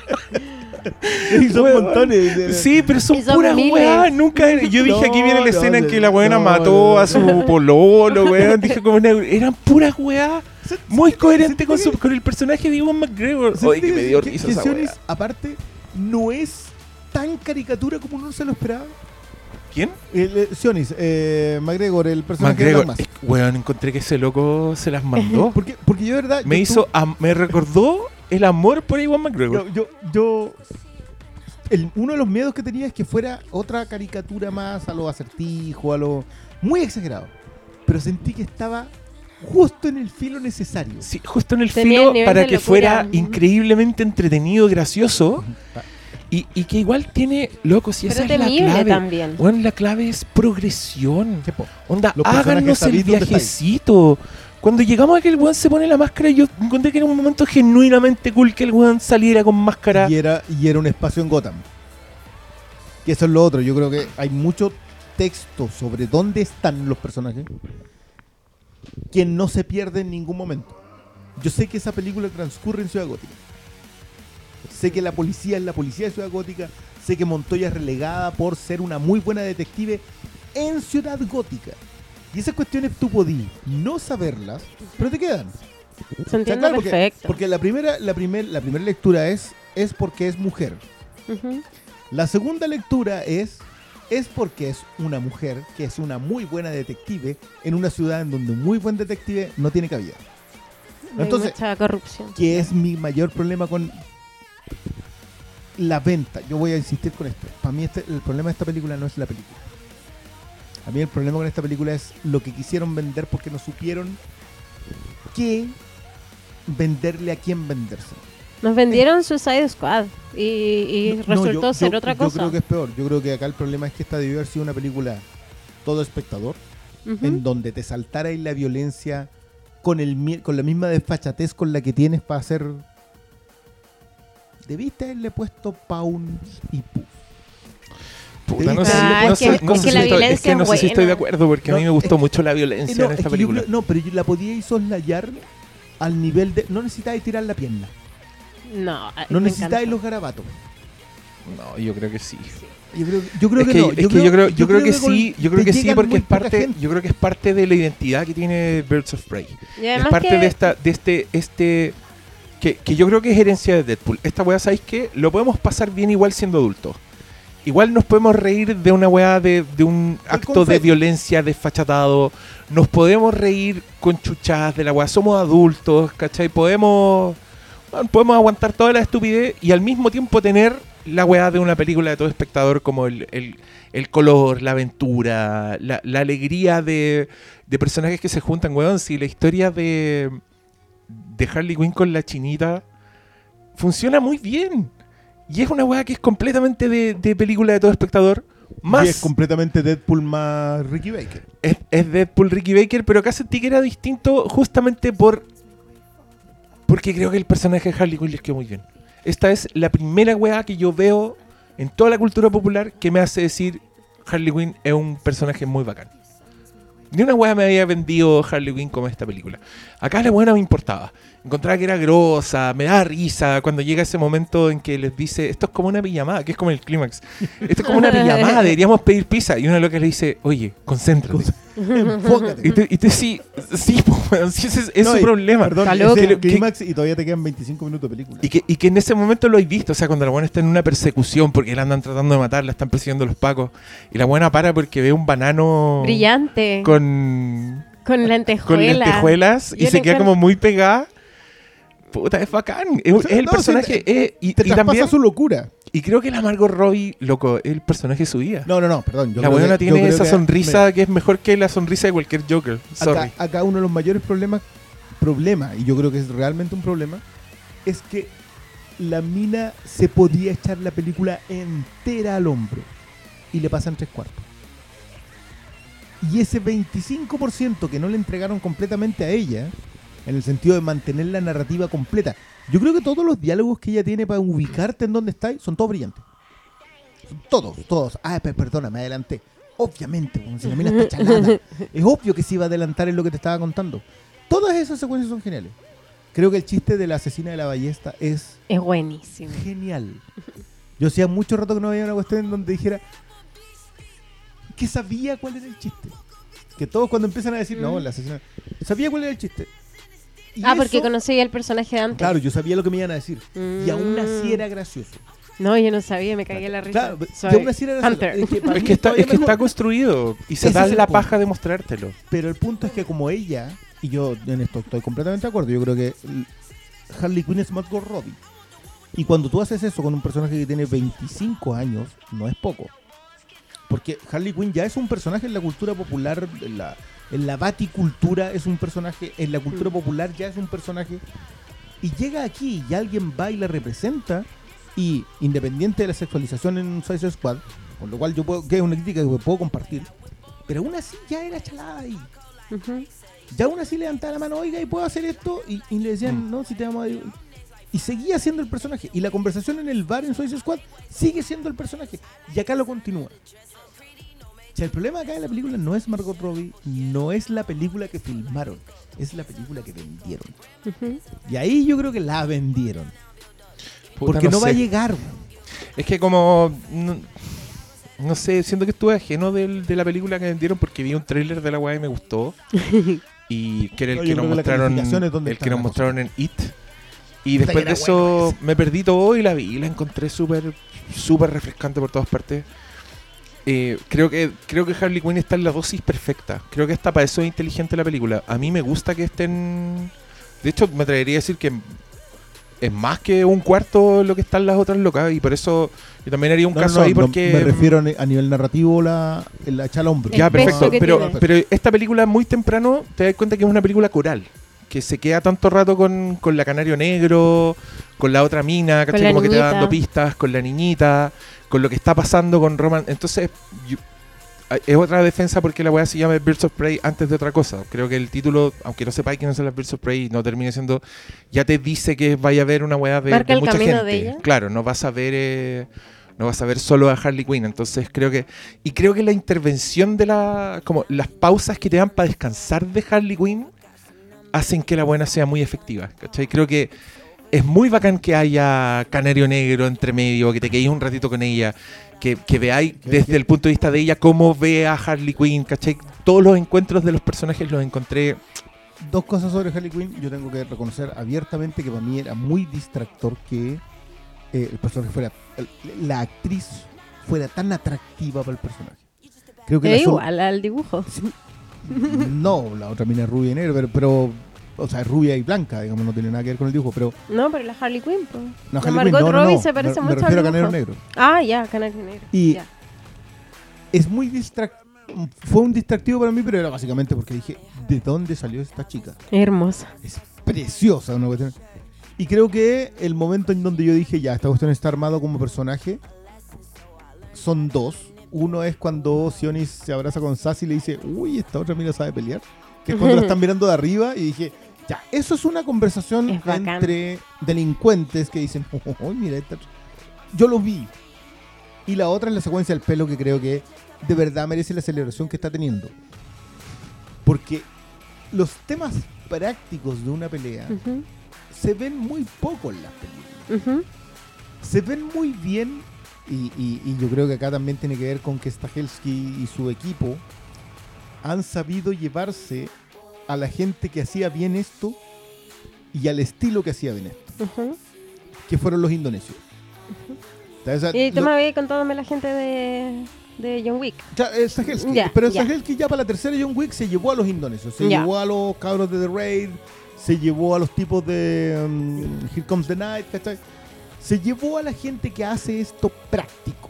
Hizo Weón. montones. de- Sí, pero son Y son puras weas. Nunca. Yo dije aquí viene la No, escena en que la weona no, mató no. a su pololo, weón. Dije como una- eran puras weas. Muy coherente con, su, con el personaje de Iwan McGregor. ¿Se Oye, que me dio que- risa que esa Sionis, wea. aparte, no es tan caricatura como uno se lo esperaba. ¿Quién? El, eh, Sionis, eh, McGregor, el personaje McGregor. de. Es- Weón, encontré que ese loco se las mandó. Porque, porque yo de verdad... me yo hizo. me recordó el amor por Iwan McGregor. Yo, yo, yo- el- uno de los miedos que tenía es que fuera otra caricatura más a lo acertijo, a lo muy exagerado. Pero sentí que estaba justo en el filo necesario. Sí, justo en el Tenía filo para que locura. fuera increíblemente entretenido, gracioso. Y, y que igual tiene, loco, si esa es la clave. también. Bueno, la clave es progresión. Onda, háganos el viajecito. Cuando llegamos a que el weón se pone la máscara, yo encontré que era un momento genuinamente cool que el weón saliera con máscara. Y era, y era un espacio en Gotham. Que eso es lo otro. Yo creo que hay mucho texto sobre dónde están los personajes que no se pierde en ningún momento. Yo sé que esa película transcurre en Ciudad Gótica. Sé que la policía es la policía de Ciudad Gótica. Sé que Montoya es relegada por ser una muy buena detective en Ciudad Gótica. Y esas cuestiones tú podías no saberlas, pero te quedan. Se O sea, entiende claro, porque- perfecto. Porque la primera, la primer, la primera lectura es, es porque es mujer. La segunda lectura es es porque es una mujer que es una muy buena detective en una ciudad en donde un muy buen detective no tiene cabida. Hay Entonces- mucha corrupción. Que es mi mayor problema con la venta. Yo voy a insistir con esto. Para mí este- el problema de esta película no es la película. A mí el problema con esta película es lo que quisieron vender porque no supieron qué venderle a quién venderse. Nos vendieron Suicide Squad y, y No, no, resultó yo- ser yo- otra Yo cosa. creo que es peor. Yo creo que acá el problema es que esta debió haber sido una película todo espectador, en donde te saltara ahí la violencia con el con la misma desfachatez con la que tienes para hacer. Debiste haberle puesto Paun y Puff. Puta, no sé, no es sé- que- no es sé que si estoy- es violencia que no es sé si estoy de acuerdo porque a mí me gustó es- mucho la violencia no, en es esta que yo película. creo- no, pero yo la podía soslayar al nivel de. No necesitáis tirar la pierna. No, No necesitáis los garabatos. No, yo creo que sí. Yo creo, yo creo es que, que, no. es que yo creo, yo creo que sí, yo creo que sí porque es parte, gente. yo creo que es parte de la identidad que tiene Birds of Prey. Es parte que de esta, de este, este, que, que yo creo que es herencia de Deadpool. Esta weá, ¿sabéis qué? Lo podemos pasar bien igual siendo adultos. Igual nos podemos reír de una weá de, de un acto de violencia desfachatado. Nos podemos reír con chuchadas de la weá. Somos adultos, ¿cachai? Podemos, bueno, podemos aguantar toda la estupidez y al mismo tiempo tener la weá de una película de todo espectador como el, el- el color, la aventura, la, la alegría de, de personajes que se juntan, weón. Si la historia de, de Harley Quinn con la chinita funciona muy bien. Y es una weá que es completamente de, de película de todo espectador. Más Y es completamente Deadpool más Ricky Baker. es, es Deadpool Ricky Baker, pero acá sentí que era distinto justamente por. Porque creo que el personaje de Harley Quinn les quedó muy bien. Esta es la primera weá que yo veo en toda la cultura popular que me hace decir Harley Quinn es un personaje muy bacán. Ni una weá me había vendido Harley Quinn como esta película. Acá la buena me importaba. Encontraba que era grosa, me daba risa cuando llega ese momento en que les dice, esto es como una pijamada, que es como el clímax. Esto es como una pijamada, deberíamos pedir pizza. Y una loca le dice, oye, concéntrate. Enfócate. Y tú, y sí, sí, sí, ese es, es No, su y- problema. Perdón, es el Que- clímax y todavía te quedan 25 minutos de película. Y que, y que en ese momento lo habéis visto, o sea, cuando la buena está en una persecución porque la andan tratando de matar, la están persiguiendo los pacos, y la buena para porque ve un banano Brillante. Con, con, lentejuelas. con lentejuelas y Yo se queda como muy pegada. Puta, es bacán. Es, O sea, es el no, personaje. es- y, Te y también, su locura. y creo que la Margot Robbie, loco, es el personaje de su vida. No, no, no, perdón. yo la buena yo tiene esa que- sonrisa que es mejor que la sonrisa de cualquier Joker. Sorry. Acá, acá uno de los mayores problemas, problema, y yo creo que es realmente un problema, es que la mina se podía echar la película entera al hombro y le pasan tres cuartos. Y ese 25% que no le entregaron completamente a ella, en el sentido de mantener la narrativa completa, yo creo que todos los diálogos que ella tiene para ubicarte en donde está, son todos brillantes. Todos, todos. Ah, pe- perdona, me adelanté. Obviamente, pues, si la mina está chalada. Es obvio que se iba a adelantar en lo que te estaba contando. Todas esas secuencias son geniales. Creo que el chiste de la asesina de la ballesta es Es buenísimo. genial. Yo hacía mucho rato que no había una cuestión en donde dijera que sabía cuál era el chiste. Que todos cuando empiezan a decir, no, la asesina... Sabía cuál era el chiste. Y Ah, porque conocía el personaje de antes. Claro, yo sabía lo que me iban a decir. Y aún así Mm. era gracioso. No, yo no sabía, me cagué la risa. Claro, Soy y aún así era. Es que Es que, está, todavía es que está mejor. construido y se Ese da la punto. paja de mostrártelo. Pero el punto es que como ella, y yo en esto estoy completamente de acuerdo, yo creo que Harley Quinn es Margot Robbie. Y cuando tú haces eso con un personaje que tiene 25 años, no es poco. Porque Harley Quinn ya es un personaje en la cultura popular, en la, en la baticultura es un personaje, en la cultura popular ya es un personaje. Y llega aquí y alguien va y la representa, y independiente de la sexualización en Suicide Squad, con lo cual yo puedo, que es una crítica que puedo compartir, pero aún así ya era chalada ahí. Ya aún así levantaba la mano, oiga, y puedo hacer esto. Y, y le decían, Mm. no, si te vamos a. Y seguía siendo el personaje. Y la conversación en el bar en Suicide Squad sigue siendo el personaje. Y acá lo continúa. Sea, el problema acá de la película no es Margot Robbie, no es la película que filmaron, es la película que vendieron. Y ahí yo creo que la vendieron. Puta, porque no, va a llegar. Es que como... No, no sé, siento que estuve ajeno del- de la película que vendieron porque vi un tráiler de la weá y me gustó. y que era el No, que nos mostraron, el que nos mostraron en It. Y después de eso bueno me perdí todo y la vi y la encontré súper súper refrescante por todas partes. Eh, creo que creo que Harley Quinn está en la dosis perfecta. Creo que hasta para eso es inteligente la película. A mí me gusta que estén... De hecho, me atrevería a decir que es más que un cuarto lo que están las otras locas y por eso yo también haría un No, caso no, ahí no, porque... me refiero a ni- a nivel narrativo, la, la echa al hombro. Ya, perfecto. Pero, tiene. pero esta película muy temprano te das cuenta que es una película coral. Que se queda tanto rato con, con la Canario Negro, con la otra mina, ¿cachai? la Como que te va dando pistas, con la niñita, con lo que está pasando con Roman. Entonces, yo- a- es otra defensa porque la weá se llama Birds of Prey antes de otra cosa. Creo que el título, aunque no sepáis quiénes son las Birds of Prey, no termine siendo. Ya te dice que vaya a haber una weá de, mucha gente. de ella. Claro, no vas a ver. eh, no vas a ver solo a Harley Quinn. Entonces creo que. Y creo que la intervención de la. como las pausas que te dan para descansar de Harley Quinn hacen que la buena sea muy efectiva. ¿cachai? Creo que es muy bacán que haya Canario Negro entre medio, que te quedéis un ratito con ella, que, que veáis desde el punto de vista de ella cómo ve a Harley Quinn, ¿cachai? Todos los encuentros de los personajes los encontré. Dos cosas sobre Harley Quinn. Yo tengo que reconocer abiertamente que para mí era muy distractor que eh, el personaje fuera. la actriz fuera tan atractiva para el personaje. Creo que la igual al dibujo. No, la otra mina es rubia y negra, pero, pero. O sea, es rubia y blanca, digamos, no tiene nada que ver con el dibujo. Pero. No, pero la Harley Quinn, pues. No, La Harley Margot Quinn, no, Robbie no. se parece me, me mucho refiero al a. Negro. Ah, ya, Canario Negro. Y- Ya. Es muy distrac Fue un distractivo para mí, pero era básicamente porque dije, ¿de dónde salió esta chica? Hermosa. Es preciosa una cuestión. Y creo que el momento en donde yo dije, ya, esta cuestión está armado como personaje, son dos. Uno es cuando Sionis se abraza con Sassy y le dice, uy, esta otra mina sabe pelear. Que es cuando la están mirando de arriba y dije, ya, eso es una conversación Es entre delincuentes que dicen, uy, mira, esta... Yo lo vi. Y la otra es la secuencia del pelo que creo que de verdad merece la celebración que está teniendo. Porque los temas prácticos de una pelea se ven muy poco en las películas. Se ven muy bien y, y- y yo creo que acá también tiene que ver con que Stahelski y su equipo han sabido llevarse a la gente que hacía bien esto y al estilo que hacía bien esto, que fueron los indonesios. O sea, Y tú lo- me habías contándome la gente de, de John Wick. Ya, eh, pero. Stahelski ya para la tercera John Wick se llevó a los indonesios, se llevó a los cabros de The Raid, se llevó a los tipos de um, Here Comes the Night, ¿cachai? Se llevó a la gente que hace esto práctico.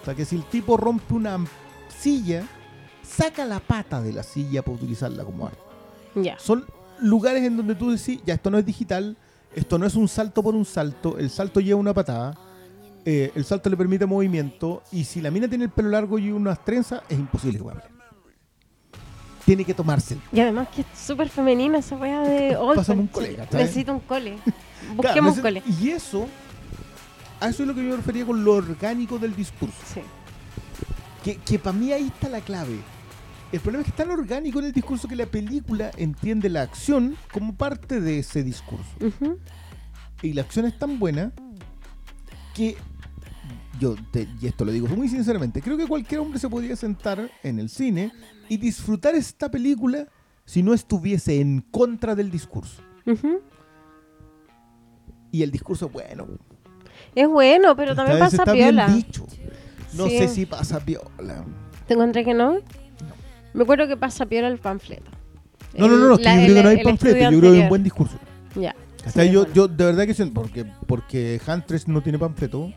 O sea, que si el tipo rompe una silla, saca la pata de la silla para utilizarla como arma. Ya. Son lugares en donde tú decís, ya esto no es digital, esto no es un salto por un salto, el salto lleva una patada, eh, el salto le permite movimiento, y si la mina tiene el pelo largo y unas trenzas, es imposible. Tiene que tomárselo. Y además que es súper femenina esa weá de... "Ay, Pásame un conche, cole, ¿cachai? Necesito un cole. Busquemos un cole. Y eso, a eso es lo que yo me refería con lo orgánico del discurso. Sí. Que, que para mí ahí está la clave. El problema es que es tan orgánico en el discurso que la película entiende la acción como parte de ese discurso. Y la acción es tan buena que yo, te- y esto lo digo muy sinceramente, creo que cualquier hombre se podría sentar en el cine y disfrutar esta película si no estuviese en contra del discurso. Y el discurso es bueno. Es bueno, pero también Esta pasa piola. dicho. No Sí. sé si pasa piola. ¿Te encontré que no? Me acuerdo que pasa piola el panfleto. No, no, no, no, es que la- yo creo que no hay panfleto, yo creo que hay un buen discurso. Ya. ¿Cachai? Sí, yo, bueno. yo de verdad que siento, porque, porque Huntress no tiene panfleto,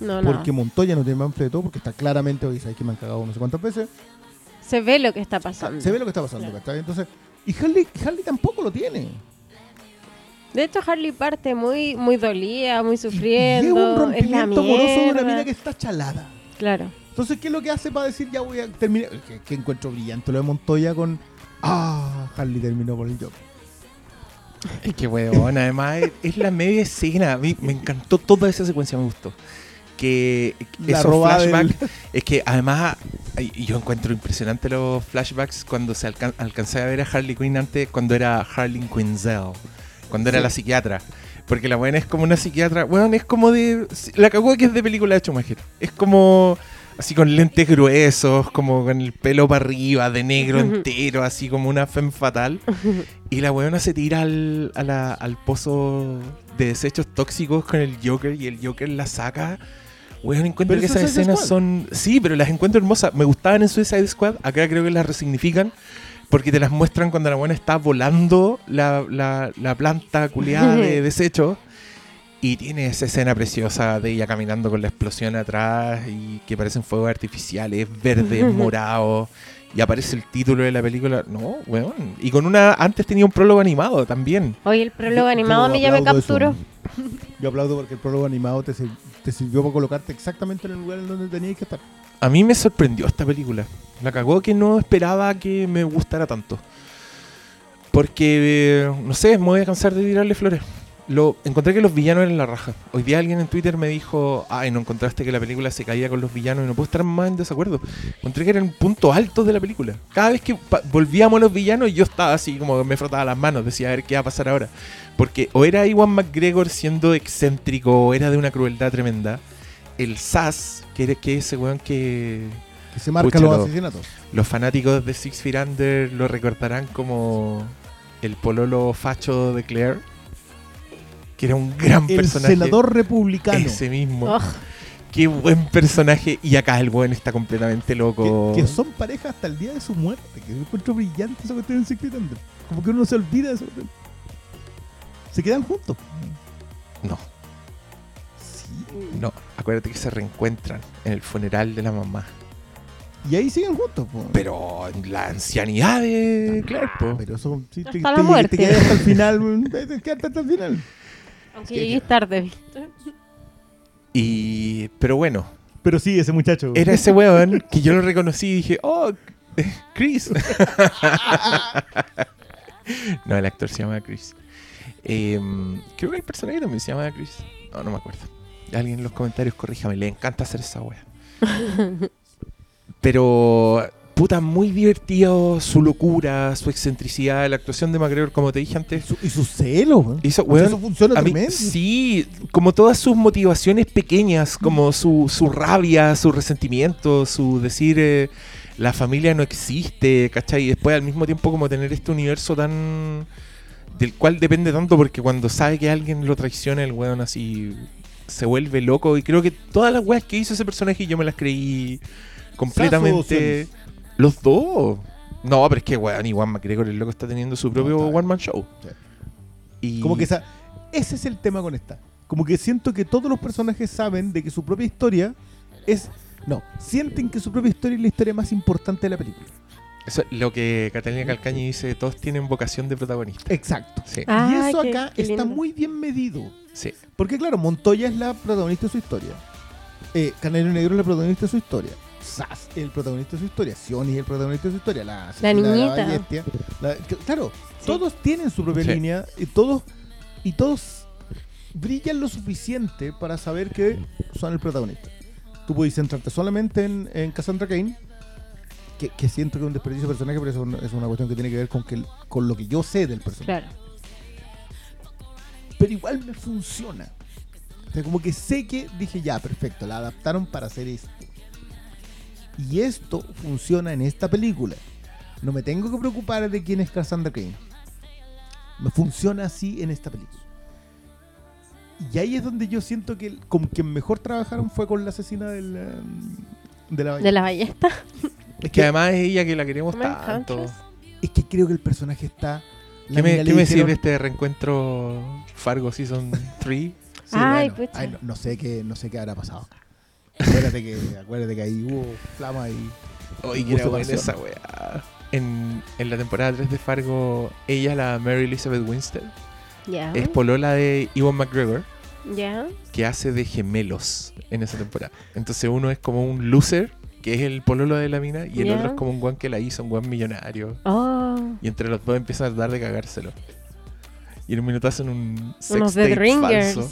No, no. porque Montoya no tiene panfleto, porque está claramente, oye, sabes que me han cagado no sé cuántas veces, Se ve lo que está pasando. se ve lo que está pasando, Claro. ¿cachai? Entonces, y Harley, Harley tampoco lo tiene. De hecho, Harley parte muy, muy dolida, muy Y sufriendo. es un es la rompimiento amoroso de una mina que está chalada. Claro. Entonces, ¿qué es lo que hace para decir ya voy a terminar? Que, que encuentro brillante lo de Montoya con. Ah, Harley terminó por el Joker. Es que weón, además es, la media escena. A mí me encantó toda esa secuencia, me gustó. Que La esos del- flashbacks, es que además ay, yo encuentro impresionante los flashbacks cuando se alcan alcancé a ver a Harley Quinn antes, cuando era Harley Quinzel, cuando era Sí. la psiquiatra. Porque la buena es como una psiquiatra, weón, es como de. La cagó que es de película de Schumacher. Es como. Así con lentes gruesos, como con el pelo para arriba, de negro entero, así como una femme fatal. Y la weona se tira al, a la- al pozo de desechos tóxicos con el Joker y el Joker la saca. Weón, encuentro Pero que esas escenas Squad. son. Sí, pero las encuentro hermosas. Me gustaban en Suicide Squad. Acá creo que las resignifican. Porque te las muestran cuando la buena está volando la, la- la planta culiada de desechos. Y tiene esa escena preciosa de ella caminando con la explosión atrás y que parecen fuegos artificiales, verdes, morados. Y aparece el título de la película. No, weón. Y con una. Antes tenía un prólogo animado también. Oye, el prólogo Yo- animado a yo mí ya me eso. capturó. Yo aplaudo porque el prólogo animado te, te sirvió para colocarte exactamente en el lugar en donde tenías que estar. A mí me sorprendió esta película. La cagó que no esperaba que me gustara tanto. Porque, eh, no sé, me voy a cansar de tirarle flores. Lo, encontré que los villanos eran la raja. Hoy día alguien en Twitter me dijo, ay, no encontraste que la película se caía con los villanos y no puedo estar más en desacuerdo. Encontré que eran puntos altos de la película. Cada vez que volvíamos a los villanos yo estaba así como me frotaba las manos, decía, a ver qué va a pasar ahora. Porque o era Iwan McGregor siendo excéntrico o era de una crueldad tremenda. El Sass, que, era, que es ese weón que Que se Pucha, los lo- asesinatos. los fanáticos de Six Feet Under lo recordarán como el pololo facho de Claire, que era un gran El personaje. senador republicano. Ese mismo. Ugh. Qué buen personaje. Y acá el buen está completamente loco. que, que son pareja hasta el día de su muerte. Que encuentro brillante eso que tienen Secret Under. Como que uno se olvida de eso. Se quedan juntos. No, Sí. no. Acuérdate que se reencuentran en el funeral de la mamá. Y ahí siguen juntos. po. Pero la ancianidad de Claire, po. Pero eso sí, te, te- muerte. te quedas hasta el final. te quedas hasta el final. Aunque llegué tarde, ¿viste? Y. Pero bueno, Pero sí, ese muchacho. era ese weón que yo lo reconocí y dije, oh, Chris. no, el actor se llama Chris. Em, creo que el personaje también se llama Chris. No, no me acuerdo. Alguien en los comentarios, corríjame, le encanta hacer esa wea. Pero, puta, muy divertido su locura, su excentricidad, la actuación de McGregor, como te dije antes. Su- y su celo, weón. Hizo- O sea, weón, eso funciona A mí- sí, como todas sus motivaciones pequeñas, como su, su rabia, su resentimiento, su decir eh, la familia no existe, ¿cachai? Y después al mismo tiempo como tener este universo tan... del cual depende tanto porque cuando sabe que alguien lo traiciona, el weón así se vuelve loco. Y creo que todas las weas que hizo ese personaje yo me las creí completamente... Los dos. No, pero es que weón, Iwan McGregor el loco está teniendo su propio está bien. one man show. Sí. Y Como que esa, ese es el tema con esta. Como que siento que todos los personajes saben de que su propia historia es. No, sienten que su propia historia es la historia más importante de la película. Eso es lo que Catalina Calcañi dice, todos tienen vocación de protagonista. Exacto. Sí, Ah, y eso qué- acá qué está muy bien medido. sí. Porque claro, Montoya es la protagonista de su historia. Eh, Canelo Negro es la protagonista de su historia. Sass es el protagonista de su historia. Sioni es el protagonista de su historia. La, de niñita. Ballestia. La- que- claro, Sí. todos tienen su propia Sí. línea y todos, y todos brillan lo suficiente para saber que son el protagonista. Tú puedes centrarte solamente en, en Cassandra Kane, que, que siento que es un desperdicio de personaje, pero eso es una cuestión que tiene que ver con, que, con lo que yo sé del personaje Claro. pero igual me funciona. O sea, como que sé que dije, ya, perfecto, la adaptaron para hacer esto. Y esto funciona en esta película. No me tengo que preocupar de quién es Cassandra Kane. Me funciona así en esta película. Y ahí es donde yo siento que con quien mejor trabajaron fue con la asesina del, de la De la ballesta. Es Que además es ella que la queremos ¿Me tanto. es que creo que el personaje está... la ¿Qué me, qué me de este reencuentro Fargo Season 3? Sí, Ay, bueno, ay, no, no sé qué, no sé qué habrá pasado. Acuérdate que, acuérdate que ahí hubo flama y. Oye, que era buena esa weá. En, en la temporada 3 de Fargo, ella, la Mary Elizabeth Winstead, Ya. es polola de Ewan McGregor, que hace de gemelos en esa temporada. Entonces uno es como un loser, que es el pololo de la mina, y el otro es como un guan que la hizo, un guan millonario. Oh. Y entre los dos empiezan a tratar de cagárselo. Y en un minuto hacen un sex Unos tape Dead Ringers. falso.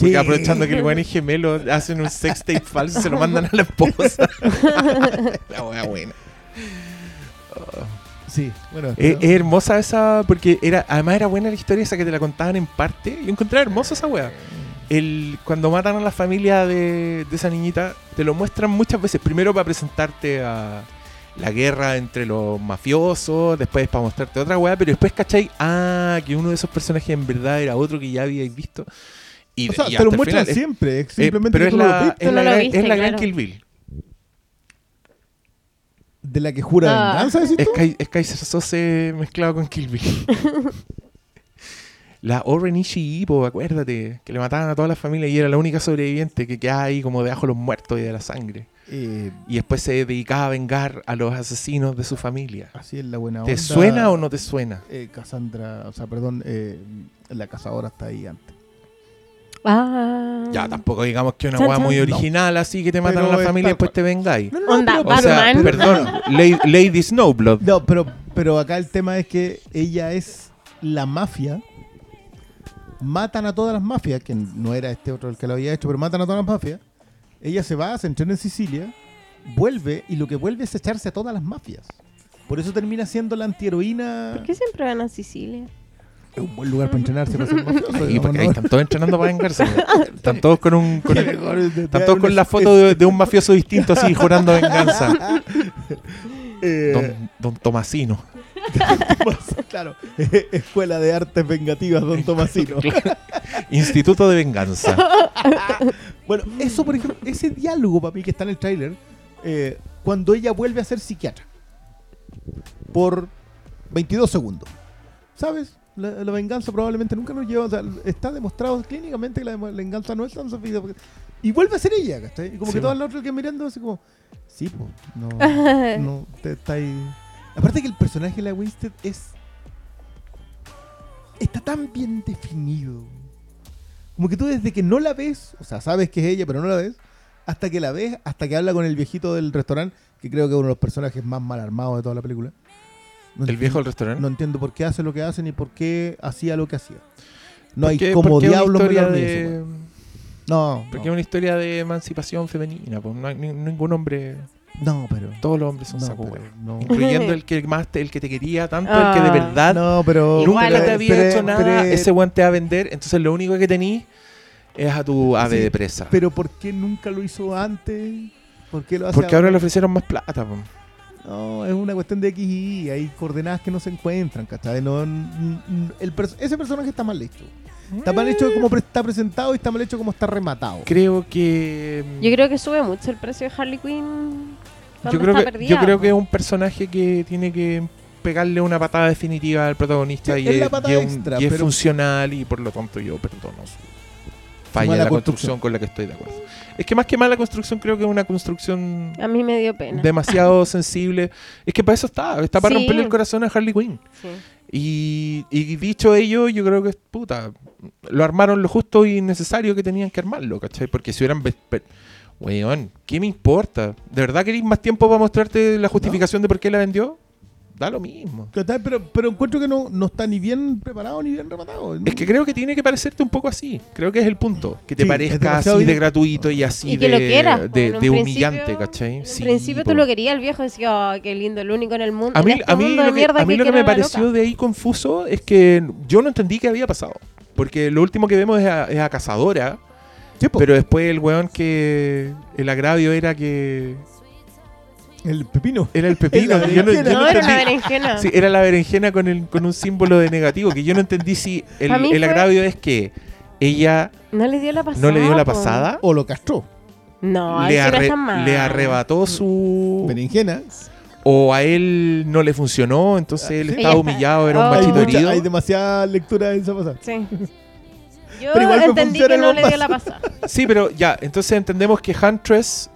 Porque Sí. aprovechando que el weón es gemelo, hacen un sex tape falso y se lo mandan a la esposa. la wea buena. Oh. Sí, bueno. Es hermosa esa, porque era, además era buena la historia esa que te la contaban en parte. Yo encontré hermosa esa wea. El, cuando matan a la familia de, de esa niñita, te lo muestran muchas veces. Primero para presentarte a la guerra entre los mafiosos, después para mostrarte otra weá, pero después, ¿cachai? Ah, que uno de esos personajes en verdad era otro que ya habíais visto. Y, o sea, y te lo muestran final, siempre. Es eh, simplemente pero es lo la, viste. es Tú la no lo viste, es la gran claro. Kill Bill. De la que jura Ah. venganza, decís Es, tú? Es Kaiser Sose mezclado con Kill Bill. la Oren Ishii, acuérdate, que le mataban a toda la familia y era la única sobreviviente que quedaba ahí como debajo de los muertos y de la sangre. Eh, Y después se dedicaba a vengar a los asesinos de su familia. así es la buena ¿Te onda. suena o no te suena? Eh, Cassandra, o sea, perdón, eh, la cazadora está ahí antes. Ah. Ya, tampoco digamos que una Chan, weá chan. muy No. original así que te matan Pero a la familia y después te vengáis. No, Onda, O sea, Batman. perdón, Lady, Lady Snowblood. No, pero, pero acá el tema es que ella es la mafia. Matan a todas las mafias, que no era este otro el que lo había hecho, pero matan a todas las mafias. Ella se va, se entrena en Sicilia, vuelve y lo que vuelve es echarse a todas las mafias. Por eso termina siendo la antiheroína. ¿Por qué siempre van a Sicilia? Es un buen lugar para entrenarse para ser mafioso. Porque ahí están todos entrenando para vengarse. Están todos con un. con- están todos con la foto de, de un mafioso distinto así, jurando venganza. Eh, Don, don Tomasino. claro, Escuela de Artes Vengativas, Don Tomasino. Instituto de Venganza. Bueno, eso, por ejemplo, ese diálogo para mí que está en el tráiler, eh, cuando ella vuelve a ser psiquiatra por 22 segundos. ¿Sabes? La, la venganza probablemente nunca nos lleva. O sea, está demostrado clínicamente que la, la venganza no es tan sofista. porque- Y vuelve a ser ella, ¿cachai? Y como Sí, que todos los otros que mirando así como, sí, po, no, no, te está ahí. Aparte que el personaje de la Winstead es. Está tan bien definido. Como que tú desde que no la ves, o sea, sabes que es ella, pero no la ves, hasta que la ves, hasta que habla con el viejito del restaurante, que creo que es uno de los personajes más mal armados de toda la película. No El viejo del entiendo- restaurante. No entiendo por qué hace lo que hace ni por qué hacía lo que hacía. No hay como diablos me de. No, Porque es una historia de emancipación femenina. Pues no hay ni- ningún hombre. no, pero. Todos los hombres son no, saco pero no. Incluyendo el que más te- el que te quería tanto, el que de Ah. verdad No, pero. nunca Igual, te había pero- hecho nada. pero- ese weón te va a vender. Entonces lo único que tenís es a tu ave Sí, de presa. Pero ¿por qué nunca lo hizo antes? ¿Por qué lo hace Porque ahora le ofrecieron más plata. pues. No, es una cuestión de X y Y. Hay coordenadas que no se encuentran, ¿cachai? No, n- n- el ese personaje está mal hecho. Está mal hecho como pre- está presentado y está mal hecho como está rematado. Creo que. Yo creo que sube mucho el precio de Harley Quinn. yo creo está que, perdida, yo creo que es un personaje que tiene que pegarle una patada definitiva al protagonista Sí, y, es un- y es funcional y por lo tanto yo perdono su falla en la construcción. construcción con la que estoy de acuerdo. Es que más que mala construcción creo que es una construcción A mí me dio pena. demasiado sensible. Es que para eso está, está para Sí. romperle el corazón a Harley Quinn. Sí. Y, y dicho ello, yo creo que, puta, lo armaron lo justo y necesario que tenían que armarlo, ¿cachai? Porque si hubieran... Weón, ¿qué me importa? ¿De verdad queréis más tiempo para mostrarte la justificación de por qué la vendió? Da lo mismo. Pero, pero encuentro que no, no está ni bien preparado ni bien rematado. Es que creo que tiene que parecerte un poco así. Creo que es el punto. Que te Sí, parezca así de gratuito y así Y que de, quieras, humillante, ¿cachai? En Sí, principio po. tú lo querías, el viejo decía, "Oh, qué lindo, el único en el mundo. A mí, este a mí mundo lo que, mierda a mí lo que quiero me pareció loca". de ahí confuso es que yo no entendí qué había pasado. Porque lo último que vemos es a, es a Cazadora, Sí, pero después el weón que... El agravio era que... el pepino. Era el pepino. La yo no, yo berenjena. no No, era una entendí. berenjena. Sí, era la berenjena con, el, con un símbolo de negativo. Que yo no entendí si el, el fue- agravio es que ella No le dio la pasada. no le dio la pasada. O lo castró. No, le, no arre- mal. le arrebató su... Berenjena. O a él no le funcionó, entonces él estaba humillado, era un Oh. Hay, machito mucha- herido. hay demasiada lectura en esa pasada. Sí. Yo Pero igual entendí que no le dio la pasada. Sí, pero ya, entonces entendemos que Huntress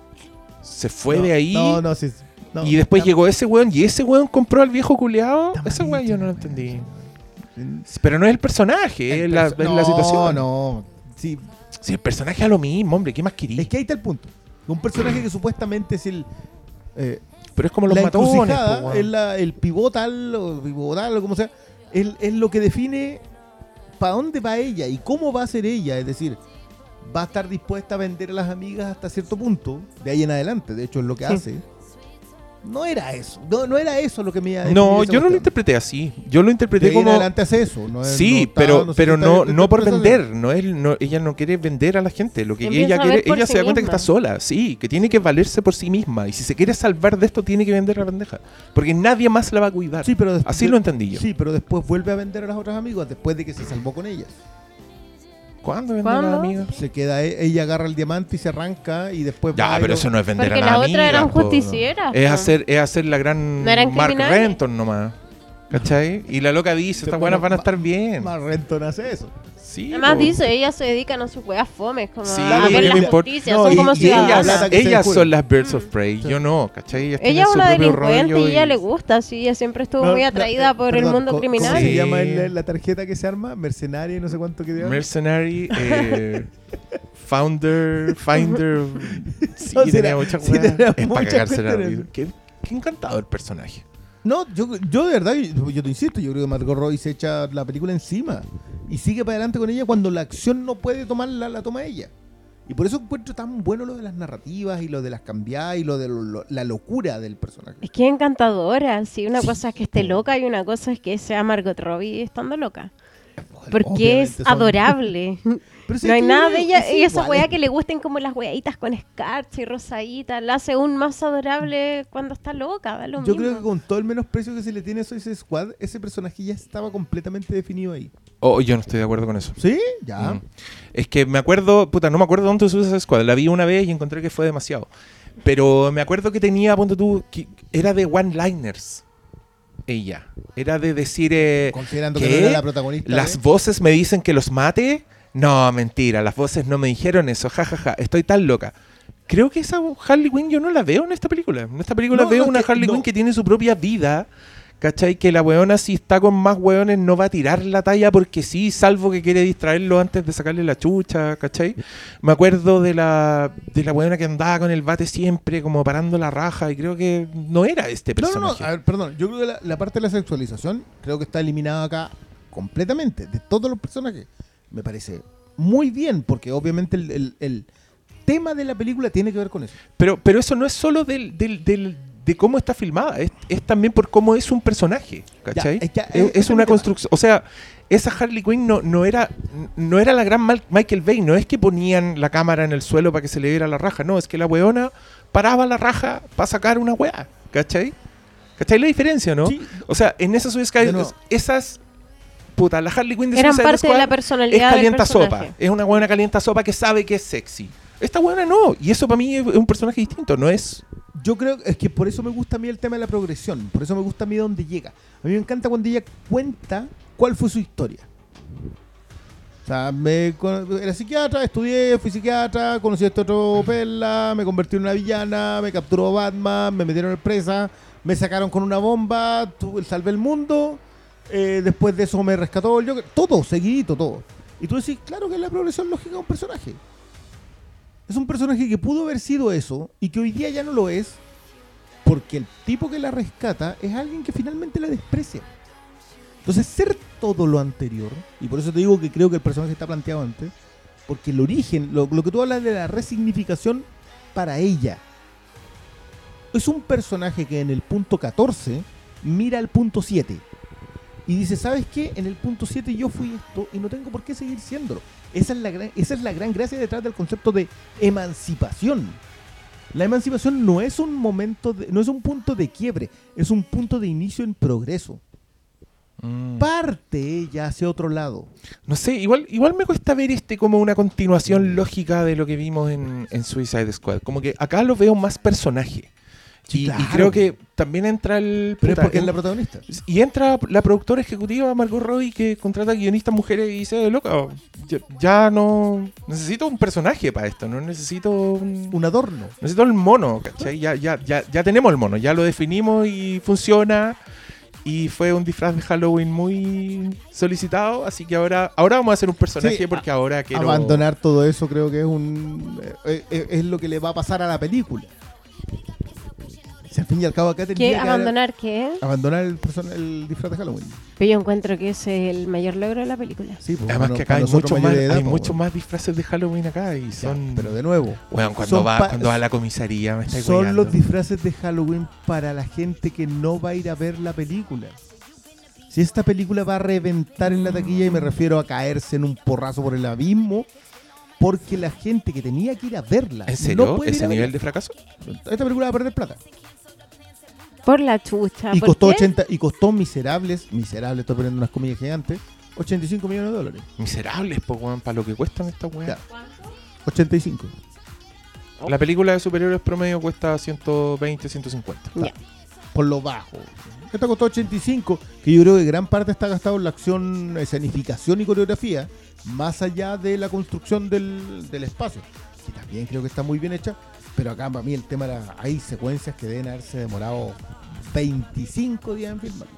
se fue No, de ahí No, no, sí. no. y después llegó ese weón y ese weón compró al viejo culeado. Ese weón yo no lo entendí. Pero no es el personaje, es, la, es no, la situación. No, Sí, Si el personaje es lo mismo, hombre, ¿qué más querí? es que ahí está el punto. Un personaje que supuestamente es el. eh, pero es como los la matones. po, es la- el pivotal o pivotal o como sea, es, es lo que define para dónde va ella y cómo va a ser ella. Es decir, va a estar dispuesta a vender a las amigas hasta cierto punto, de ahí en adelante, de hecho es lo que Sí. hace. No era eso, no, no era eso lo que me iba a No, yo no lo interpreté así. Yo lo De interpreté ahí en adelante hace eso. No es- Sí, no está- pero, no pero no, bien no por vender, no es, no, ella no quiere vender a la gente, lo que Empieza ella quiere, ella sí se da cuenta que está sola, sí, que tiene que valerse por sí misma y si se quiere salvar de esto tiene que vender la pendeja, porque nadie más la va a cuidar. Sí, pero después- Así lo entendí yo. Sí, pero después vuelve a vender a las otras amigas después de que se salvó con ellas. ¿Cuándo vende a ¿Cuándo? la amiga? Se queda, e- ella agarra el diamante y se arranca y después va Ya, y pero eso no es vender Porque a las la otras amiga. eran po, no. justicieras, Es hacer, es hacer la gran No eran Mark criminales. Renton nomás. ¿Cachai? Y la loca dice, estas buenas van a estar bien. Más Renton hace eso. Sí, Además po. dice, ellas se dedican a sus weas fomes, como Sí, a ¿qué ver me la importa? justicia, No, son y- como y ciudadanas. ellas- son las Birds of Prey, Sí. yo no, ¿cachai? Ellas Ella es una delincuente y ella le gusta, sí, ella siempre estuvo No, muy atraída eh, por el mundo ¿cómo- criminal. ¿Cómo se Sí. llama el- la tarjeta que se arma? Mercenaria y no sé cuánto que dio. Mercenary, eh, Founder, Finder. Sí, tenía muchas weas. Es para muchas cagarse la cuestiones. vida. Qué, qué encantador personaje. No, yo, yo de verdad, yo, yo te insisto, yo creo que Margot Robbie se echa la película encima y sigue para adelante con ella cuando la acción no puede tomarla, la toma ella. Y por eso encuentro tan bueno lo de las narrativas y lo de las cambiadas y lo de lo- lo- la locura del personaje. Es que es encantadora, sí, una cosa es que esté loca y una cosa es que sea Margot Robbie estando loca. Porque es adorable. Pero no hay nada de ella. es Y esa weá que le gusten como las weaditas con escarcha y rosadita, la hace aún más adorable cuando está loca. Da lo Yo mismo. creo que con todo el menosprecio que se le tiene a Suicide Squad, ese personaje ya estaba completamente definido ahí. Oh, yo no estoy de acuerdo con eso. ¿Sí? Ya. Mm. Es que me acuerdo, puta, no me acuerdo dónde esa Squad. La vi una vez y encontré que fue demasiado. Pero me acuerdo que tenía, ponte tú, que era de one-liners. Ella. Era de decir. eh, Considerando que no era la protagonista. Las ¿eh? voces me dicen que los mate. No, mentira. Las voces no me dijeron eso. Ja, ja, ja. Estoy tan loca. Creo que esa Harley Quinn yo no la veo en esta película. En esta película No, veo no, una que Harley no. Quinn que tiene su propia vida. ¿Cachai? Que la weona si está con más weones no va a tirar la talla porque sí, salvo que quiere distraerlo antes de sacarle la chucha, ¿cachai? Me acuerdo de la, de la weona que andaba con el bate siempre como parando la raja y creo que no era este No, no, personaje. no, a ver, perdón. Yo creo que la, la parte de la sexualización creo que está eliminada acá completamente. De todos los personajes. Me parece muy bien, porque obviamente el, el- el tema de la película tiene que ver con eso. Pero, pero eso no es solo del, del- del- de cómo está filmada, es, es también por cómo es un personaje, ¿cachai? Ya, es es una construcción, o sea, esa Harley Quinn no, no era no era la gran Mal- Michael Bay, no es que ponían la cámara en el suelo para que se le viera la raja, no, es que la weona paraba la raja para sacar una weá, ¿cachai? ¿Cachai la diferencia, no? Sí. O sea, en esa Suicide Sky, esas puta, la Harley Quinn de Eran parte de Squad la es personalidad del calienta sopa. Es una buena calienta sopa que sabe que es sexy. Esta buena no. Y eso para mí es un personaje distinto. No es. Yo creo es que por eso me gusta a mí el tema de la progresión, por eso me gusta a mí dónde llega. A mí me encanta cuando ella cuenta cuál fue su historia. O sea, me, era psiquiatra, estudié, fui psiquiatra, conocí a este otro pela, me convertí en una villana, me capturó Batman, me metieron en presa, me sacaron con una bomba, tu- salvé el mundo, eh, después de eso me rescató el Joker, todo, seguidito, todo. Y tú decís, claro que es la progresión lógica de un personaje. Es un personaje que pudo haber sido eso y que hoy día ya no lo es porque el tipo que la rescata es alguien que finalmente la desprecia. Entonces, ser todo lo anterior, y por eso te digo que creo que el personaje está planteado antes, porque el origen, lo, lo que tú hablas de la resignificación para ella, es un personaje que en el punto 14 mira al punto 7 y dice, ¿sabes qué? En el punto 7 yo fui esto y no tengo por qué seguir siéndolo. Esa es la gran, esa es la gran gracia detrás del concepto de emancipación. La emancipación no es un momento, de- no es un punto de quiebre, es un punto de inicio en progreso. Mm. Parte ella hacia otro lado. No sé, igual, igual me cuesta ver este como una continuación lógica de lo que vimos en, en Suicide Squad. Como que acá lo veo más personaje. Y, creo que también entra el. Pero es puta, porque es en- la protagonista. Y entra la productora ejecutiva Margot Robbie que contrata guionistas mujeres y dice, loca, ya, ya no necesito un personaje para esto, no necesito un, Un adorno. necesito el mono, ¿cachai? Ya, ya, ya, ya tenemos el mono, ya lo definimos y funciona. Y fue un disfraz de Halloween muy solicitado, así que ahora, ahora vamos a hacer un personaje Sí, porque ahora quiero... Abandonar todo eso creo que es un eh, eh, es lo que le va a pasar a la película. Si al fin y al cabo acá tendría ¿Qué? que haber- ¿Abandonar qué? abandonar el, person- el disfraz de Halloween. Pero yo encuentro que ese es el mayor logro de la película. Sí, pues, Además que acá para hay nosotros muchos más, mayores de edad, hay pues, muchos bueno. más disfraces de Halloween acá y Ya, son... pero de nuevo, Weón, cuando son va, pa- cuando va a la comisaría me está son weyando. los disfraces de Halloween para la gente que no va a ir a ver la película. Si esta película va a reventar en la taquilla y me refiero a caerse en un porrazo por el abismo, porque la gente que tenía que ir a verla ¿En serio? no puede ir ¿Ese a nivel verla. de fracaso? Esta película va a perder plata. Por la chucha. y ¿por costó qué? 80 y costó miserables, miserables, estoy poniendo unas comillas gigantes, 85 millones de dólares. Miserables, pues, weón, para lo que cuestan estas weas. Ya. 85. La película de superhéroes promedio cuesta 120, 150. Ya. por lo bajo. Esta costó 85, que yo creo que gran parte está gastado en la acción, escenificación y coreografía, más allá de la construcción del, del espacio, que también creo que está muy bien hecha, pero acá para mí el tema era, hay secuencias que deben haberse demorado 25 días en filmar.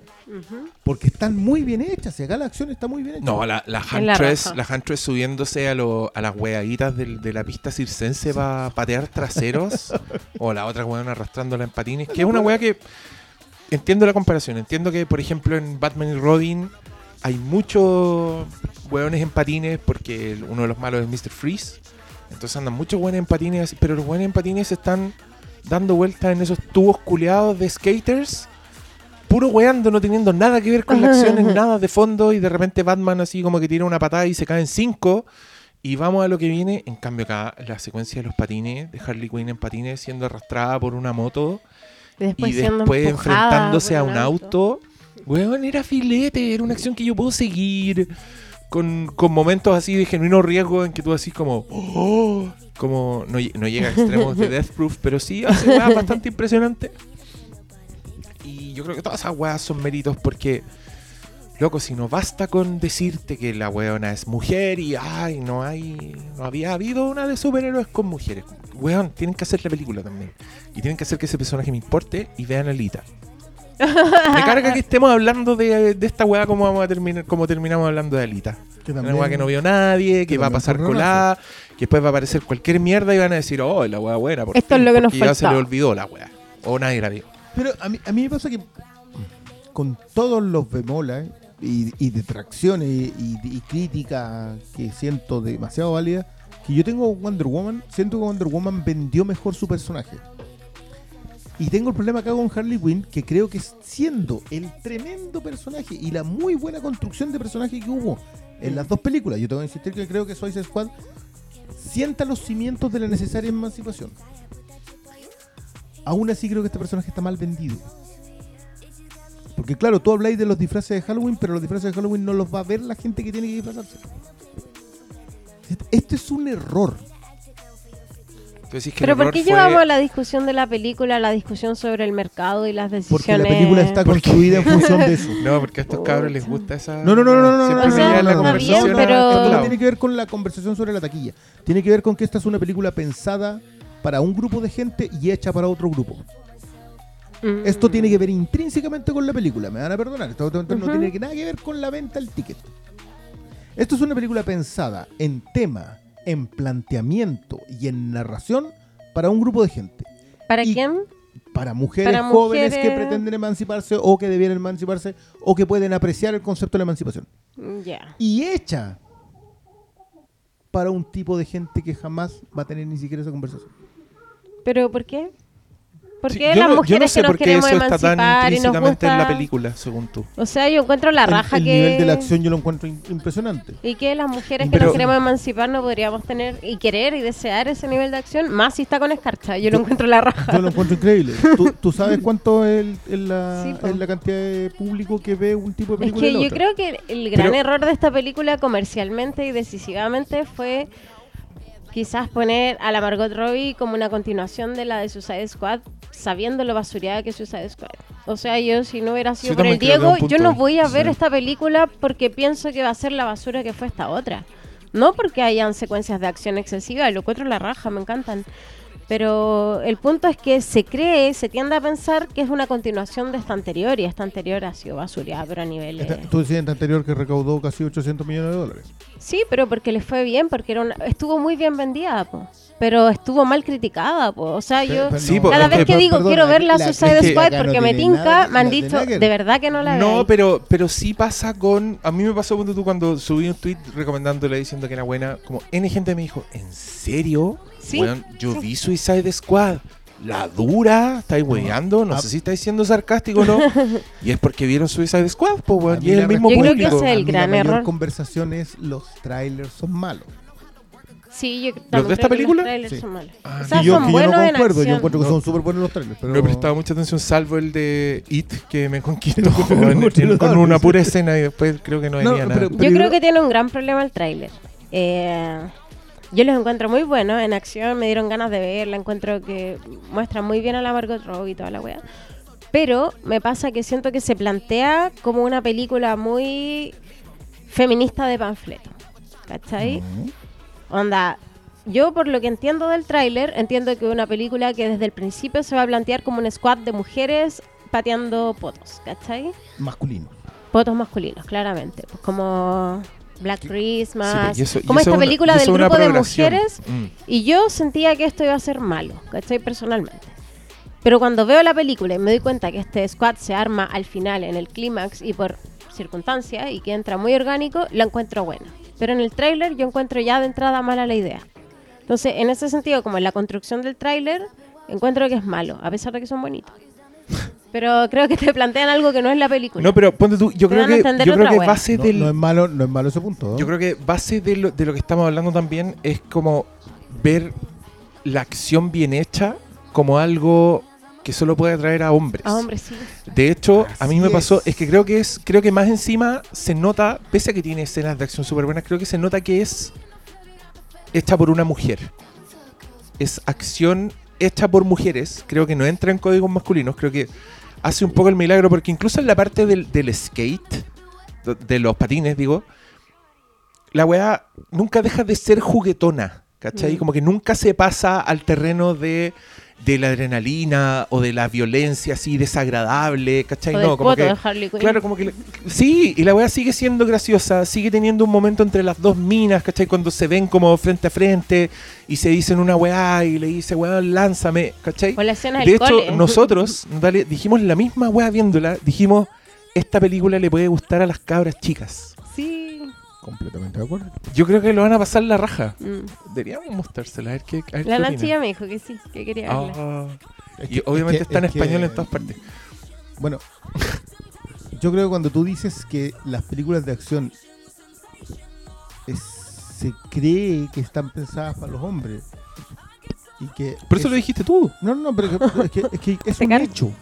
Porque están muy bien hechas, y acá la acción está muy bien hecha. No, la, la la Huntress, la Huntress subiéndose a, lo- a las weaditas del- de la pista circense para patear traseros. o la otra weón arrastrándola en patines. Que es una wea que. Entiendo la comparación. Entiendo que, por ejemplo, en Batman y Robin hay muchos weones en patines porque uno de los malos es Mr. Freeze. Entonces andan muchos weones en patines, pero los weones en patines están dando vueltas en esos tubos culeados de skaters. Puro weando, no teniendo nada que ver con la acción, en nada de fondo. Y de repente Batman así como que tira una patada y se caen cinco. Y vamos a lo que viene. En cambio acá la secuencia de los patines, de Harley Quinn en patines siendo arrastrada por una moto Después y después enfrentándose a un auto. Weón, era filete, era una acción que yo puedo seguir. Con, con momentos así de genuino riesgo en que tú así como. "Oh", como no, no llega a extremos de Death Proof, pero sí hace weas bastante impresionante. Y yo creo que todas esas weas son méritos porque. Loco, si no basta con decirte que la weona es mujer y ay, no hay. No había habido una de superhéroes con mujeres. Weón, tienen que hacer la película también. Y tienen que hacer que ese personaje me importe y vean a Lita. Me carga que estemos hablando de, de esta weá como vamos a terminar, como terminamos hablando de Alita. Que Una weá que no vio nadie, que, que va a pasar colada, que después va a aparecer cualquier mierda y van a decir, oh, la weá buena. por Esto es fin", lo que nos porque ya se le olvidó la weá. O nadie la vio. Pero a mí, a mí me pasa que con todos los bemolas y, y detracciones y, y crítica que siento demasiado válida, que yo tengo Wonder Woman, siento que Wonder Woman vendió mejor su personaje. Y tengo el problema acá con Harley Quinn, que creo que siendo el tremendo personaje y la muy buena construcción de personaje que hubo en las dos películas, yo tengo que insistir que creo que Suicide Squad sienta los cimientos de la necesaria emancipación. Aún así creo que este personaje está mal vendido. Porque claro, tú habláis de los disfraces de Halloween, pero los disfraces de Halloween no los va a ver la gente que tiene que disfrazarse. Este es un error. Que Pero ¿por qué fue- llevamos la discusión de la película, la discusión sobre el mercado y las decisiones? Porque la película está construida en función de eso. No, porque a estos cabros les gusta esa. No, no, no, no, no, no, Siempre no, no, no, la no, no, conversación bien, a pero- estos Esto no lados. tiene que ver con la conversación sobre la taquilla. Tiene que ver con que esta es una película pensada para un grupo de gente y hecha para otro grupo. Mm. Esto tiene que ver intrínsecamente con la película, me van a perdonar. Esto no Ujú. tiene nada que ver con la venta del ticket. Esto es una película pensada en tema, en planteamiento y en narración para un grupo de gente. ¿Para y- quién? Para mujeres Para jóvenes que pretenden emanciparse o que debieran emanciparse o que pueden apreciar el concepto de la emancipación. Mm, Ya. Y hecha para un tipo de gente que jamás va a tener ni siquiera esa conversación. ¿Pero por qué? ¿Por Sí, qué yo las no- mujeres no sé que nos queremos eso está tan emancipar y nos intrínsecamente en la gusta... película, según tú. O sea, yo encuentro la El- raja el, que... nivel de la acción yo lo encuentro impresionante. Y que las mujeres que Pero- nos queremos emancipar no podríamos tener y querer y desear ese nivel de acción, más si está con escarcha. Yo lo encuentro la raja. Yo lo encuentro increíble. ¿Tú, tú sabes cuánto es el- el la, Sí, es la cantidad de público que ve un tipo de Es película que y la yo otra? creo que el gran Pero- error de esta película comercialmente y decisivamente fue quizás poner a la Margot Robbie como una continuación de la de Suicide Squad, sabiendo lo basureada que es Suicide Squad. O sea, yo si no hubiera sido por el Diego, yo no voy a ver esta película porque pienso que va a ser la basura que fue esta otra. No porque hayan secuencias de acción excesiva, lo encuentro la raja, me encantan. Pero el punto es que se cree, se tiende a pensar que es una continuación de esta anterior y esta anterior ha sido basureada, pero a. Esta- Tú decías en la anterior que recaudó casi 800 millones de dólares. Sí, pero porque le fue bien, porque era una- estuvo muy bien vendida, po. pero estuvo mal criticada. Po. O sea, yo Pero- Sí, no, po, cada vez que- que digo quiero ver la la Suicide Squad no porque me nada tinca, me han no dicho de verdad que no la No, veáis. pero, pero sí pasa con. A mí me pasó cuando tú cuando subí un tweet recomendándole diciendo que era buena. Como N gente me dijo, ¿en serio? Sí, Weón, yo sí. vi Suicide Squad. La dura, estáis weyando, no Ah. sé si estáis siendo sarcástico o no. y es porque vieron Suicide Squad, pues, weón. Y es el mismo Yo creo que público. ese es el gran la mayor error. conversación es los trailers son malos. Sí, yo también de esta que los película? trailers Sí. son malos. Ah, o sea, yo, son que yo buenos no en concuerdo, yo encuentro que No. son súper buenos los trailers. Pero No he prestado mucha atención, salvo el de It, que me conquistó con notable, una pura escena y después creo que no No, venía pero- nada. Yo yo- creo que tiene un gran problema el tráiler. Eh, yo los encuentro muy buenos en acción, me dieron ganas de verla, encuentro que muestran muy bien a la Margot Robbie y toda la wea. Pero me pasa que siento que se plantea como una película muy feminista de panfleto. ¿Cachai? Onda, yo por lo que entiendo del tráiler, entiendo que es una película que desde el principio se va a plantear como un squad de mujeres pateando potos, ¿cachai? masculino. Potos masculinos, claramente. Pues como Black Christmas, Sí, eso- como esta es una- película del grupo de mujeres. Mm. Y yo sentía que esto iba a ser malo, ¿cachai? Personalmente. Pero cuando veo la película y me doy cuenta que este squad se arma al final, en el clímax y por circunstancias, y que entra muy orgánico, la encuentro buena. Pero en el tráiler yo encuentro ya de entrada mala la idea. Entonces, en ese sentido, como en la construcción del tráiler, encuentro que es malo, a pesar de que son bonitos. Pero creo que te plantean algo que no es la película. No, pero ponte tú, yo Te creo que, yo creo que base No, del, no es malo, no es malo ese punto. ¿no? Yo creo que base de lo, de lo que estamos hablando también es como ver la acción bien hecha como algo que solo puede atraer a hombres. A hombres, sí. De hecho, a mí me pasó, es. es que creo que es, creo que más encima se nota, pese a que tiene escenas de acción súper buenas, creo que se nota que es hecha por una mujer. Es acción hecha por mujeres, creo que no entra en códigos masculinos, creo que hace un poco el milagro, porque incluso en la parte del, del skate, de- los patines, digo, la weá nunca deja de ser juguetona, ¿cachai? Mm. Como que nunca se pasa al terreno de, de la adrenalina o de la violencia así desagradable, ¿cachai? O del no, como que, de Harley Quinn. Claro, como que... Sí, y la weá sigue siendo graciosa, sigue teniendo un momento entre las dos minas, ¿cachai? Cuando se ven como frente a frente y se dicen una weá y le dice, weón, lánzame, ¿cachai? O la escena De hecho, cole. nosotros, Natalia, dijimos la misma weá viéndola, dijimos, esta película le puede gustar a las cabras chicas. Completamente de acuerdo. Yo creo que lo van a pasar la raja. Mm. Deberíamos mostrársela, a ver qué, a ver La ya me dijo que sí, que quería verla. Ah, Es y que- obviamente es que- está en es que- español en todas partes. Bueno, yo creo que cuando tú dices que las películas de acción es- se cree que están pensadas para los hombres y que Por eso es- lo dijiste tú. No, no, no, pero es que es, que es un hecho.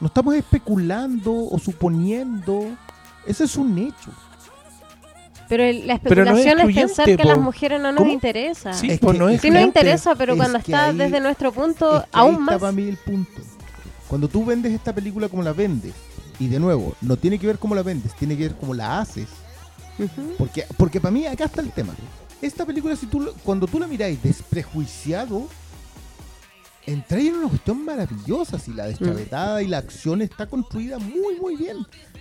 No estamos especulando o suponiendo. Eso es un hecho. Pero el- la Pero no es especulación es, pensar que a las mujeres no nos ¿Cómo? interesa. Sí, Es pues que- no es Sí nos interesa, pero Es cuando está ahí- desde nuestro punto, Es que aún ahí más. está para mí el punto. Cuando tú vendes esta película como la vendes, y de nuevo, no tiene que ver cómo la vendes, tiene que ver cómo la haces. Porque, porque para mí acá está el tema. Esta película, si tú, lo- cuando tú la miráis desprejuiciado, entra en una cuestión maravillosa. Si la deschavetada y la acción está construida muy, muy bien.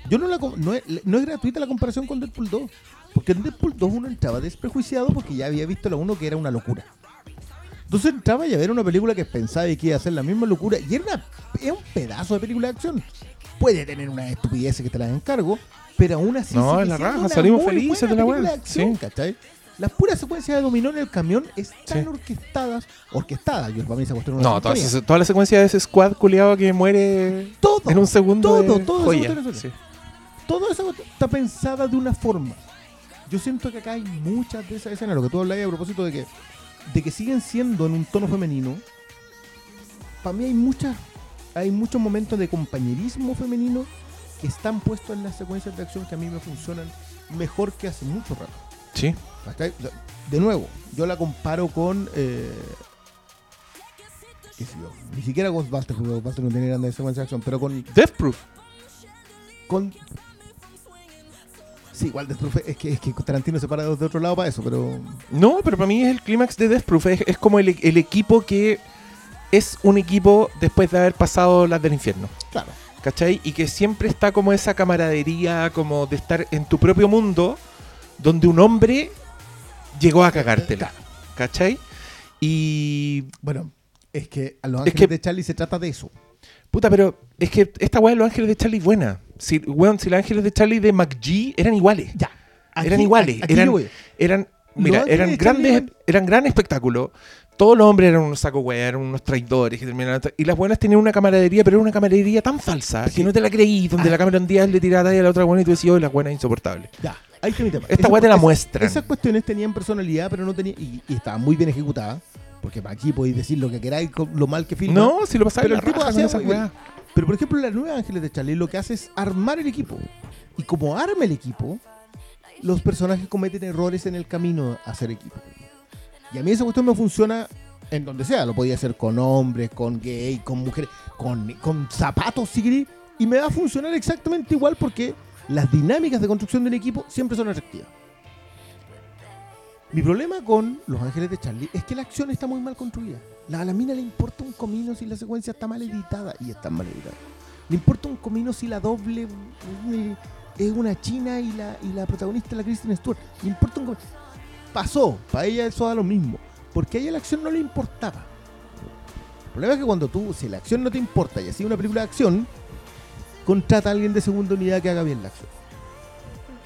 Yo no la com- no es, no es gratuita la comparación con Deadpool 2. Porque en Deadpool 2 uno entraba desprejuiciado porque ya había visto la 1 que era una locura. Entonces entraba y a ver una película que pensaba que iba a hacer la misma locura. Y era, una, era un pedazo de película de acción. Puede tener una estupidez que te la encargo, pero aún así. No, es la raja, una salimos felices de la wea. de acción. Las puras secuencias de dominó en el camión están Sí. orquestadas. Orquestadas, yo para mí cuestión es No, una toda, esa- toda la secuencia de ese squad culiado que muere todo, en un segundo. todo, de todo joya. es Sí. todo eso está pensada de una forma. Yo siento que acá hay muchas de esas escenas, lo que tú hablabas a propósito de que, de que siguen siendo en un tono femenino. Para mí hay muchas, hay muchos momentos de compañerismo femenino que están puestos en las secuencias de acción que a mí me funcionan mejor que hace mucho rato. Sí. Sea, De nuevo, yo la comparo con. Eh, qué sé yo, ni siquiera Ghostbusters, porque Ghostbusters no tiene grandes secuencias de acción, pero con Death Proof. con sí igual de es que es que Tarantino se para de otro lado para eso pero No, pero para mí es el clímax de Death Proof. Es, es como el, el equipo que es un equipo después de haber pasado las del infierno. claro ¿Cachai? Y que siempre está como esa camaradería, como de estar en tu propio mundo, donde un hombre llegó a cagártela. ¿Cachai? Y. bueno es que a los Es ángeles que- de Charlie se trata de eso Puta, pero es que esta weá de los ángeles de Charlie es buena. Si, weón, si los ángeles de Charlie de McGee eran iguales. ya Eran iguales, aquí eran-. Eran, mira, eran de Charlie grandes, eran- gran espectáculo. Todos los hombres eran unos saco weá, eran unos traidores que terminaron. Y las buenas tenían una camaradería, pero era una camaradería tan falsa que no te la creí, donde Ah. la Cameron Díaz le tiraba a la otra buena y tú decías, oh, la buena es insoportable. ya ahí está mi tema Esta weá te la muestran. esas cuestiones tenían personalidad pero no tenían y, y estaban muy bien ejecutadas porque aquí podéis decir lo que queráis lo mal que filma No, si lo pasaba Pero el tipo hacía Pero por ejemplo, la nueva Ángeles de Charlie lo que hace es armar el equipo. Y como arma el equipo, los personajes cometen errores en el camino a hacer equipo. Y a mí esa cuestión me funciona en donde sea. Lo podía hacer con hombres, con gay, con mujeres, con, con zapatos, si. Y me va a funcionar exactamente igual porque las dinámicas de construcción del equipo siempre son atractivas. Mi problema con Los Ángeles de Charlie es que la acción está muy mal construida. La, a la mina le importa un comino si la secuencia está mal editada y está mal editada. Le importa un comino si la doble eh, es una china y la, y la protagonista es la Kristen Stewart. Le importa un comino. Pasó, para ella eso da lo mismo. Porque a ella la acción no le importaba. El problema es que cuando tú, si la acción no te importa y así una película de acción, contrata a alguien de segunda unidad que haga bien la acción.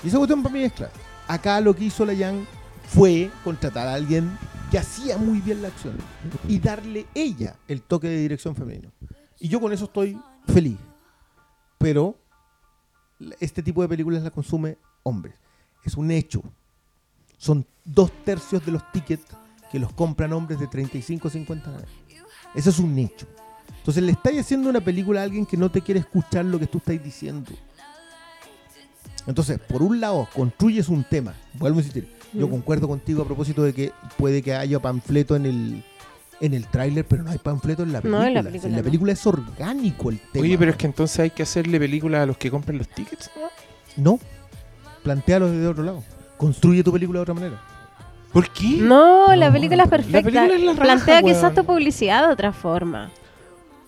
Y esa cuestión para mí es clara. Acá lo que hizo la Yang fue contratar a alguien que hacía muy bien la acción y darle ella el toque de dirección femenino. Y yo con eso estoy feliz. Pero este tipo de películas la consume hombres. Es un hecho. Son dos tercios de los tickets que los compran hombres de 35 o 50 años. Eso es un hecho. Entonces le estáis haciendo una película a alguien que no te quiere escuchar lo que tú estás diciendo. Entonces, por un lado, construyes un tema. Vuelvo a insistir. Yo Mm. concuerdo contigo a propósito de que puede que haya panfleto en el en el tráiler, pero no hay panfleto en la No, película. en la película no. es orgánico el tema. Oye, pero es que entonces hay que hacerle película a los que compran los tickets. ¿no? No. Plantéalo desde otro lado. Construye tu película de otra manera. ¿Por qué? No, la No, película es perfecta. La película es la raja, Plantea quizás tu publicidad de otra forma.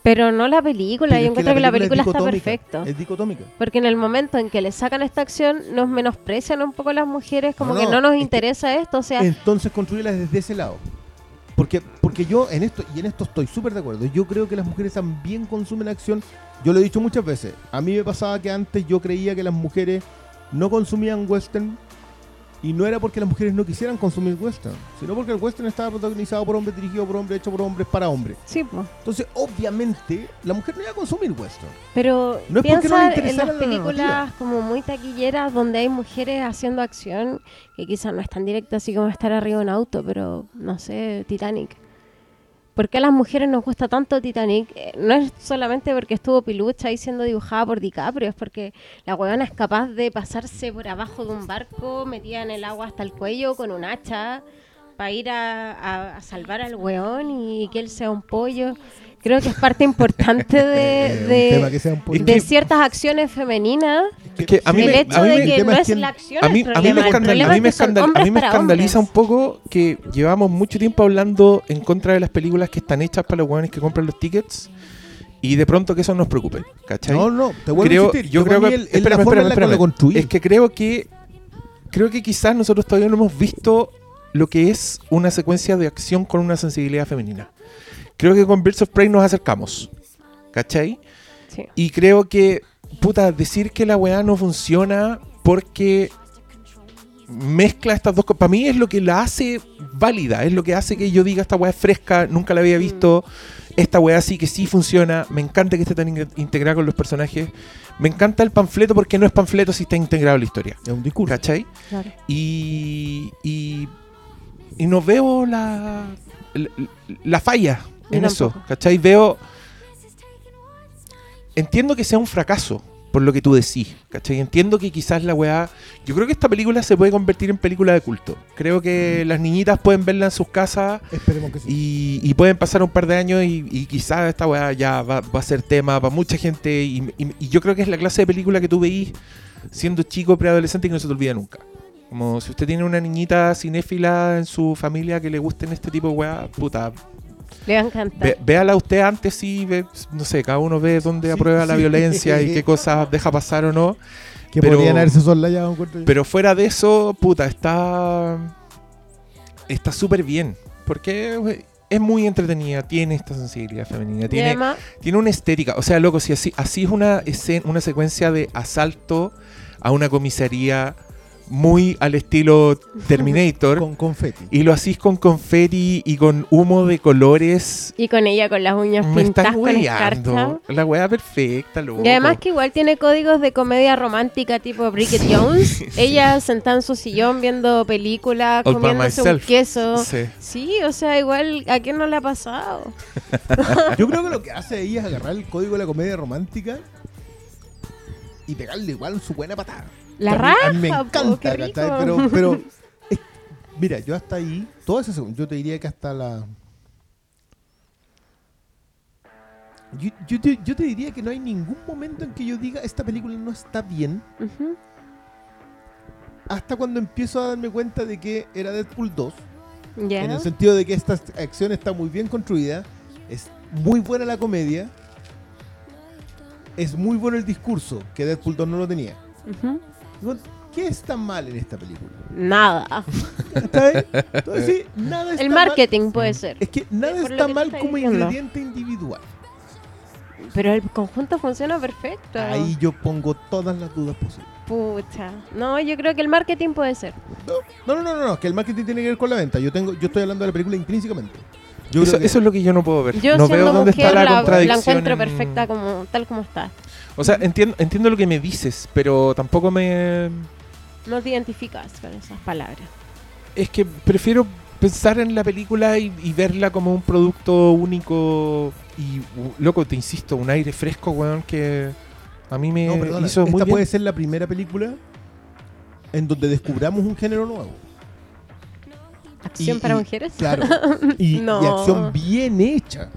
Pero no la película. Pero Yo encuentro que la película, es está perfecta. Es dicotómica. Porque en el momento en que le sacan esta acción, nos menosprecian un poco las mujeres, como No, que no, no nos es interesa esto. O sea, Entonces construyela desde ese lado. Porque, porque yo en esto, y en esto estoy súper de acuerdo, yo creo que las mujeres también consumen acción. Yo lo he dicho muchas veces. A mí me pasaba que antes yo creía que las mujeres no consumían western y no era porque las mujeres no quisieran consumir western, sino porque el western estaba protagonizado por hombres, dirigido por hombres, hecho por hombres, para hombres. Sí, pues. Entonces, obviamente, la mujer no iba a consumir western. Pero No es porque no le piensa en las la películas narrativa. como muy taquilleras donde hay mujeres haciendo acción que quizás no es tan directa así como estar arriba de un auto, pero no sé, Titanic. ¿Por qué a las mujeres nos gusta tanto Titanic? Eh, No es solamente porque estuvo Pilucha ahí siendo dibujada por DiCaprio, es porque la huevona es capaz de pasarse por abajo de un barco metida en el agua hasta el cuello con un hacha para ir a, a- a salvar al weón y que él sea un pollo. Creo que es parte importante de, Eh, de- ciertas acciones femeninas. Es que a mí el me- hecho a mí de me- que no es la acción A mí, el problema. me, el escandal- problema a mí es me que son escandal- a hombres mí me para escandaliza un poco que llevamos mucho tiempo hablando en contra de las películas que están hechas para los hueones que compran los tickets y de pronto que eso nos preocupe, ¿cachai? No, no, te vuelvo creo, a insistir. yo creo que el- el- espérame, la forma espérame, en la que espérame. lo construí. es que creo que creo que quizás nosotros todavía no hemos visto lo que es una secuencia de acción con una sensibilidad femenina. Creo que con Birds of Prey nos acercamos, ¿cachai? Sí. Y creo que, puta, decir que la weá no funciona porque mezcla estas dos cosas. Para mí es lo que la hace válida, es lo que hace que yo diga esta weá es fresca, nunca la había visto. Esta weá sí que sí funciona. Me encanta que esté tan in- integrada con los personajes. Me encanta el panfleto porque no es panfleto si está integrado en la historia. Es un discurso. ¿Cachai? Claro. Y, y, y no veo la, la, la falla en eso. ¿cachai? Veo... Entiendo que sea un fracaso, por lo que tú decís, ¿cachai? Entiendo que quizás la weá... Yo creo que esta película se puede convertir en película de culto. Creo que las niñitas pueden verla en sus casas Esperemos que sí. y, y pueden pasar un par de años y, y quizás esta weá ya va, va a ser tema para mucha gente. Y, y- y yo creo que es la clase de película que tú veís siendo chico, preadolescente y que no se te olvida nunca. Como si usted tiene una niñita cinéfila en su familia que le gusten este tipo de weá, puta, Le va a encantar. ve- véala usted antes y ve, no sé, cada uno ve dónde Sí, aprueba la violencia y qué cosas deja pasar o no. que pero- podrían haberse soslayado. Pero fuera de eso, puta, está. Está súper bien. Porque es muy entretenida, tiene esta sensibilidad femenina, tiene, además, tiene una estética. O sea, loco, si así, así es una, escen- una secuencia de asalto a una comisaría muy al estilo Terminator. con confeti. y lo hacís con confeti y con humo de colores. y con ella con las uñas Me pintadas con escarcha. La wea perfecta, loco. Y además que igual tiene códigos de comedia romántica tipo Bridget Jones. Ella sentada en su sillón viendo películas, All comiéndose un queso. Sí. Sí, o sea, igual, ¿a quién no le ha pasado? Yo creo que lo que hace ella es agarrar el código de la comedia romántica y pegarle igual su buena patada. La a mí- me raja, po, encanta. Pero, pero es- mira, yo hasta ahí, toda esa segunda, yo te diría que hasta la. Yo, yo te, yo te diría que no hay ningún momento en que yo diga esta película no está bien, hasta cuando empiezo a darme cuenta de que era Deadpool 2, Ya. en el sentido de que esta acción está muy bien construida, es muy buena la comedia, es muy bueno el discurso, que Deadpool 2 no lo tenía. ¿Qué está mal en esta película? Nada. ¿Está bien? Entonces, sí, nada está El mal. marketing puede ser. Es que nada Por está que mal como diciendo. ingrediente individual. Pero el conjunto funciona perfecto. Ahí yo pongo todas las dudas posibles. Pucha. No, yo creo que el marketing puede ser. No, no, no, no, no, que el marketing tiene que ver con la venta. Yo tengo, yo estoy hablando de la película intrínsecamente. Yo Eso, creo que- eso es lo que yo no puedo ver. Yo no siendo veo dónde mujer está la, la, la contradicción. encuentro en- perfecta como tal como está. O sea, entiendo, entiendo lo que me dices, pero tampoco me. No te identificas con esas palabras. Es que prefiero pensar en la película y, y verla como un producto único y, loco, te insisto, un aire fresco, weón, que a mí me No, perdona, hizo muy esta bien. puede ser la primera película en donde descubramos un género nuevo. ¿Acción Y- para y- mujeres? Claro. Y, acción bien hecha.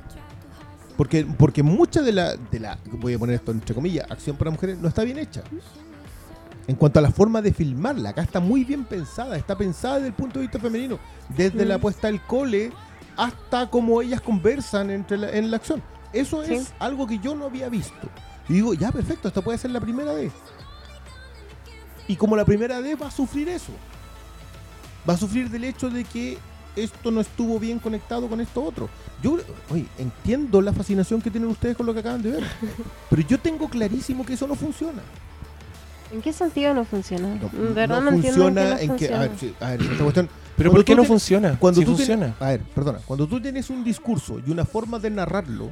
Porque, porque mucha de la, de la, voy a poner esto entre comillas, acción para mujeres no está bien hecha. En cuanto a la forma de filmarla, acá está muy bien pensada, está pensada desde el punto de vista femenino, desde Mm. la puesta del cole hasta cómo ellas conversan entre la- en la acción. Eso Sí. es algo que yo no había visto. Y digo, ya perfecto, esta puede ser la primera vez. Y como la primera vez va a sufrir eso. Va a sufrir del hecho de que esto no estuvo bien conectado con esto otro. Yo, oye, entiendo la fascinación que tienen ustedes con lo que acaban de ver, pero yo tengo clarísimo que eso no funciona. ¿En qué sentido no funciona? No, En verdad no no, entiendo en qué funciona no en que, a funciona. ver, sí, a ver, esta cuestión, Pero Cuando ¿por qué no tienes- funciona? cuando Sí tú funciona. tienes- a ver, perdona, cuando tú tienes un discurso y una forma de narrarlo,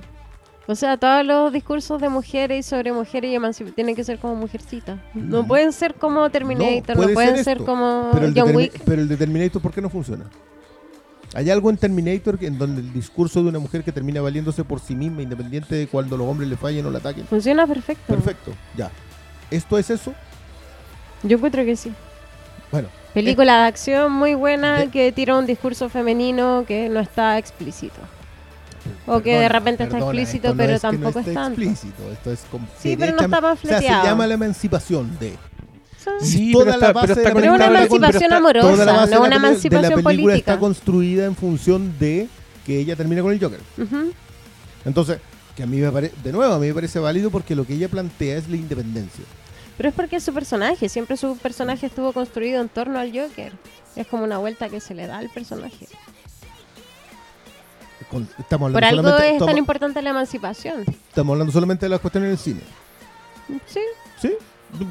O sea, todos los discursos de mujeres y sobre mujeres y emancipación tienen que ser como mujercitas. No pueden ser como Terminator, no, puede pueden ser ser, como pero John Wick. pero el de Terminator, ¿por qué no funciona? Hay algo en Terminator en donde el discurso de una mujer que termina valiéndose por sí misma, independiente de cuando los hombres le fallen o le ataquen. Funciona perfecto. Perfecto, ya. ¿Esto es eso? Yo encuentro que sí. Bueno, Película de acción muy buena De- que tira un discurso femenino que no está explícito. O que de perdona, repente está explícito, esto no pero es no tampoco esté es tanto. explícito. Esto es con Sí, pero no está O sea, se llama la emancipación de. Sí. Toda pero la está, base pero de está la Pero es una con- emancipación está- amorosa, Toda la base no de la una peli- de la emancipación película está política. construida en función de que ella termina con el Joker. Ujú. Entonces, que a mí me parece, de nuevo, a mí me parece válido porque lo que ella plantea es la independencia. Pero es porque es su personaje, siempre su personaje estuvo construido en torno al Joker. Es como una vuelta que se le da al personaje. Con- estamos, hablando Por algo solamente, es tan estamos, importante la emancipación. estamos hablando solamente de las cuestiones del cine. Sí, ¿Sí?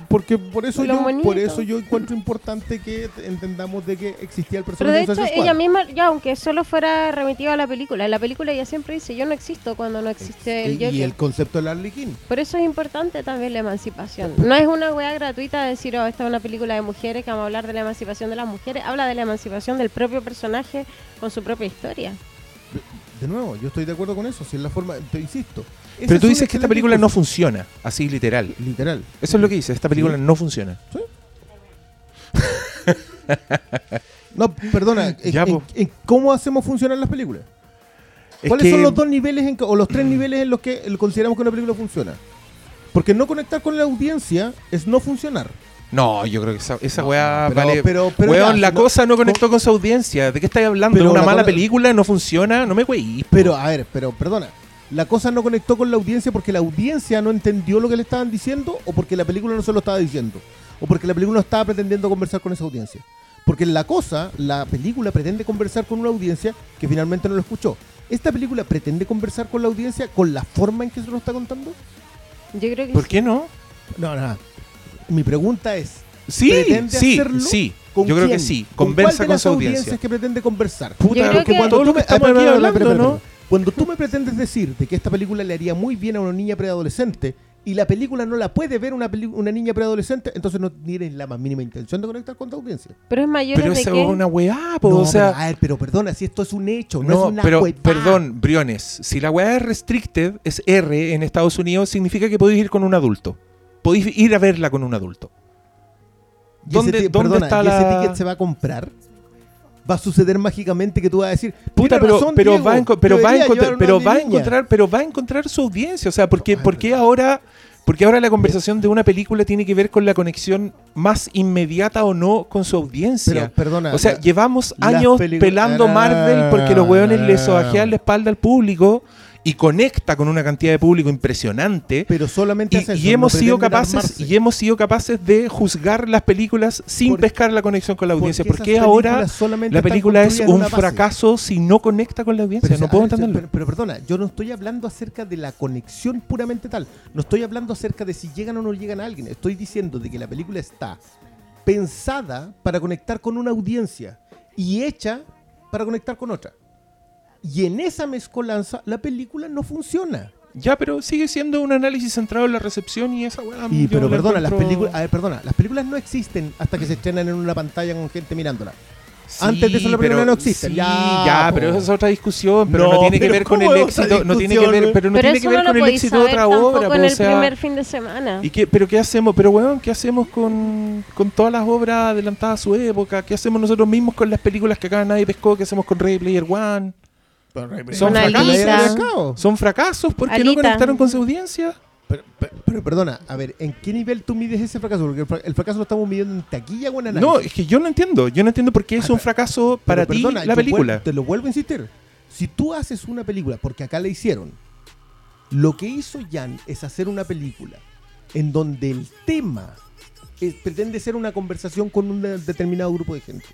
Porque por eso, yo, por eso yo encuentro importante que entendamos de que existía el pero personaje de hecho ella misma, ya aunque solo fuera remitido a la película, en la película ella siempre dice, yo no existo cuando no existe el y, Joker. y el concepto del Arlequín. Por eso es importante también la emancipación. No es una weá gratuita decir, oh, esta es una película de mujeres que vamos a hablar de la emancipación de las mujeres. Habla de la emancipación del propio personaje con su propia historia. De nuevo, yo estoy de acuerdo con eso, si es la forma, te insisto. Pero tú dices que esta película no funciona, así literal. Literal. Eso es lo que dice, esta película Sí. no funciona. No, perdona, en, Ya, en- po. en cómo hacemos funcionar las películas? Es ¿Cuáles que- son los dos niveles en que- o los tres niveles en los que el- consideramos que una película funciona? Porque no conectar con la audiencia es no funcionar. No, yo creo que esa, esa No, weá pero- vale. pero- pero Weón, ya, la no- cosa no conectó con su audiencia. ¿De qué estáis hablando? Pero ¿De una la mala cosa- película? ¿No funciona? No me weí. Pero, a ver, pero perdona. ¿La cosa no conectó con la audiencia porque la audiencia no entendió lo que le estaban diciendo o porque la película no se lo estaba diciendo? ¿O porque la película no estaba pretendiendo conversar con esa audiencia? Porque la cosa, la película pretende conversar con una audiencia que finalmente no lo escuchó. ¿Esta película pretende conversar con la audiencia con la forma en que se lo está contando? Yo creo que ¿Por sí. qué no? No, no. Mi pregunta es, Sí, ¿Pretende sí, hacerlo? sí. ¿con Yo creo que sí. ¿Con Conversa cuál de con las su audiencias audiencia. que pretende conversar? Puta, Yo creo porque que- todo tú lo que me- estamos espera, aquí espera, hablando, ¿no? Cuando tú me pretendes decir de que esta película le haría muy bien a una niña preadolescente y la película no la puede ver una, una niña preadolescente, entonces no tienes la más mínima intención de conectar con tu audiencia. Pero es mayor Pero es una weá, po, No, o sea. pero, a ver, pero perdona, si esto es un hecho, no, No, es una pero perdón, Briones, si la weá es restricted, es R en Estados Unidos, significa que podéis ir con un adulto. Podéis ir a verla con un adulto. ¿Y ese ¿Dónde- dónde perdona, está ¿y ese la- ticket se va a comprar? ¿Va a suceder mágicamente que tú vas a decir, Puta, "Tiene pero, razón, pero, Diego, va pero, encontrar, pero va a niña"? encontrar, pero va a encontrar su audiencia. O sea, ¿por qué, Ay, por qué pero- ahora, porque ahora la conversación de una película tiene que ver con la conexión más inmediata o no con su audiencia? Pero, perdona, o sea, la- llevamos años pelando Ah, Marvel porque los hueones le sobajean la espalda al público y conecta con una cantidad de público impresionante. pero solamente hace Y, eso, y hemos no sido capaces armarse. y hemos sido capaces de juzgar las películas sin Por- pescar la conexión con la audiencia. Porque ¿Por qué esas ahora la película es un fracaso si no conecta con la audiencia? Pero, no o sea, puedo ver, entenderlo. Pero, pero perdona, yo no estoy hablando acerca de la conexión puramente tal. No estoy hablando acerca de si llegan o no llegan a alguien. Estoy diciendo de que la película está pensada para conectar con una audiencia y hecha para conectar con otra. Y en esa mezcolanza la película no funciona. Ya, pero sigue siendo un análisis centrado en la recepción y esa weá. Y pero la perdona, las películas, a ver, perdona, las películas no existen hasta que se estrenan en una pantalla con gente mirándola. Sí, Antes de eso la película pero- no existe. sí, Ya, ya, po. pero esa es otra discusión, pero no, No, tiene que ver con ¿cómo el éxito, no tiene que ver, pero no Pero tiene eso que ver con el éxito de saber otra tampoco obra, en po, o el sea, primer fin de semana. ¿Y qué, pero qué hacemos? Pero weón, ¿qué hacemos con, con todas las obras adelantadas a su época? ¿Qué hacemos nosotros mismos con las películas que acá nadie pescó? ¿Qué hacemos con Ready Player One? Son fracasos. ¿Son fracasos porque no Alita. conectaron con su audiencia? Pero, pero- pero perdona, a ver, ¿en qué nivel tú mides ese fracaso? Porque el, fra- el fracaso lo estamos midiendo en taquilla o en análisis. No, es que yo no entiendo. Yo no entiendo por qué es Ah, un fracaso para ti perdona, la película. te lo vuelvo a insistir. Si tú haces una película, porque acá la hicieron, lo que hizo Jan es hacer una película en donde el tema es- pretende ser una conversación con un de- determinado grupo de gente.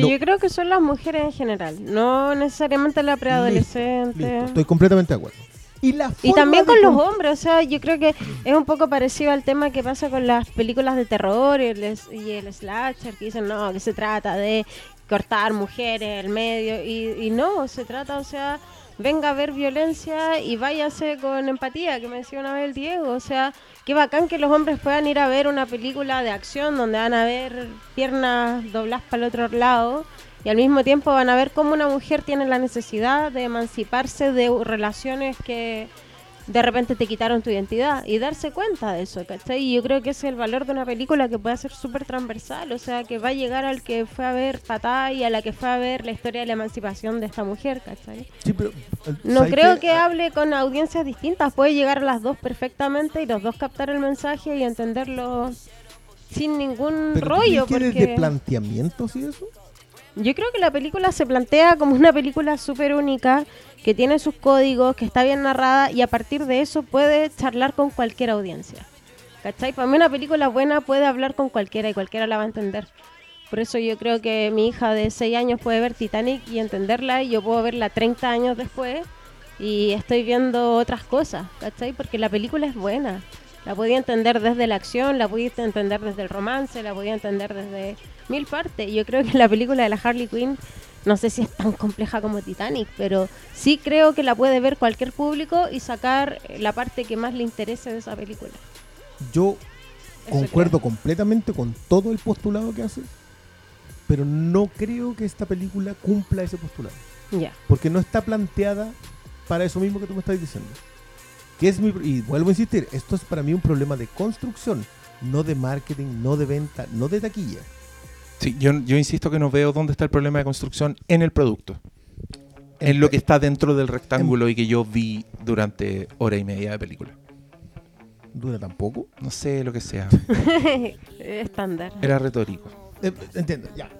No. yo creo que son las mujeres en general, no necesariamente la Listo, preadolescente. estoy completamente de acuerdo. Y, la Y también con los hombres, o sea, yo creo que es un poco parecido al tema que pasa con las películas de terror y el, y el slasher, que dicen, no, que se trata de cortar mujeres el medio, y, y no, se trata, o sea, venga a ver violencia y váyase con empatía, que me decía una vez el Diego, o sea, qué bacán que los hombres puedan ir a ver una película de acción donde van a ver piernas dobladas para el otro lado. Y al mismo tiempo van a ver cómo una mujer tiene la necesidad de emanciparse de relaciones que de repente te quitaron tu identidad y darse cuenta de eso, ¿cachai? Y yo creo que ese es el valor de una película que puede ser súper transversal, o sea, que va a llegar al que fue a ver Patá y a la que fue a ver la historia de la emancipación de esta mujer, ¿cachai? Sí, pero, eh, No ¿sabes creo que hable con audiencias distintas, puede llegar a las dos perfectamente y los dos captar el mensaje y entenderlo sin ningún ¿Pero tú rollo. que porque... desde planteamientos y eso? Yo creo que la película se plantea como una película súper única, que tiene sus códigos, que está bien narrada y a partir de eso puede charlar con cualquier audiencia. ¿Cachai? Para mí una película buena puede hablar con cualquiera y cualquiera la va a entender. Por eso yo creo que mi hija de 6 años puede ver Titanic y entenderla y yo puedo verla 30 años después y estoy viendo otras cosas, ¿cachai? Porque la película es buena. La podía entender desde la acción, la podía entender desde el romance, la podía entender desde mil partes. Yo creo que la película de la Harley Quinn, no sé si es tan compleja como Titanic, pero sí creo que la puede ver cualquier público y sacar la parte que más le interese de esa película. Yo Eso concuerdo creo. completamente con todo el postulado que hace, pero no creo que esta película cumpla ese postulado. Ya. Porque no está planteada para eso mismo que tú me estás diciendo. Que es mi, y vuelvo a insistir, esto es para mí un problema de construcción, no de marketing, no de venta, no de taquilla. Sí, yo, yo insisto que no veo dónde está el problema de construcción en el producto. En lo que está dentro del rectángulo y que yo vi durante hora y media de película. Dura tampoco. No sé lo que sea. Estándar. Era retórico. Eh, entiendo, ya.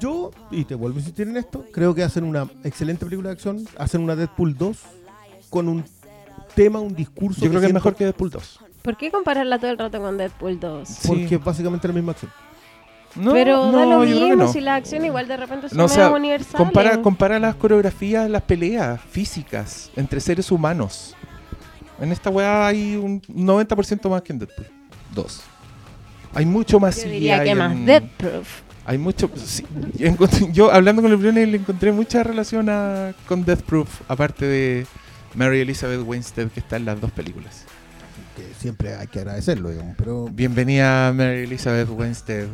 Yo, y te vuelvo a insistir en esto, creo que hacen una excelente película de acción, hacen una Deadpool 2 con un tema, un discurso. Yo creo que es siento- mejor que Deadpool 2. ¿Por qué compararla todo el rato con Deadpool 2? Sí. Porque es básicamente la misma acción. No, pero da no, lo creo que mismo no. si la acción igual de repente son No, o sea, universales. compara, compara las coreografías, las peleas físicas entre seres humanos. En esta weá hay un 90% más que en Deadpool 2. Hay mucho más Yo diría que más en- Deadproof. Hay mucho. sí, yo, hablando con el Briones le encontré mucha relación a, con Death Proof, aparte de Mary Elizabeth Winstead, que está en las dos películas. Siempre hay que agradecerlo, digamos, pero Bienvenida Mary Elizabeth Winstead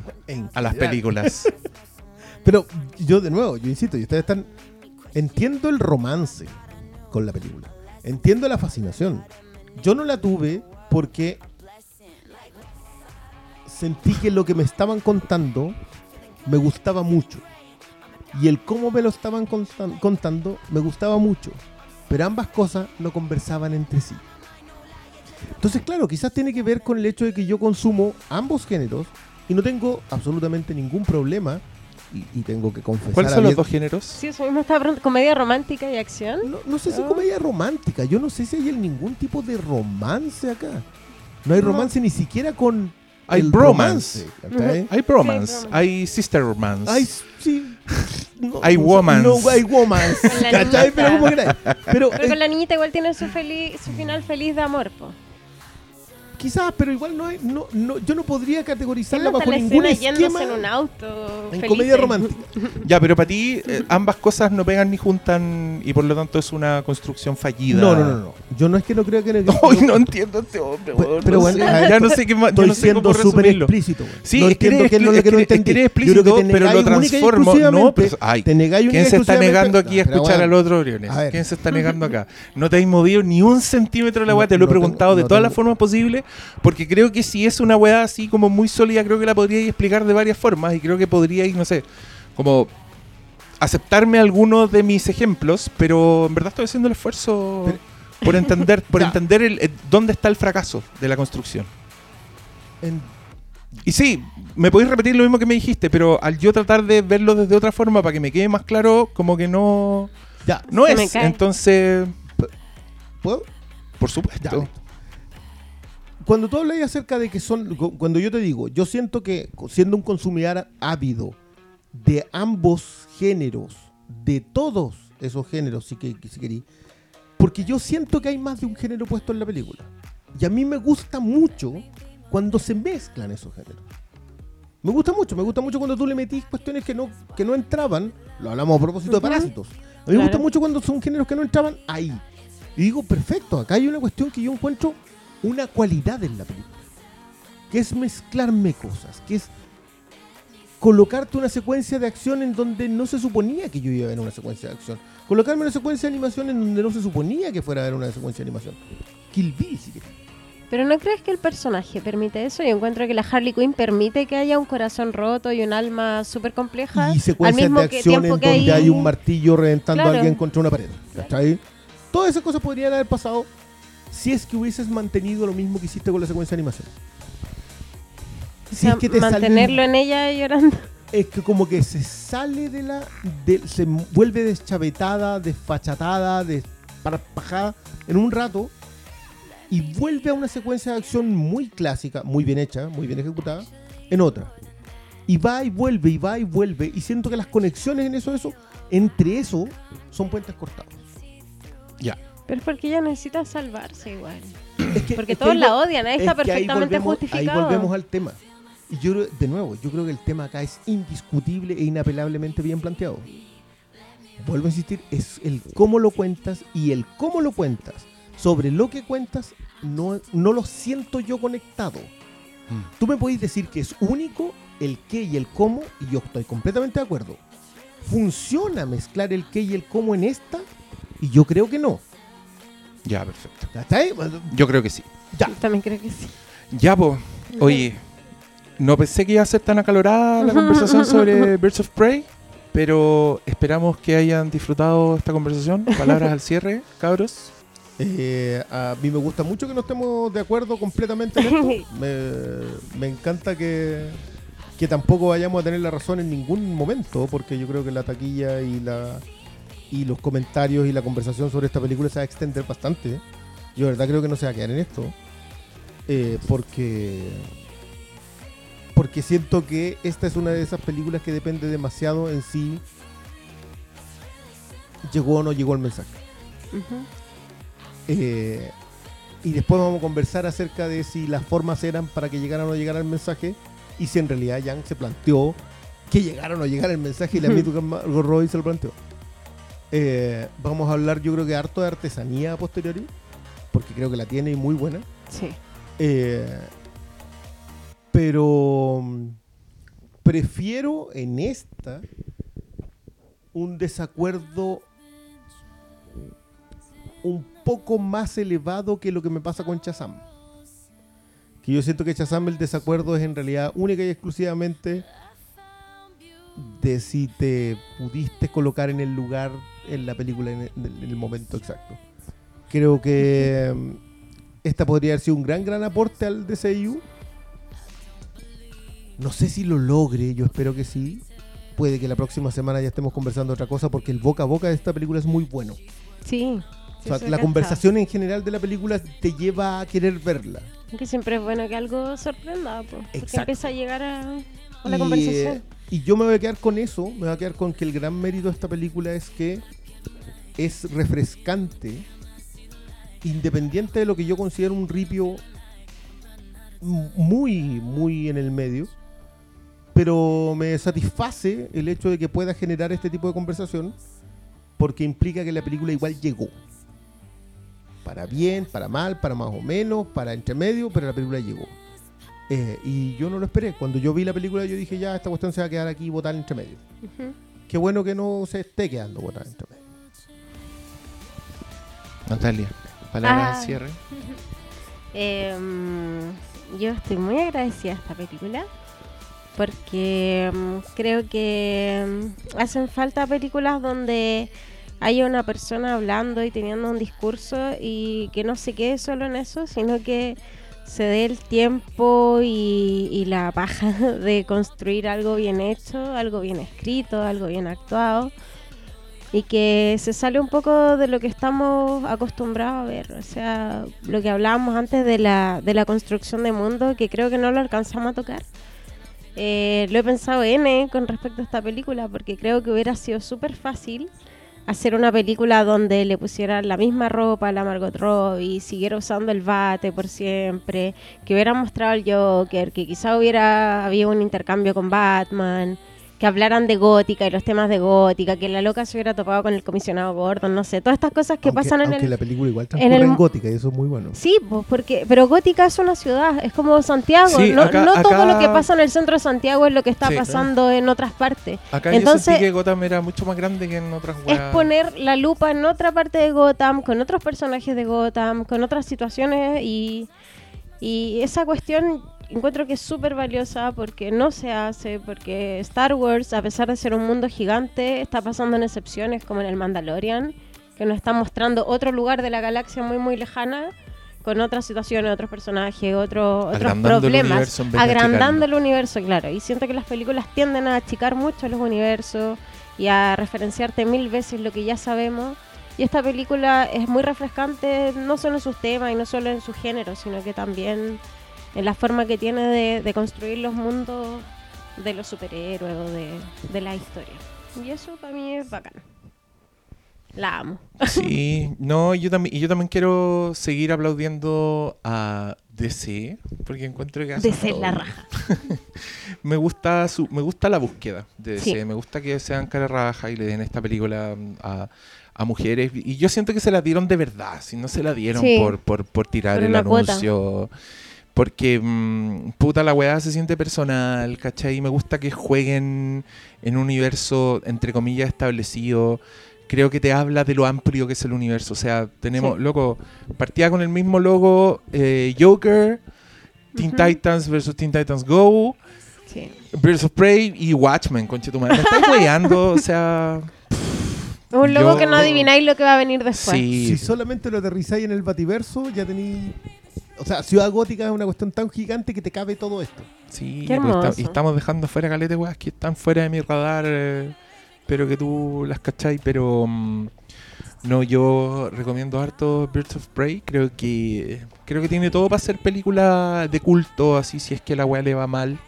a las películas. Pero yo de nuevo, yo insisto, y ustedes están entiendo el romance con la película. Entiendo la fascinación. Yo no la tuve porque sentí que lo que me estaban contando me gustaba mucho. Y el cómo me lo estaban contando me gustaba mucho. Pero ambas cosas no conversaban entre sí. Entonces, claro, quizás tiene que ver con el hecho de que yo consumo ambos géneros y no tengo absolutamente ningún problema. Y, y tengo que confesar. ¿Cuáles son los dos géneros? Sí, eso mismo estaba preguntando. ¿Comedia romántica y acción? No, no sé si Ah. comedia romántica. Yo no sé si hay ningún tipo de romance acá. No hay No. romance ni siquiera con. Hay el bromance. romance, ¿cachai? Hay bromance, Sí, hay sister romance. Hay, sí. No, Hay womance. No, hay niñita. Pero. Pero Pero eh, con la niñita igual tiene su, feliz, su final feliz de amor, po. Quizás, pero igual no hay. No, no, yo no podría categorizarla bajo ningún esquema yéndose en un auto. en felices. comedia romántica. Ya, pero para ti eh, ambas cosas no pegan ni juntan y por lo tanto es una construcción fallida. No, no, no, no. Yo no es que no creo que en el Hoy no entiendo a este hombre, Pero- pero no bueno, sé. a ver, ya no sé qué más, yo Estoy no sé siendo cómo súper resumirlo. explícito. Sí, no que entiendo eres qué es lo expli- que no es que- es entendí. que eres Yo creo explícito, te pero lo transformo. No, exclusivamente- pero, ay, te negáis ¿quién se está negando aquí a escuchar al otro Briones? ¿Quién se está negando acá? No te has movido ni un centímetro de la No- weá, te lo he no preguntado de no todas las formas posibles, porque creo que si es una weá así como muy sólida, creo que la podríais explicar de varias formas y creo que podríais, no sé, como aceptarme algunos de mis ejemplos, pero en verdad estoy haciendo el esfuerzo Pero- por entender, por Ya. entender el, el- dónde está el fracaso de la construcción. en- Y sí, me podéis repetir lo mismo que me dijiste, pero al yo tratar de verlo desde otra forma para que me quede más claro, como que no, ya, no Se es. Entonces, ¿puedo? por supuesto. Cuando tú hablas acerca de que son, cu- cuando yo te digo, yo siento que siendo un consumidor ávido de ambos géneros, de todos esos géneros, si, que, si querí, porque yo siento que hay más de un género puesto en la película. Y a mí me gusta mucho cuando se mezclan esos géneros. Me gusta mucho, me gusta mucho cuando tú le metís cuestiones que no, que no entraban. Lo hablamos a propósito de parásitos. A mí me gusta mucho cuando son géneros que no entraban ahí. Y digo, perfecto, acá hay una cuestión que yo encuentro una cualidad en la película. Que es mezclarme cosas, que es colocarte una secuencia de acción en donde no se suponía que yo iba a ver una secuencia de acción. Colocarme una secuencia de animación en donde no se suponía que fuera a ver una secuencia de animación. Kill Bill, si querés. Pero ¿no crees que el personaje permite eso? Yo encuentro que la Harley Quinn permite que haya un corazón roto y un alma súper compleja. y secuencias de que- acción en tiempo donde que hay un martillo reventando Claro. a alguien contra una pared. Todas esas cosas podrían haber pasado si es que hubieses mantenido lo mismo que hiciste con la secuencia de animación. O Si sea, es que te mantenerlo salió- en ella llorando. es que como que se sale de la de- se vuelve deschavetada, desfachatada, desparpajada en un rato y vuelve a una secuencia de acción muy clásica, muy bien hecha, muy bien ejecutada, en otra. Y va y vuelve, y va y vuelve, y siento que las conexiones en eso, eso, entre eso, son puentes cortados. Ya. Pero es porque ella necesita salvarse igual. Es que- Porque es que todos ahí la odian, ahí es está que ahí perfectamente volvemos- justificado. Ahí volvemos al tema. Y yo, de nuevo, yo creo que el tema acá es indiscutible e inapelablemente bien planteado. Vuelvo a insistir, es el cómo lo cuentas y el cómo lo cuentas sobre lo que cuentas no, no lo siento yo conectado. Mm. Tú me podéis decir que es único el qué y el cómo y yo estoy completamente de acuerdo. ¿Funciona mezclar el qué y el cómo en esta? Y yo creo que no. Ya, perfecto. ¿Cachai? Yo creo que sí. Ya. Yo también creo que sí. Ya, po. Oye, no pensé que iba a ser tan acalorada la conversación sobre Birds of Prey, pero esperamos que hayan disfrutado esta conversación. Palabras al cierre, cabros. Eh, a mí me gusta mucho que no estemos de acuerdo completamente en esto. me, me encanta que, que tampoco vayamos a tener la razón en ningún momento, porque yo creo que la taquilla y la y los comentarios y la conversación sobre esta película se va a extender bastante. Yo de verdad creo que no se va a quedar en esto. eh, porque porque siento que esta es una de esas películas que depende demasiado en si llegó o no llegó el mensaje. Eh, y después vamos a conversar acerca de si las formas eran para que llegara o no llegara el mensaje y si en realidad Yang se planteó que llegara o no llegara el mensaje y la misma Robbie se lo planteó. Eh, vamos a hablar yo creo que harto de artesanía a posteriori porque creo que la tiene y muy buena. Sí. Eh, pero mm, prefiero en esta un desacuerdo un poco más elevado que lo que me pasa con Chazam. Que yo siento que Chazam el desacuerdo es en realidad única y exclusivamente de si te pudiste colocar en el lugar en la película en el, en el momento exacto. Creo que mm, esta podría haber sido un gran, gran aporte al DCU. No sé si lo logre, yo espero que sí. Puede que la próxima semana ya estemos conversando otra cosa porque el boca a boca de esta película es muy bueno. Sí. O sea, la conversación en general de la película te lleva a querer verla. Que siempre es bueno que algo sorprenda, po, porque empieza a llegar a, a la Y, conversación. eh, y yo me voy a quedar con eso, me voy a quedar con que el gran mérito de esta película es que es refrescante, independiente de lo que yo considero un ripio muy, muy en el medio, pero me satisface el hecho de que pueda generar este tipo de conversación porque implica que la película igual llegó. Para bien, para mal, para más o menos, para entre medio, pero la película llegó. Eh, y yo no lo esperé. Cuando yo vi la película, yo dije, ya, esta cuestión se va a quedar aquí botada entre medio. Qué bueno que no se esté quedando botada entre medio. Natalia, palabras Ah. al cierre. Em, yo estoy muy agradecida a esta película porque em, creo que em, hacen falta películas donde haya una persona hablando y teniendo un discurso y que no se quede solo en eso, sino que se dé el tiempo y, y la paja de construir algo bien hecho, algo bien escrito, algo bien actuado y que se sale un poco de lo que estamos acostumbrados a ver, o sea, lo que hablábamos antes de la, de la construcción de mundo, que creo que no lo alcanzamos a tocar. Eh, lo he pensado N con respecto a esta película porque creo que hubiera sido súper fácil hacer una película donde le pusieran la misma ropa a la Margot Robbie, siguiera usando el bate por siempre, que hubiera mostrado al Joker, que quizá hubiera habido un intercambio con Batman, que hablaran de gótica y los temas de gótica, que la loca se hubiera topado con el comisionado Gordon, no sé, todas estas cosas que Aunque- pasan en el... la película igual en el en, gótica y eso es muy bueno. Sí, pues porque, pero Gótica es una ciudad, es como Santiago. Sí, no acá- no todo acá- lo que pasa en el centro de Santiago es lo que está Sí. pasando en otras partes. Acá yo Entonces- sentí que Gotham era mucho más grande que en otras Es weas. poner la lupa en otra parte de Gotham, con otros personajes de Gotham, con otras situaciones y, y esa cuestión encuentro que es súper valiosa porque no se hace, porque Star Wars, a pesar de ser un mundo gigante, está pasando en excepciones como en el Mandalorian, que nos está mostrando otro lugar de la galaxia muy muy lejana, con otras situaciones, otros personajes, otro- otros el problemas, agrandando el universo, claro. Y siento que las películas tienden a achicar mucho los universos y a referenciarte mil veces lo que ya sabemos. Y esta película es muy refrescante, no solo en sus temas y no solo en su género, sino que también en la forma que tiene de, de construir los mundos de los superhéroes o de, de la historia. Y eso para mí es bacán. La amo. Sí, no, yo también, y yo también quiero seguir aplaudiendo a DC, porque encuentro que hacen DC todo la raja. me gusta su, me gusta la búsqueda de DC, Sí. me gusta que sean cara raja y le den esta película mm, a, a mujeres y yo siento que se la dieron de verdad, si no se la dieron Sí. por, por, por tirar Por el cuota. Porque, mm, puta, la weá se siente personal, ¿cachai? Me gusta que jueguen en un universo, entre comillas, establecido. Creo que te habla de lo amplio que es el universo. O sea, tenemos, Sí. loco, partía con el mismo logo eh, Joker, Teen. Titans versus Teen Titans Go, Sí. Birds of Prey y Watchmen, conche tu madre. Me estáis weyando, o sea. Es un logo Yo- que no adivináis lo que va a venir después. Sí. Si solamente lo aterrizáis en el bativerso, ya tenéis. O sea, Ciudad Gótica es una cuestión tan gigante que te cabe todo esto. Sí, Qué pues, hermoso. está- y estamos dejando fuera calete, weas, que están fuera de mi radar. eh, pero que tú las cacháis, pero. mm, no, yo recomiendo harto Birds of Prey. Creo que. Creo que tiene todo para ser película de culto, así si es que la wea le va mal.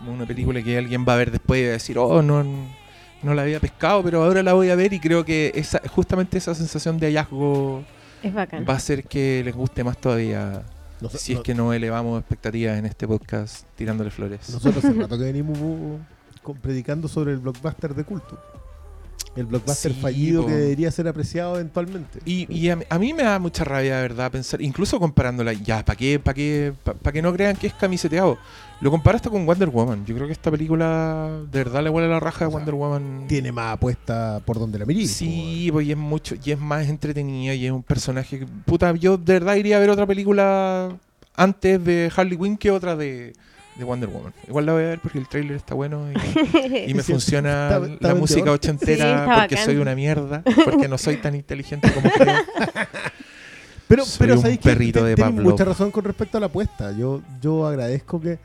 No Una película que alguien va a ver después y va a decir, oh, no, no la había pescado, pero ahora la voy a ver y creo que esa, justamente esa sensación de hallazgo Es bacán. va a hacer que les guste más todavía. Si es que no elevamos expectativas en este podcast tirándole flores. Nosotros hace rato que venimos con- predicando sobre el blockbuster de culto. El blockbuster Sí, fallido po. que debería ser apreciado eventualmente. Y, y a, mí- a mí me da mucha rabia, de verdad, pensar, incluso comparándola, ya, ¿para qué, para qué, para que no crean que es camiseteado? Lo comparaste con Wonder Woman. Yo creo que esta película de verdad le huele la raja sea, Wonder Woman. Tiene más apuesta por donde la mirís. Sí, pues y es mucho, y es más entretenida y es un personaje que, puta, yo de verdad iría a ver otra película antes de Harley Quinn que otra de, de Wonder Woman. Igual la voy a ver porque el trailer está bueno y, y me Sí, funciona está- está la música. Sí, ochentera porque bacán. soy una mierda, porque no soy tan inteligente como creo. Pero, Soy pero un Te- de mucha razón con respecto a la apuesta. Yo, yo agradezco que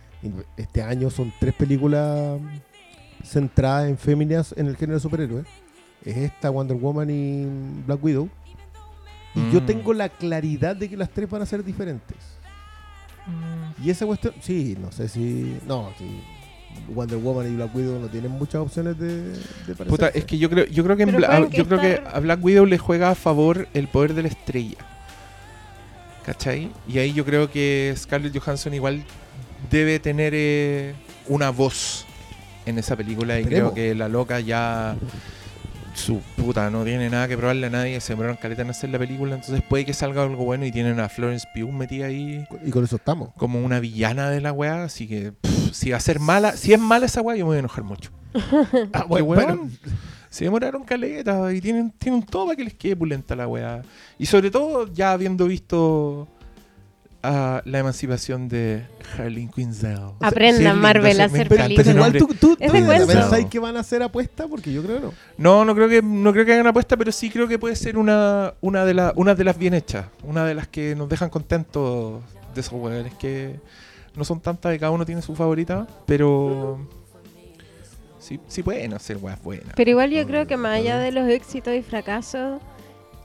este año son tres películas centradas en féminas en el género de superhéroes. Es esta, Wonder Woman y Black Widow. Y yo Mm. tengo la claridad de que las tres van a ser diferentes. Y esa cuestión, sí, no sé si. No, sí. Wonder Woman y Black Widow no tienen muchas opciones de, de Puta, es que yo creo, yo creo que, en Bla- que yo creo que a Black Widow le juega a favor el poder de la estrella. ¿Cachai? Y ahí yo creo que Scarlett Johansson igual debe tener eh, una voz en esa película y Esperemos. creo que la loca ya su puta no tiene nada que probarle a nadie, se demoraron caleta en hacer la película, entonces puede que salga algo bueno y tienen a Florence Pugh metida ahí Y con eso estamos. como una villana de la weá, así que pff, si va a ser mala, si es mala esa weá yo me voy a enojar mucho. Ah, bueno, Se demoraron caleta y tienen, tienen todo para que les quede pulenta la weá. Y sobre todo ya habiendo visto a la emancipación de Harleen Quinzel. Aprendan Marvel a hacer encanta pero igual tú, tú, Es tú de cuento. pensáis que van a hacer apuesta porque yo creo que no. No, no creo que no creo que hagan apuesta, pero sí creo que puede ser una, una de las una de las bien hechas, una de las que nos dejan contentos de esos weones que no son tantas y cada uno tiene su favorita, pero sí, sí pueden hacer weas buenas. Pero igual yo creo que más allá de los éxitos y fracasos,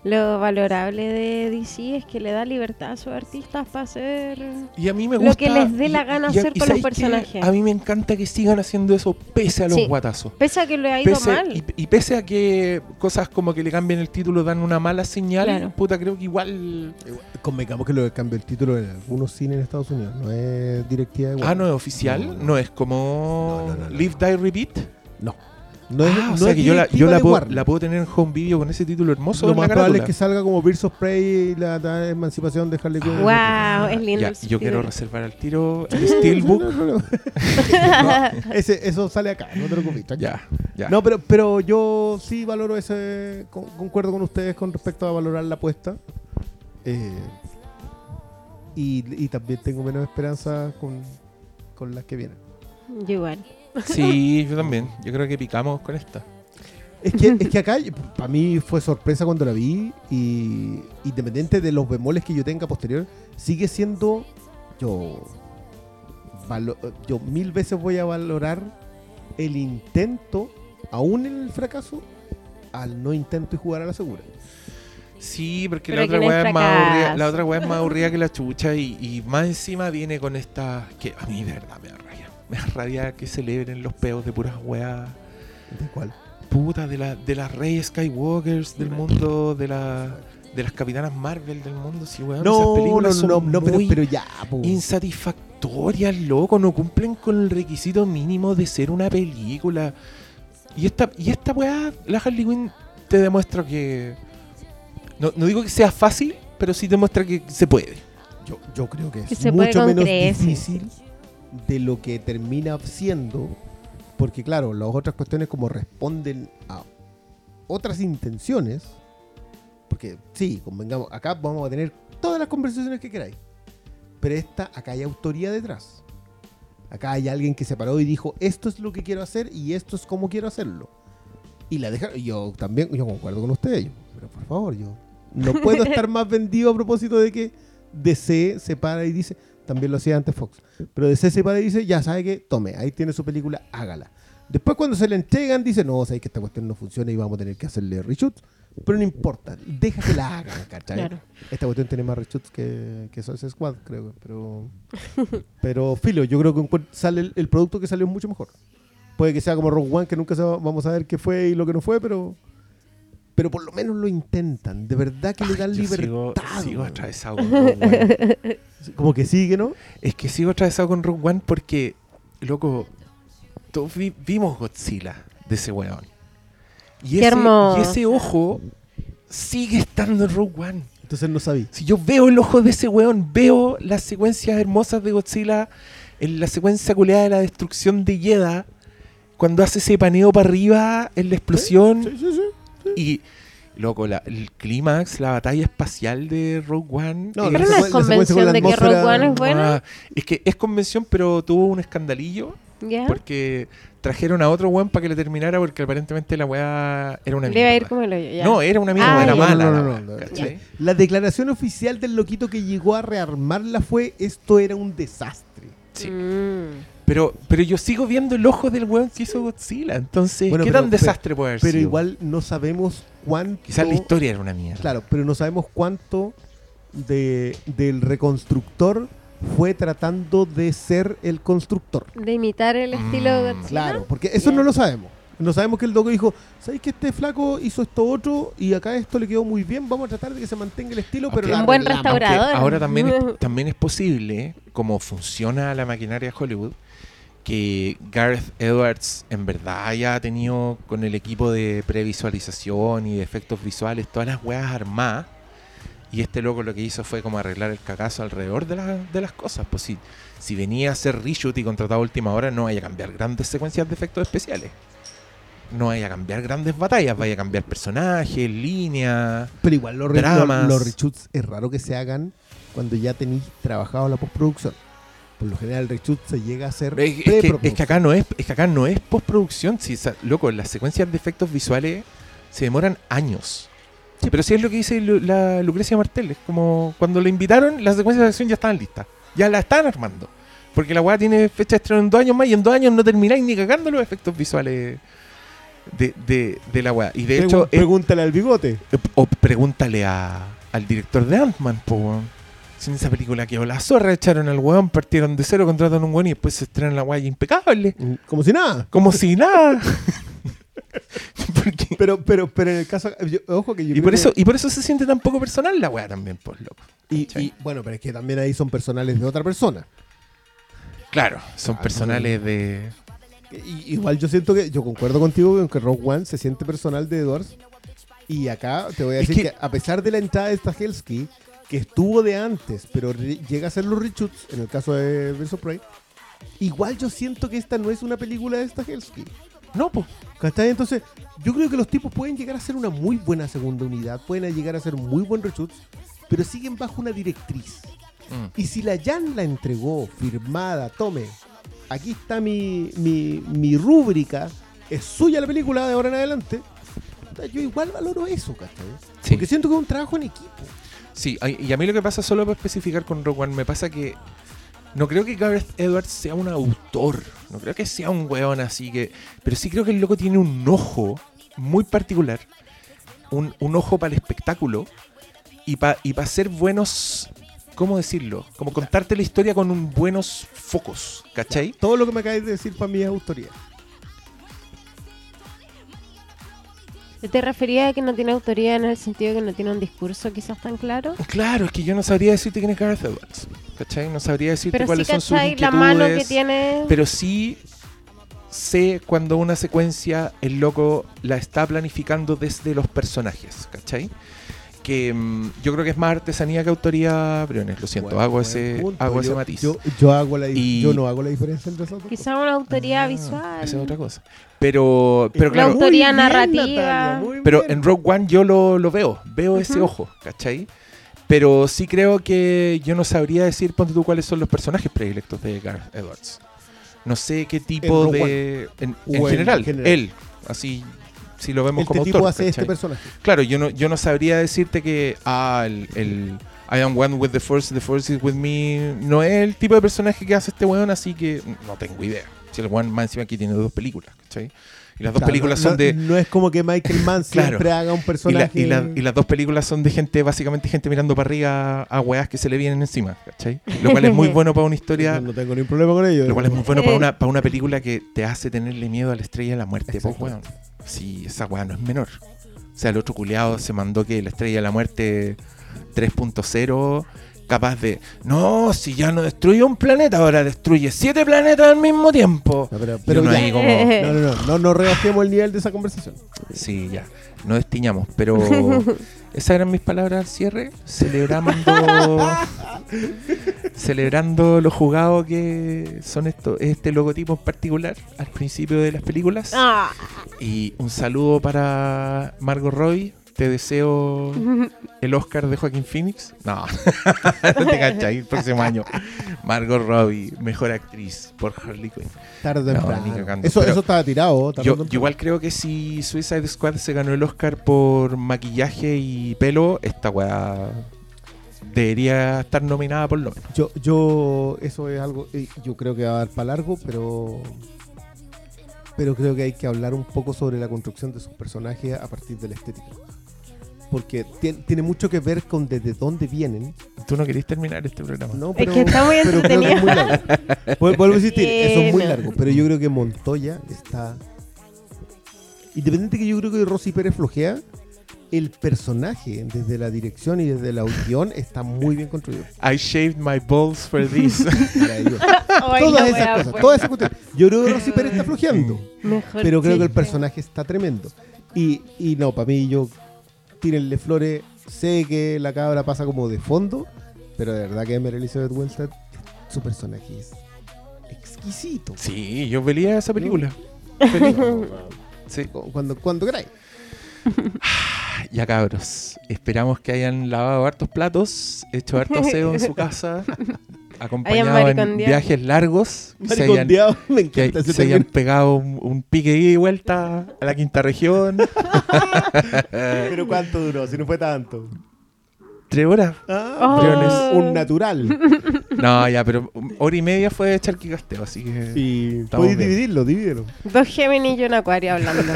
Lo valorable de DC es que le da libertad a sus artistas para hacer... Y a mí me Lo que les dé la gana y hacer y con los personajes. A mí me encanta que sigan haciendo eso pese a los Sí. guatazos. Pese a que le ha ido Pese- mal. y, y pese a que cosas como que le cambien el título dan una mala señal, Claro. puta, creo que igual. Convengamos que lo cambio el título en algunos cines en Estados Unidos, no es directiva de Ah, no es oficial, No, no, no. es como No, no, no, no. Live, Die, Repeat. No. No es, ah, o no sea es que yo, la, yo puedo, la puedo tener en home video con ese título hermoso Lo más probable es que salga como Birds of Prey y la, la emancipación de Harley Quinn. Wow, es lindo. Ya, yo quiero reservar al tiro el Steelbook. No, no, no. No, ese, eso sale acá, no te preocupes. tranquilo. ya, ya. No, pero, pero yo sí valoro ese. con- concuerdo con ustedes con respecto a valorar la apuesta. Eh, y, y también tengo menos esperanza con, con las que vienen. Yo igual. Sí, yo también. Yo creo que picamos con esta. Es que, es que acá, para mí fue sorpresa cuando la vi. Y independiente de los bemoles que yo tenga posterior, sigue siendo. Yo. valo- yo mil veces voy a valorar el intento, aún en el fracaso, al no intento y jugar a la segura. Sí, porque Pero la otra weá es más aburrida, fracaso. la otra weá es más aburrida que la chucha y, y más encima viene con esta que a mí de verdad me da rabia. Me da rabia que celebren los peos de puras weas ¿De cuál? puta de la de las Reyes Skywalkers del mundo, de la de las capitanas Marvel del mundo, sí, weón, esas No, no, películas no, son no, pero, muy pero ya, po. insatisfactorias, loco, no cumplen con el requisito mínimo de ser una película. Y esta, y esta weá, la Harley Quinn te demuestra que. No, no digo que sea fácil, pero sí demuestra que se puede. Yo, yo creo que es Que se puede mucho menos creces. difícil de lo que termina siendo, porque claro, las otras cuestiones como responden a otras intenciones, porque sí, convengamos, acá vamos a tener todas las conversaciones que queráis, pero esta, acá hay autoría detrás. Acá hay alguien que se paró y dijo, esto es lo que quiero hacer y esto es cómo quiero hacerlo. Y la dejaron, yo también, yo concuerdo con ustedes, pero por favor, yo no puedo estar más vendido a propósito de que DC se para y dice, también lo hacía antes Fox, pero DC se para y dice, ya sabe que, tome, ahí tiene su película, hágala. Después cuando se le entregan, dice, no, sabes que esta cuestión no funciona y vamos a tener que hacerle reshoots, pero no importa, deja que la hagan, ¿cachai? Claro. Esta cuestión tiene más reshoots que, que Suicide Squad, creo, pero... pero, filo, yo creo que sale el, el producto que salió mucho mejor. Puede que sea como Rogue One, que nunca vamos a ver qué fue y lo que no fue, pero... Pero por lo menos lo intentan. De verdad que le dan Yo libertad. sigo, atravesado con Rogue One. Como que sigue, ¿no? Es que sigo atravesado con Rogue One porque, loco, todos vi- vimos Godzilla de ese weón. Y Qué ese, hermoso. y ese ojo sigue estando en Rogue One. Entonces no sabía. Si yo veo el ojo de ese weón, veo las secuencias hermosas de Godzilla, en la secuencia culeada de la destrucción de Yeda, cuando hace ese paneo para arriba en la explosión. Sí, sí, sí. Y, loco, la- el clímax, la batalla espacial de Rogue One. No, es- Pero no es convención la de que Rogue One es buena. Ah, es que es convención, pero tuvo un escandalillo porque trajeron a otro weón para que le terminara porque aparentemente la weá era una Le iba a ir mierda. como el hoyo. ya. No, era una mierda, Ah, era mala. La declaración oficial del loquito que llegó a rearmarla fue esto era un desastre. Sí. Mm. Pero, pero yo sigo viendo el ojo del weón que hizo Godzilla. Entonces, Bueno, ¿qué pero- tan desastre puede haber Pero sido? igual no sabemos cuánto. Quizás la historia era una mierda. Claro, pero no sabemos cuánto de, del reconstructor fue tratando de ser el constructor. De imitar el estilo de Mm, Godzilla. Claro, porque eso no lo sabemos. No sabemos que el doco dijo, ¿sabéis que este flaco hizo esto otro y acá esto le quedó muy bien? Vamos a tratar de que se mantenga el estilo, pero la Un buen arreglamos". Aunque restaurador. ahora también es, también es posible, como funciona la maquinaria de Hollywood, que Gareth Edwards en verdad haya tenido con el equipo de previsualización y de efectos visuales todas las weas armadas. Y este loco lo que hizo fue como arreglar el cagazo alrededor de, la- de las cosas. Pues si, si venía a hacer reshoot y contratado a última hora, no vaya a cambiar grandes secuencias de efectos especiales. No vaya a cambiar grandes batallas, vaya a cambiar personajes, líneas. Pero igual los, Dramas. los, los reshoots es raro que se hagan cuando ya tenéis trabajado la postproducción. Por lo general el reshoot se llega a hacer Es, es que, es que acá no es, es que acá no es postproducción, si esa- loco, las secuencias de efectos visuales se demoran años. Pero sí es lo que dice Lu- la Lucrecia Martel, es como cuando la invitaron, las secuencias de acción ya estaban listas, ya la estaban armando. Porque la weá tiene fecha de estreno en dos años más y en dos años no termináis ni cagando los efectos visuales de, de, de la weá. Y de Pregun- hecho, eh, pregúntale al bigote. o pregúntale a, al director de Ant-Man, po, en esa película quedó la zorra, echaron al weón, partieron de cero, contrataron un weón y después se estrenan la weá impecable. Como si nada. Como si nada. Pero, pero, pero en el caso. yo- ojo que yo y, por que- eso, y por eso se siente tan poco personal la weá también, pues, loco. Y, bueno, pero es que también ahí son personales de otra persona. Claro, son Ah, personales de. Y- igual yo siento que. Yo concuerdo contigo en que Rogue One se siente personal de Edwards. Y acá te voy a Es decir que- que, a pesar de la entrada de Stahelski, que estuvo de antes, pero llega a ser los reshoots, en el caso de Birds of Prey, igual yo siento que esta no es una película de Stahelski. No, pues. ¿Cachai? Entonces, yo creo que los tipos pueden llegar a ser una muy buena segunda unidad, pueden llegar a ser muy buen reshoots, pero siguen bajo una directriz. Mm. Y si la Jan la entregó firmada, tome, aquí está mi, mi, mi rúbrica, es suya la película de ahora en adelante, yo igual valoro eso, ¿cachai? Sí. Porque siento que es un trabajo en equipo. Sí, y a mí lo que pasa, solo para especificar con Rogue One, me pasa que no creo que Gareth Edwards sea un autor, no creo que sea un weón así que, pero sí creo que el loco tiene un ojo muy particular, un, un ojo para el espectáculo y para y pa hacer buenos, ¿cómo decirlo? Como contarte la historia con un buenos focos, ¿cachai? Todo lo que me acabáis de decir para mí es autoría. Te refería a que no tiene autoría en el sentido de que no tiene un discurso quizás tan claro. Claro, es que yo no sabría decirte quién es Gareth Edwards, ¿cachai? No sabría decirte Pero sí, cuáles son sus ¿cachai? La mano que inquietudes. tiene... Pero sí sé cuando una secuencia el loco la está planificando desde los personajes, ¿cachai? Que mm, yo creo que es más artesanía que autoría, Briones, lo siento, hago ese, punto. hago ese Yo- matiz. Yo, yo hago la, Y- yo no hago la diferencia entre cosas. Quizá una autoría Ah, visual. Esa es otra cosa. Pero, pero La claro, autor- autoría bien, narrativa. Natalia, pero bien. en Rogue One yo lo, lo veo, veo ese ojo, ¿cachai? Pero sí creo que yo no sabría decir, ponte tú, cuáles son los personajes predilectos de Gareth Edwards. No sé qué tipo de... En, O en en general, general. él, así, si lo vemos Este como tipo autor, hace este personaje. Claro, yo no, yo no sabría decirte que, ah, el, el I am one with the force, the force is with me, no es el tipo de personaje que hace este weón, así que no tengo idea. Si el weón más encima aquí tiene dos películas, ¿cachai? Y las dos Claro, películas no- son de... No es como que Michael Mann Claro. siempre haga un Y, la- personaje. y la- y las dos películas son de gente, básicamente gente mirando para arriba a weas que se le vienen encima, ¿cachai? Lo cual es muy bueno para una historia, No, no tengo ningún problema con ello. lo cual es muy bueno para Eh. una, para una película que te hace tenerle miedo a la estrella de la muerte, pues Exacto. Sí, esa wea no es menor. O sea, el otro culeado se mandó que la estrella de la muerte 3.0 capaz de, no, si ya no destruye un planeta, ahora destruye siete planetas al mismo tiempo. No, pero, pero ya. ahí como, No, no, no, no, no rebajemos el nivel de esa conversación. Sí, ya. No destiñamos, pero esas eran mis palabras al cierre. Celebrando. celebrando lo jugado que son esto, este logotipo en particular al principio de las películas. Ah. Y un saludo para Margot Robbie. Te deseo el Oscar de Joaquín Phoenix. No, no te cachai, el próximo año. Margot Robbie, mejor actriz por Harley Quinn. Tarde o No, temprano. Eso, eso estaba tirado. yo igual creo que si Suicide Squad se ganó el Oscar por maquillaje y pelo, esta weá debería estar nominada por lo menos. Yo, yo, eso es algo, eh, yo creo que va a dar para largo, pero pero creo que hay que hablar un poco sobre la construcción de sus personajes a partir de la estética. Porque tien- tiene mucho que ver con desde dónde vienen. Tú no querés terminar este programa. No, Es pero, que está muy pero creo que es muy largo. Vuel- Vuelvo a insistir, eso es muy largo. Pero yo creo que Montoya está. Independiente que yo creo que Rosy Pérez flojea, el personaje, desde la dirección y desde la guion, está muy bien construido. I shaved my balls for this. Todas esas cosas, pues. todas esas cuestiones. Yo creo que Rosy Pérez está flojeando, Mejor pero creo que el personaje está tremendo. Y, y no, para mí yo, tírenle flores, sé que la cabra pasa como de fondo, pero de verdad que Mary Elizabeth Winstead, su personaje es exquisito. sí, yo veía esa película. Feliz. Sí. Cuando, cuando queráis. Ya cabros, esperamos que hayan lavado hartos platos, hecho harto aseo en su casa, acompañado en viajes largos, se hayan, Maricondeado, me que se hayan término. pegado un, un pique ida y vuelta a la quinta región. Pero ¿cuánto duró? Si no fue tanto. Tres horas. Ah, Briones. un natural. No, ya, pero hora y media fue de charquicasteo, así que. Puedes bien. dividirlo, divídelo. Dos Géminis y un Acuario hablando.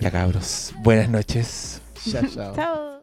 Ya, cabros. Buenas noches. Chao, chao. Chao.